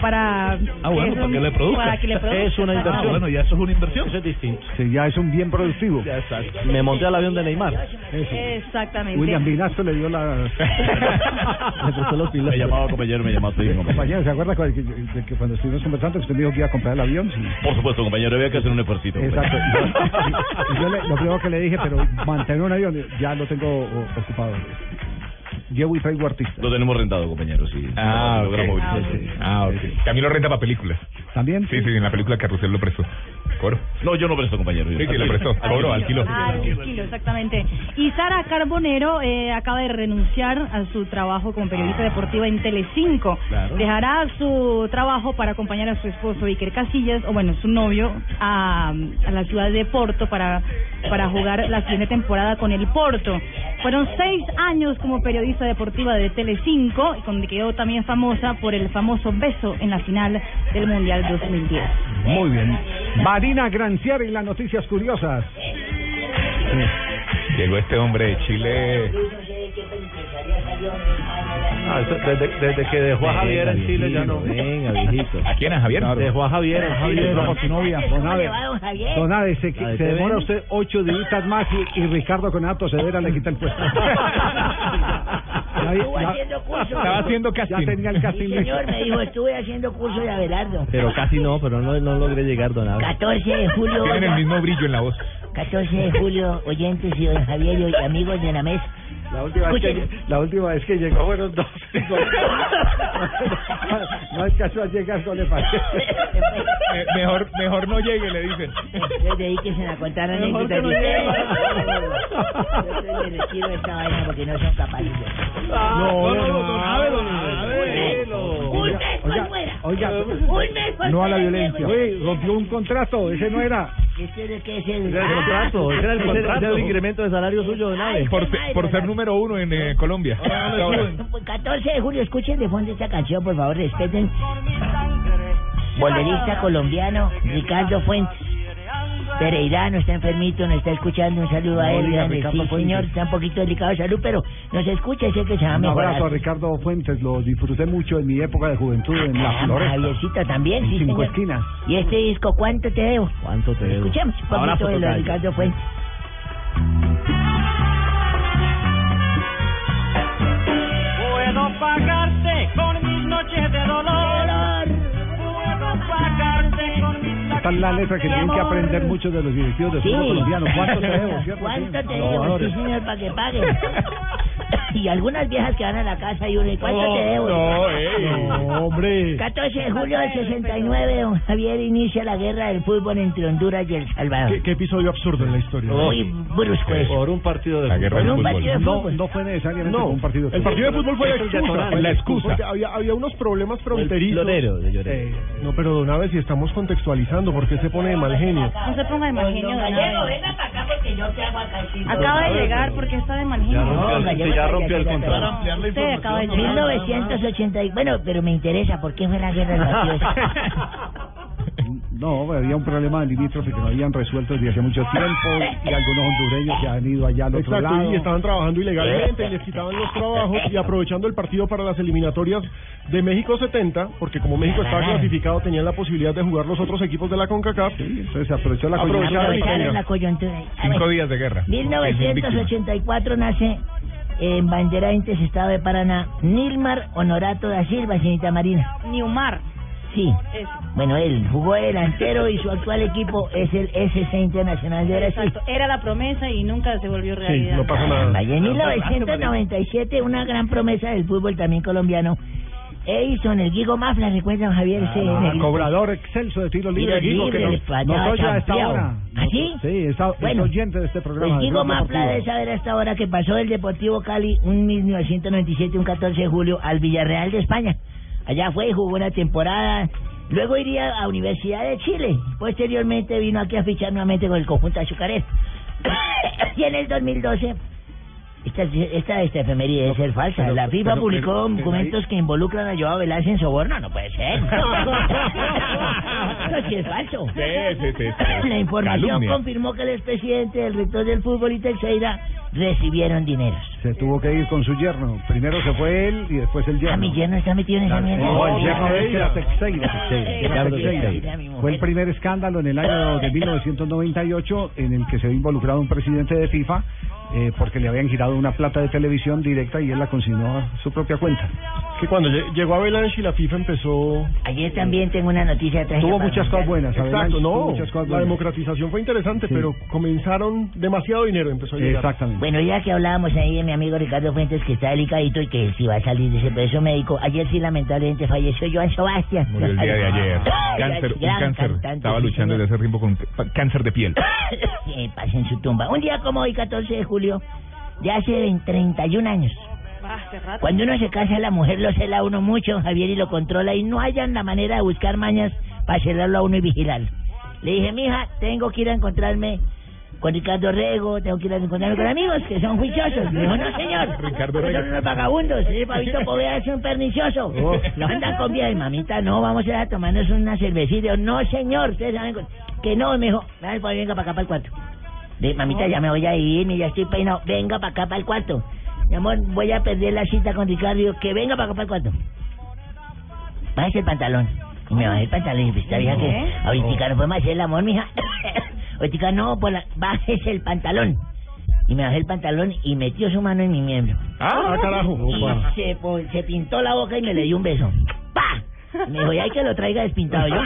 S6: para
S8: Ah, bueno, para
S6: un-
S8: que le produzca.
S6: para que le produzca.
S1: Es una
S8: Ah,
S1: inversión.
S8: bueno, ya eso es una inversión.
S1: Eso es distinto.
S3: Sí, ya es un bien productivo.
S8: Ya exacto.
S1: Me monté al avión de Neymar.
S3: Eso.
S6: Exactamente.
S3: William Vinasco le dio la... (laughs)
S1: Le prestó los pilotos.
S14: Me llamaba compañero, me llamaba primo.
S3: Compañero, ¿se acuerda cu- que- de que cuando estuvimos conversando que usted me dijo que iba a comprar el avión? Sí.
S14: Por supuesto, compañero, había que hacer un esfuerzo.
S3: Exacto. Y yo, y yo le- lo primero que le dije, pero mantener un avión, ya lo tengo ocupado. Llevo y traigo artistas.
S14: Lo tenemos rentado, compañero, sí.
S15: Ah,
S14: Lo
S15: ok.
S14: logramos
S6: Ah,
S14: movilizar.
S6: ok.
S15: Ah, ok. También lo renta para películas.
S3: ¿También?
S15: Sí, sí, en la película Carrusel lo prestó. Coro.
S14: No, yo no presto, compañero.
S15: Sí, sí, lo prestó. (laughs) Cobro al kilo.
S6: Ah, al kilo, exactamente. Y Sara Carbonero eh, acaba de renunciar a su trabajo como periodista deportiva en Telecinco.
S14: Claro.
S6: Dejará su trabajo para acompañar a su esposo Iker Casillas, o bueno, su novio, a, a la ciudad de Porto para, para jugar la siguiente temporada con el Porto. Fueron seis años como periodista deportiva de Telecinco, y donde quedó también famosa por el famoso beso en la final del Mundial 2010.
S3: Muy bien. Marina Granciera y las noticias curiosas.
S15: Llegó este hombre de Chile.
S1: Ah, eso- desde, desde que dejó a Javier en Chile ya no.
S14: Venga, viejito.
S15: ¿A quién? ¿A Javier?
S1: Dejó a Javier en
S3: Javier, como su novia. Don
S16: ¿Cómo
S3: Ave,
S16: le va, don Javier?
S3: Don Ave, se, se demora usted ocho días más y, y Ricardo Conato Cedera le quita el puesto. (laughs) Ya-
S16: Estuvo
S3: ya-
S16: haciendo curso.
S15: Estaba haciendo
S3: ya
S15: casting.
S3: tenía el casting
S16: Sí, señor, me dijo, estuve haciendo curso de Abelardo.
S14: Pero casi no, pero no, no logré llegar, don Abe.
S16: 14 de julio.
S15: Tienen el mismo brillo en la voz.
S16: 14 de julio, oyentes y don Javier y amigos de la mesa.
S3: La última, vez que,
S16: Escuchen.
S3: la última vez que llegó fueron dos. no alcanzó a llegar con el.
S15: Me- mejor, mejor no llegue, le dicen.
S16: Ustedes dedíquense a contar
S3: Mejor
S16: anécdotas
S3: que no
S16: de
S3: llegue.
S16: Yo me retiro de esta vaina porque no son capaces.
S3: No, no, no,
S8: Abe, don
S16: Un mes por
S3: Oiga,
S16: Un mes por
S3: no a la violencia. Oye, rompió un contrato, ese no era.
S16: ¿Este de qué es el
S14: Ese era el contrato, ese era el, era el incremento de salario suyo, don Abe.
S15: Por, por ser número uno en eh, Colombia. Ahora.
S16: 14 de julio, escuchen de fondo esta canción, por favor, respeten. Bolerista colombiano, Ricardo Fuentes. Pereirano está enfermito, nos está escuchando. Un saludo a
S3: No
S16: él.
S3: Ricardo
S16: Sí,
S3: Fuentes.
S16: señor, está un poquito delicado de salud, pero nos escucha y sé que se va a
S3: Un abrazo a
S16: mejorar.
S3: Ricardo Fuentes, lo disfruté mucho en mi época de juventud en la Floresta.
S16: Javiercito también,
S3: En
S16: sí,
S3: cinco
S16: señor.
S3: esquinas.
S16: Y este disco, ¿cuánto te debo?
S14: ¿Cuánto te debo?
S16: Escuchemos un poquito
S14: Abrazo
S16: de lo de. Ricardo Fuentes.
S53: Puedo pagarte con mis noches de dolor.
S3: Es la letra que tienen que aprender muchos de los directivos de fútbol colombiano. ¿Cuánto te debo? ¿cierto?
S16: ¿Cuánto te debo? Sí, señor, para que pague. (laughs) y algunas viejas que van a la casa y uno, ¿y cuánto te debo?
S15: No, ey. (laughs)
S3: No, hombre.
S16: 14 de julio del 69, don Javier inicia la guerra del fútbol entre Honduras y El Salvador.
S5: ¿Qué, qué episodio absurdo en la historia?
S16: Muy brusco eso.
S1: Por un partido de
S15: La guerra
S16: Por
S15: del
S16: un
S15: fútbol.
S16: partido de
S3: No,
S16: fútbol.
S3: no fue necesariamente
S5: No,
S3: un partido de
S5: el partido de fútbol fue la excusa.
S15: La excusa.
S5: Había, había unos problemas fronterizos.
S14: florero de.
S5: Eh, no, pero don Abe, si estamos contextualizando, ¿por qué se pone de mal genio?
S6: No se ponga de mal genio, don
S16: Gallego, para acá porque yo te hago acá.
S6: Acaba de llegar porque está de mal genio.
S16: No, Gallego,
S1: ya rompió el contrato.
S6: Usted acaba de
S8: información.
S6: llegar.
S16: 1980, bueno, pero me interesa, ¿por qué fue la guerra del partido? (laughs)
S3: No, había un problema de limítrofe que no habían resuelto desde hace mucho tiempo y algunos hondureños que han ido allá al otro
S5: Exacto,
S3: lado.
S5: y estaban trabajando ilegalmente y les quitaban los trabajos y aprovechando el partido para las eliminatorias de México 70, porque como México estaba clasificado tenían la posibilidad de jugar los otros equipos de la CONCACAF.
S3: entonces se aprovechó la
S16: la coyuntura.
S15: Cinco días de guerra.
S16: 1984 nace en Banderantes, Estado de Paraná, Nilmar Honorato da Silva, señorita Marina.
S6: Niumar.
S16: Sí.
S6: Eso.
S16: Bueno, él jugó de delantero y su actual equipo es el SC Internacional de Brasil.
S6: Exacto. Era la promesa y nunca se volvió realidad.
S16: Caramba, Y en 1997, una gran promesa del fútbol también colombiano, Edison, el Guigo Mafla, recuerdan Javier? ese
S3: Ah,
S16: negrito?
S3: cobrador excelso de tiro libre, Guigo, que nos,
S16: el payado
S3: nos oye a esta hora.
S16: ¿Ah, sí?
S3: Sí, está, es oyente de este programa.
S16: Pues Guigo
S3: Blog
S16: Mafla debe saber hasta ahora que pasó del Deportivo Cali un 1997, un 14 de julio, al Villarreal de España. Allá fue y jugó una temporada. Luego iría a Universidad de Chile. Posteriormente vino aquí a fichar nuevamente con el conjunto azucarero. (coughs) y en el 2012, esta, esta, esta efeméride debe ser falsa.
S3: pero-
S16: La FIFA
S3: pero-
S16: publicó
S3: pero- pero
S16: documentos que involucran a Joao Velasquez en soborno. No puede ser. (laughs) (laughs) Eso sí es falso.
S15: Sí, sí, sí, sí. (laughs)
S16: La información
S15: Calumnia.
S16: confirmó que el expresidente, el rector del fútbol y Teixeira recibieron dineros.
S3: Se tuvo que ir con su yerno. Primero se fue él y después el yerno.
S16: Ah, mi yerno está metido en esa mierda.
S3: No, el yerno de él
S16: Teixeira.
S3: Fue el primer escándalo en el año de 1998 en el que se había involucrado un presidente de FIFA eh, porque le habían girado una plata de televisión directa y él la consignó a su propia cuenta.
S5: Que cuando lle- llegó Avalanche y la FIFA empezó...
S16: Ayer también tengo una noticia trágica
S5: Tuvo muchas cosas buenas. Exacto, no.
S16: muchas cosas
S5: La democratización fue interesante,
S16: Sí.
S5: pero comenzaron demasiado dinero, empezó a llegar.
S16: Bueno, ya que hablábamos ahí de mi amigo Ricardo Fuentes, que está delicadito y que si va a salir de ese proceso médico, ayer sí lamentablemente falleció Joan Sebastián.
S15: Murió el día de ayer. (laughs)
S16: Ay,
S15: Cáncer, un cáncer.
S16: cantante,
S15: Estaba luchando desde hace tiempo con cáncer de piel. (coughs)
S16: Pasa en su tumba. Un día como hoy, 14 de julio, de hace 31 años.
S6: Rato.
S16: Cuando uno se casa, la mujer lo cela a uno mucho, Javier, y lo controla, y no hayan la manera de buscar mañas para celarlo a uno y vigilarlo. Le dije, mija, tengo que ir a encontrarme con Ricardo Rego, tengo que ir a encontrarme con amigos que son juiciosos. Me dijo, no, señor, (laughs)
S15: Ricardo Rego.
S16: son unos vagabundos. Ese pavito Poveda es un pernicioso.
S15: Oh.
S16: Lo andan con vida. Y mamita, no, vamos a ir a tomarnos una cervecita. No, señor, ustedes saben que no. Me dijo, "Ay, pues, venga para acá, para el cuarto. De, mamita, ya me voy a ir, ya estoy peinado. Venga para acá, para el cuarto. Mi amor, voy a perder la cita con Ricardo. Que venga para acá, para el cuarto. Bájese el pantalón. Y me bajé el pantalón y esta vieja que ahorita no podemos hacer el amor, mija. (coughs) ahorita no, pues la, bájese el pantalón. Y me bajé el pantalón y metió su mano en mi miembro.
S5: Ah, carajo.
S16: Y se, se pintó la boca y me le dio un beso. ¡Pa! Me dijo, ya hay que lo traiga despintado yo.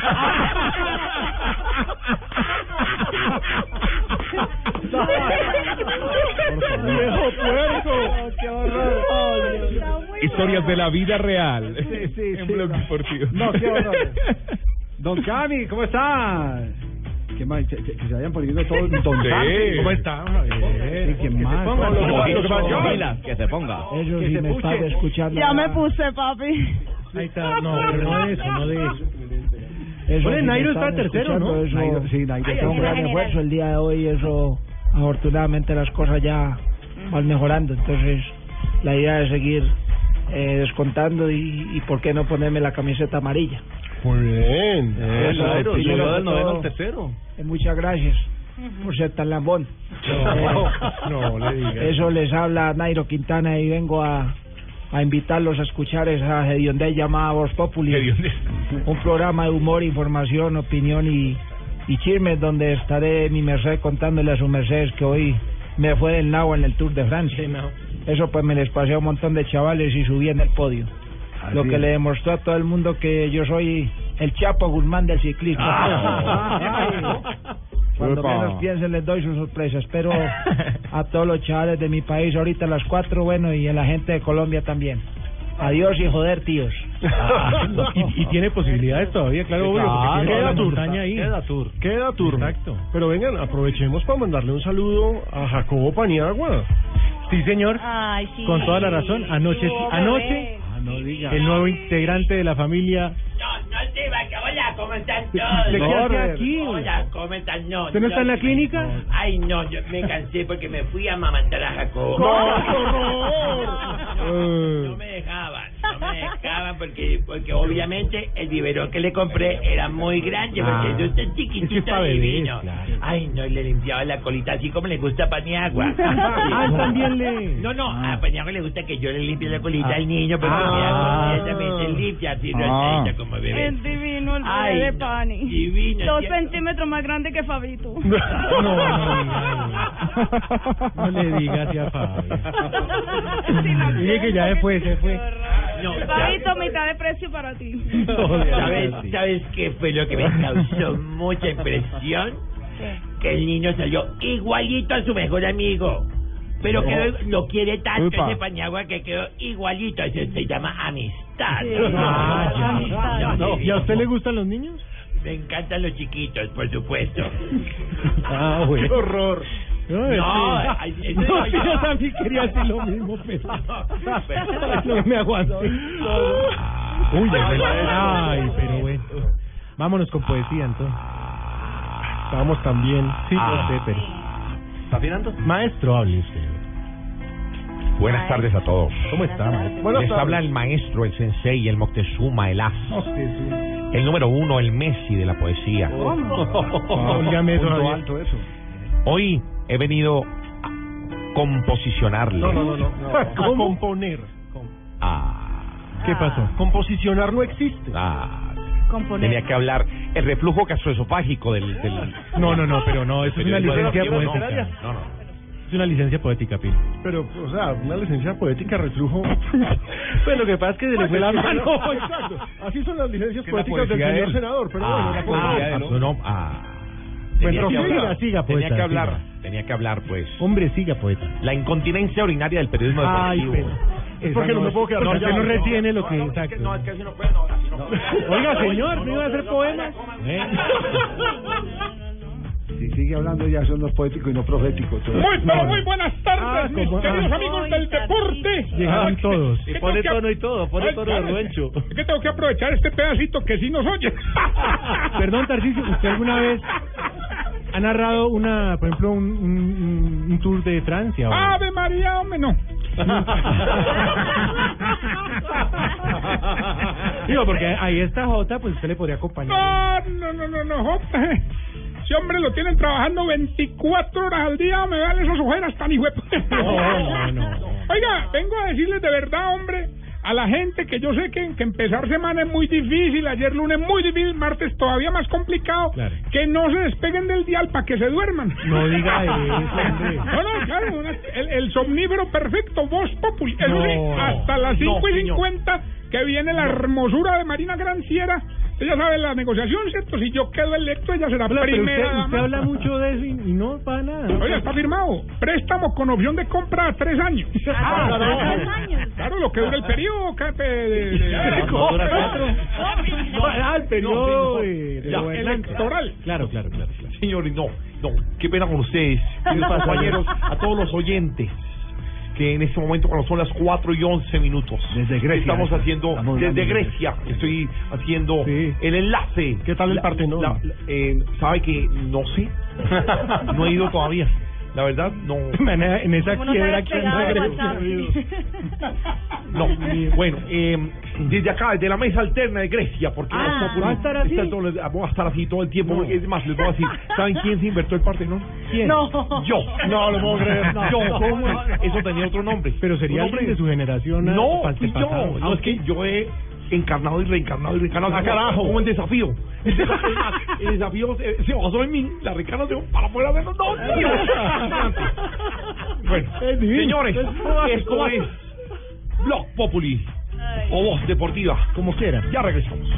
S5: ¡Viejo puerco!
S16: ¡Qué horror!
S15: Historias de la vida real.
S3: Sí, sí,
S15: en
S3: sí.
S15: Blog Deportivo.
S3: No, qué horror. Don Cami, ¿cómo está? ¿Qué más? Que, que- que se vayan poniendo todos Don
S15: Sí.
S3: Cami.
S15: ¿Cómo
S5: está?
S3: Sí, ¿quién más? no,
S5: Camila,
S3: que se ponga.
S36: Ellos
S3: Que
S36: sí
S3: se
S36: me están escuchando.
S6: Ya me puse, papi.
S36: Ahí está, no, pero no de eso, no de eso. Eso
S5: Oye, Nairo está tercero, ¿no?
S36: Eso,
S3: Nairo, sí, Nairo está
S36: un gran
S3: general.
S36: esfuerzo el día de hoy, eso, afortunadamente las cosas ya van mejorando, entonces la idea es seguir eh, descontando y, y por qué no ponerme la camiseta amarilla.
S5: Muy bien.
S36: Eso,
S5: Nairo,
S36: que
S5: del noveno al tercero.
S36: eh, muchas gracias por ser tan lambón.
S5: No, no le digas.
S36: Eso les habla Nairo Quintana y vengo a, a invitarlos a escuchar esa hediondez llamada Voz Populi. Un programa de humor, información, opinión y, y chismes donde estaré mi merced contándole a su merced que hoy me fue del nabo en el Tour de Francia. Eso pues me les pasé a un montón de chavales y subí en el podio. Lo que le demostró a todo el mundo que yo soy el Chapo Guzmán del ciclismo. (laughs) Cuando
S3: Uepa.
S36: menos piensen les doy sus sorpresas. Espero (laughs) a todos los chavales de mi país ahorita a las cuatro, bueno, y a la gente de Colombia también. Adiós y joder, tíos.
S47: y, y tiene posibilidades todavía, claro, obvio,
S5: queda tour.
S47: ahí.
S5: Queda tour. Queda tour.
S47: Exacto.
S5: Pero vengan, aprovechemos para mandarle un saludo a Jacobo Paniagua.
S47: Sí, señor.
S6: Ay, sí.
S47: Con toda la razón. Anoche,
S6: Sí,
S47: anoche,
S6: bebé.
S47: el nuevo integrante de la familia.
S30: No, no te va que hola, ¿cómo están
S47: ¿Usted
S30: todos?
S47: hace aquí?
S30: Hola, ¿cómo están? No,
S47: ¿Usted no está en la clínica?
S30: Ay, no, yo me cansé porque me fui a amamantar a Jacobo.
S47: ¡No, qué horror!
S30: No me dejaban.
S54: No me dejaban porque, porque obviamente el biberón que le compré era muy grande, porque
S36: Ah.
S54: yo estoy chiquitito
S36: bebés,
S54: divino.
S36: claro.
S54: Ay, no, y le limpiaba la colita así como le gusta a Paniagua. (laughs)
S36: Ah, también le-
S54: No, no, a Paniagua le gusta que yo le limpie la colita al niño, pero
S36: Ah.
S54: ella me limpia así,
S36: Ah.
S54: rosadita como bebé.
S55: Es divino el
S54: Ay,
S55: bebé de
S54: no,
S55: Pani.
S54: divino,
S55: Dos centímetros más grande que Fabito. (laughs)
S36: No, no, no le digas a Fabio. Dile que ya después se fue.
S54: No,
S55: Fabito, mitad de precio para ti.
S54: ¿Sabes, ¿Sabes qué fue lo que me causó mucha impresión? Que el niño salió igualito a su mejor amigo. Pero quedó, lo quiere tanto
S36: Upa.
S54: ese pañagua que quedó igualito. Eso se llama amistad.
S36: Sí.
S54: ¿no?
S36: Ah, ya.
S54: Amistad.
S36: No, ¿y a usted le gustan los niños?
S54: Me encantan los chiquitos, por supuesto.
S36: Ah, bueno.
S54: Qué horror.
S36: No,
S54: No,
S36: es que-
S54: ay, eso
S36: no,
S54: no,
S36: yo también quería decir lo mismo, pero no me aguanto. Uy,
S54: Ay,
S36: ay, pero bueno. Vámonos con poesía entonces. Estábamos también. Sí,
S56: Ah.
S36: yo sé, pero.
S47: ¿Está afinando?
S36: Maestro, hable usted.
S56: Buenas tardes a todos.
S36: ¿Cómo está, maestro?
S56: Les habla el maestro, el sensei, el Moctezuma, el as. El número uno, el Messi de la poesía.
S36: Javier. (laughs)
S56: alto eso. Hoy he venido a composicionarle.
S5: No, no, no, no. no. (laughs) A componer.
S36: ¿Qué pasó?
S5: Composicionar no existe.
S56: Ah,
S6: Componer.
S56: tenía que hablar el reflujo gastroesofágico del, del...
S36: No, no, no, pero no, eso es una licencia poética.
S56: No, no.
S36: Es una licencia poética, Pino.
S5: Pero, o sea, una licencia poética reflujo. (laughs)
S36: Pues lo que pasa es que se le fue la mano. (laughs)
S5: Exacto. Así son las licencias poéticas del señor senador. Pero
S56: Ah,
S5: bueno, la poesía.
S56: ah, no, no, ah. Tenía que
S36: siga,
S56: hablar,
S36: siga,
S56: tenía
S36: poeta,
S56: que hablar,
S36: siga.
S56: tenía que hablar, pues.
S36: Hombre, siga, poeta.
S56: La incontinencia urinaria del periodismo
S36: Ay,
S56: deportivo.
S36: pero- Es porque no me puedo quedar
S56: No, usted no
S36: retiene lo que... Exacto.
S56: No, es que así no puede, no, así no puede. (laughs)
S36: Oiga, señor, ¿no iba a hacer poemas?
S3: ¿Eh? (laughs) Si sigue hablando ya son los poéticos y no proféticos. todo.
S57: Muy, pero
S3: No,
S57: muy
S3: no.
S57: buenas tardes,
S36: Ah,
S57: mis
S36: ¿cómo?
S57: queridos
S36: Ah.
S57: amigos del deporte.
S36: Llegaron todos.
S57: ¿Qué
S36: Y pone
S57: que-
S36: tono y todo, pone
S57: Ay,
S36: tono de ruencho.
S57: Es que tengo que aprovechar este pedacito que sí nos oye.
S36: Perdón, Tarcisio, ¿usted alguna vez ha narrado una, por ejemplo, un, un, un tour de Francia? o-
S57: Ave María, hombre, no.
S36: Digo, porque ahí está Jota, pues usted le podría acompañar.
S57: No, no, no, no, no, Jota. Ese hombre lo tienen trabajando 24 horas al día, me dan esas ojeras tan hijo
S36: No, no.
S57: Oiga, vengo a decirles de verdad, hombre, a la gente que yo sé que, que empezar semana es muy difícil, ayer lunes muy difícil, martes todavía más complicado,
S36: Claro.
S57: que no se despeguen del dial para que se duerman.
S36: No diga (laughs) eso.
S57: No, no, claro, una- el, el somnífero perfecto, voz populi. Eso
S36: No.
S57: sí, hasta las
S36: No,
S57: 5 y
S36: señor.
S57: 50 que viene la hermosura de Marina Granciera. Ella sabe la negociación, ¿cierto? Si yo quedo electo, ella será
S36: pero
S57: primera
S36: usted, usted
S57: dama.
S36: habla mucho de eso y, y no para nada.
S57: Oiga, está firmado. Préstamo con opción de compra a tres años. (laughs)
S36: Ah,
S57: claro,
S36: ¿a tres años?
S57: Claro, lo que dura el periodo, Cape, de,
S36: No, cuatro.
S57: No,
S36: Ah, el periodo
S57: no, electoral.
S36: Claro, claro, claro. claro.
S56: Señores, no, no, qué pena con ustedes, compañeros, a todos los oyentes que en este momento cuando son las 4 y 11 minutos
S3: Desde Grecia.
S56: estamos haciendo
S3: Estamos
S56: desde
S3: de
S56: Grecia estoy haciendo el enlace.
S5: ¿Qué tal el
S56: La-
S5: Partenón?
S56: la- eh, sabe que no sé (laughs) no he ido todavía la verdad no (laughs)
S36: En esa
S6: no
S36: quiebra
S6: el. WhatsApp. (laughs)
S56: No, bueno, eh, desde acá, desde la mesa alterna de Grecia, porque
S6: Ah,
S56: Populi
S36: ¿va a estar así?
S56: está todo- va a estar así todo el tiempo. Es más, les voy a decir, ¿saben quién se inventó el Partenón?
S36: ¿Quién?
S6: No.
S56: Yo.
S36: No, lo puedo creer. No.
S56: Yo.
S36: ¿Cómo?
S56: Eso tenía otro nombre.
S36: Pero sería
S56: nombre-
S36: de su generación. ah,
S56: No, fui yo. No, es que yo he encarnado y reencarnado y reencarnado. ¡Ah, carajo! Como el desafío. El (laughs) desafío, el desafío se, se basó en mí. La reencarnación para afuera de los dos. (laughs) Bueno, señores,
S36: ¿Cómo hace? ¿Cómo
S56: esto es Blog Populi o Voz Deportiva.
S36: Como quiera.
S56: Ya regresamos.